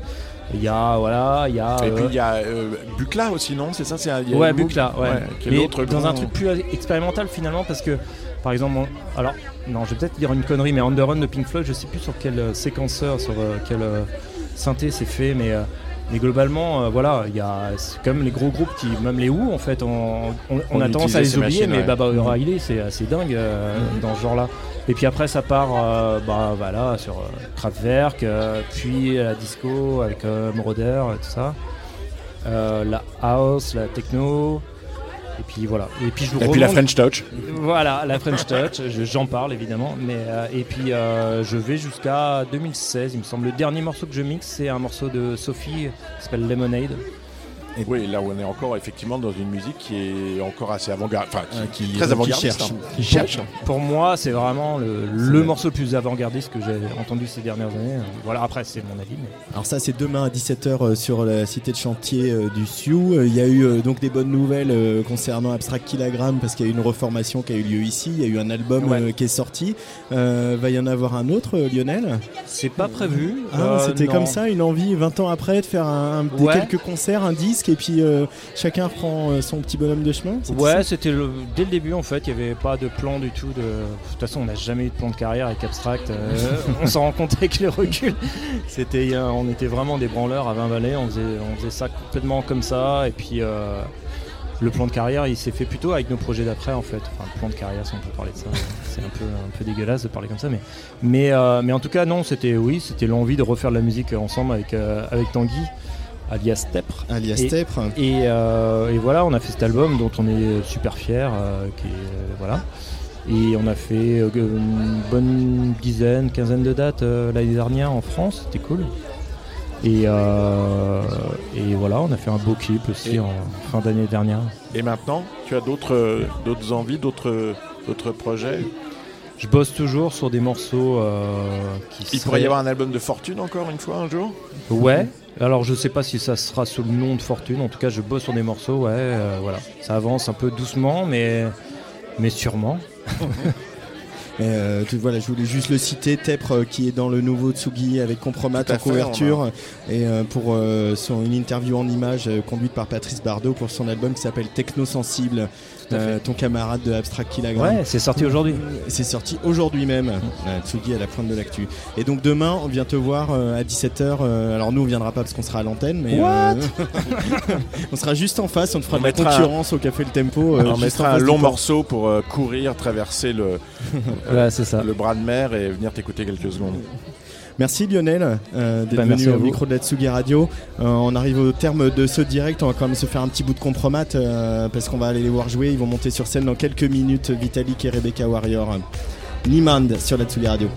Q: Il y a, voilà, il y a.
D: Et puis
Q: euh,
D: il y a euh, Bucla aussi, non? C'est ça c'est un-
Q: Ouais, Bucla, ouais.
D: qui est
Q: Mais dans
D: grand-
Q: un truc plus expérimental finalement, parce que, par exemple, on- alors, non, je vais peut-être dire une connerie, mais Underrun de Pink Floyd, je sais plus sur quel séquenceur, sur quel synthé c'est fait, mais. Euh, mais globalement, euh, voilà, il y a comme les gros groupes qui, même les Who, en fait, on, on- on a tendance à les oublier,
D: machines,
Q: mais
D: ouais.
Q: Baba. O'Reilly, c'est assez dingue euh, dans ce genre-là. Et puis après, ça part, euh, bah voilà, sur euh, Kraftwerk, euh, puis la disco avec euh, Moroder, et tout ça. Euh, la house, la techno, et puis voilà. Et puis je
D: Et puis la French Touch.
Q: Voilà, la French Touch. je- J'en parle évidemment, mais euh, et puis euh, je vais jusqu'à 2016, il me semble. Le dernier morceau que je mixe, c'est un morceau de Sophie qui s'appelle Lemonade.
D: Oui, là où on est encore effectivement dans une musique qui est encore assez avant-gardiste, enfin qui,
Q: Euh,
D: qui est
Q: qui
D: très avant-gardiste.
Q: cherche.
D: hein.
Q: Pour-
D: Qui cherche.
Q: Pour moi, c'est vraiment le, morceau le plus avant-gardiste que j'ai entendu ces dernières années. Voilà, après, c'est mon avis. Mais...
A: Alors ça c'est demain à 17h sur la cité de chantier euh, du Sioux. Euh, Il y a eu euh, donc des bonnes nouvelles euh, concernant Abstract Kilogram parce qu'il y a eu une reformation qui a eu lieu ici. Il y a eu un album
Q: Ouais.
A: euh, qui est sorti. Euh, va y en avoir un autre, euh, Lionel?
Q: C'est pas prévu.
A: Ah,
Q: Euh,
A: C'était comme ça, une envie 20 ans après de faire un, un- des
Q: Ouais.
A: quelques concerts, un disque et puis euh, chacun prend euh, son petit bonhomme de chemin.
Q: Ouais, c'était dès le début en fait, il n'y avait pas de plan du tout. De, de toute façon, on n'a jamais eu de plan de carrière avec Abstract. euh, on s'en rend compte avec le recul. C'était, on était vraiment des branleurs à 20 balais. On faisait, on faisait ça complètement comme ça. Et puis le plan de carrière, il s'est fait plutôt avec nos projets d'après en fait. Enfin, le plan de carrière, si on peut parler de ça, c'est un peu, un peu dégueulasse de parler comme ça, mais, mais, euh, mais en tout cas non, c'était oui, c'était l'envie de refaire de la musique ensemble avec euh, avec Tanguy alias Stepre.
A: Alias
Q: Et- euh, et voilà, on a fait cet album dont on est super fier, qui est, euh, voilà. Et on a fait euh, une bonne dizaine, quinzaine de dates euh, l'année dernière en France, c'était cool. Et, euh, et voilà, on a fait un beau clip aussi
D: Et-
Q: en fin d'année dernière.
D: Et maintenant, tu as d'autres euh, d'autres envies, d'autres d'autres projets?
Q: Je bosse toujours sur des morceaux euh, qui
D: Il
Q: seraient-
D: pourrait y avoir un album de fortune encore une fois un jour?
Q: Ouais. Alors je sais pas si ça sera sous le nom de Fortune. En tout cas, je bosse sur des morceaux. Ouais, euh, voilà. Ça avance un peu doucement, mais mais sûrement.
A: Et, euh, tout- voilà, je voulais juste le citer, Tepre euh, qui est dans le nouveau Tsugi avec Compromat en couverture et euh, pour euh, son, une interview en images euh, conduite par Patrice Bardot pour son album qui s'appelle Techno Sensible.
Q: Tout à fait.
A: Euh, ton camarade de Abstract Kilogram.
Q: Ouais, c'est sorti aujourd'hui.
A: C'est sorti aujourd'hui même. Euh, Tsugi à la pointe de l'actu. Et donc demain, on vient te voir euh, à 17h. alors nous, on viendra pas parce qu'on sera à l'antenne, mais
D: What
A: euh, on sera juste en face. On te fera
D: On
A: de la
D: mettra-
A: concurrence au Café Le Tempo. euh,
D: on mettra un long morceau pour euh, courir, traverser le,
Q: Ouais, c'est ça.
D: le bras de mer et venir t'écouter quelques secondes.
A: Merci Lionel euh, d'être
Q: Bah,
A: venu au micro de la Tsugi Radio. Euh, on arrive au terme de ce direct, on va quand même se faire un petit bout de compromat euh, parce qu'on va aller les voir jouer. Ils vont monter sur scène dans quelques minutes, Vitalik et Rebecca Warrior. Niemand sur la Tsugi Radio.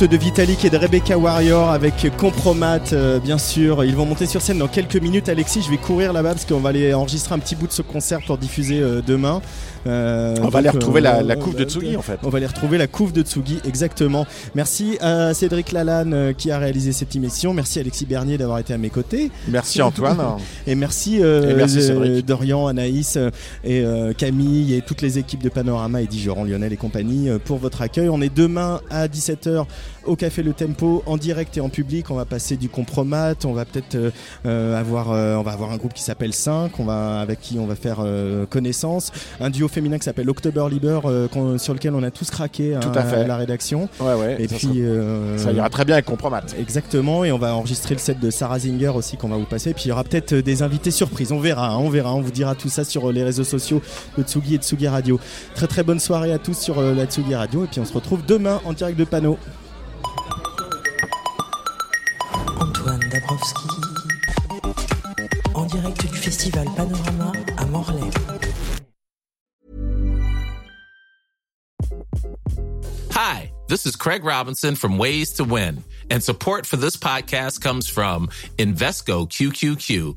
A: De Vitalik et de Rebecca Warrior avec Compromat, euh, bien sûr. Ils vont monter sur scène dans quelques minutes. Alexis, je vais courir là-bas parce qu'on va aller enregistrer un petit bout de ce concert pour diffuser euh, demain. Euh,
D: On va aller retrouver la- la couve de Tsugi, en fait.
A: On va aller retrouver la couve de Tsugi, exactement. Merci à Cédric Lalanne qui a réalisé cette émission. Merci Alexis Bernier d'avoir été à mes côtés.
D: Merci, Antoine.
A: Et merci,
D: Et merci.
A: Dorian, Anaïs et Camille et toutes les équipes de Panorama et Digeron, Lionel et compagnie pour votre accueil. On est demain à 17h au Café Le Tempo en direct et en public. On va passer du compromat. On va peut-être euh, euh, avoir, euh, on va avoir un groupe qui s'appelle 5, on va, avec qui on va faire euh, connaissance. Un duo féminin qui s'appelle October Liber sur lequel on a tous craqué
D: Tout
A: hein,
D: à fait.
A: la rédaction.
D: Ouais, ouais,
A: Et
D: ça
A: puis
D: ça ira très bien avec Compromat.
A: Exactement, et on va enregistrer le set de Sarah Zinger aussi qu'on va vous passer. Et puis il y aura peut-être des invités surprises. On verra, hein, on verra. On vous dira tout ça sur les réseaux sociaux de Tsugi et de Tsugi Radio. Très très bonne soirée à tous sur la Tsugi Radio. Et puis on se retrouve demain en direct de Panneau.
I: Antoine Dabrowski en direct du festival Panorama à Morlaix.
R: Hi, this is Craig Robinson from Ways to Win, and support for this podcast comes from Invesco QQQ,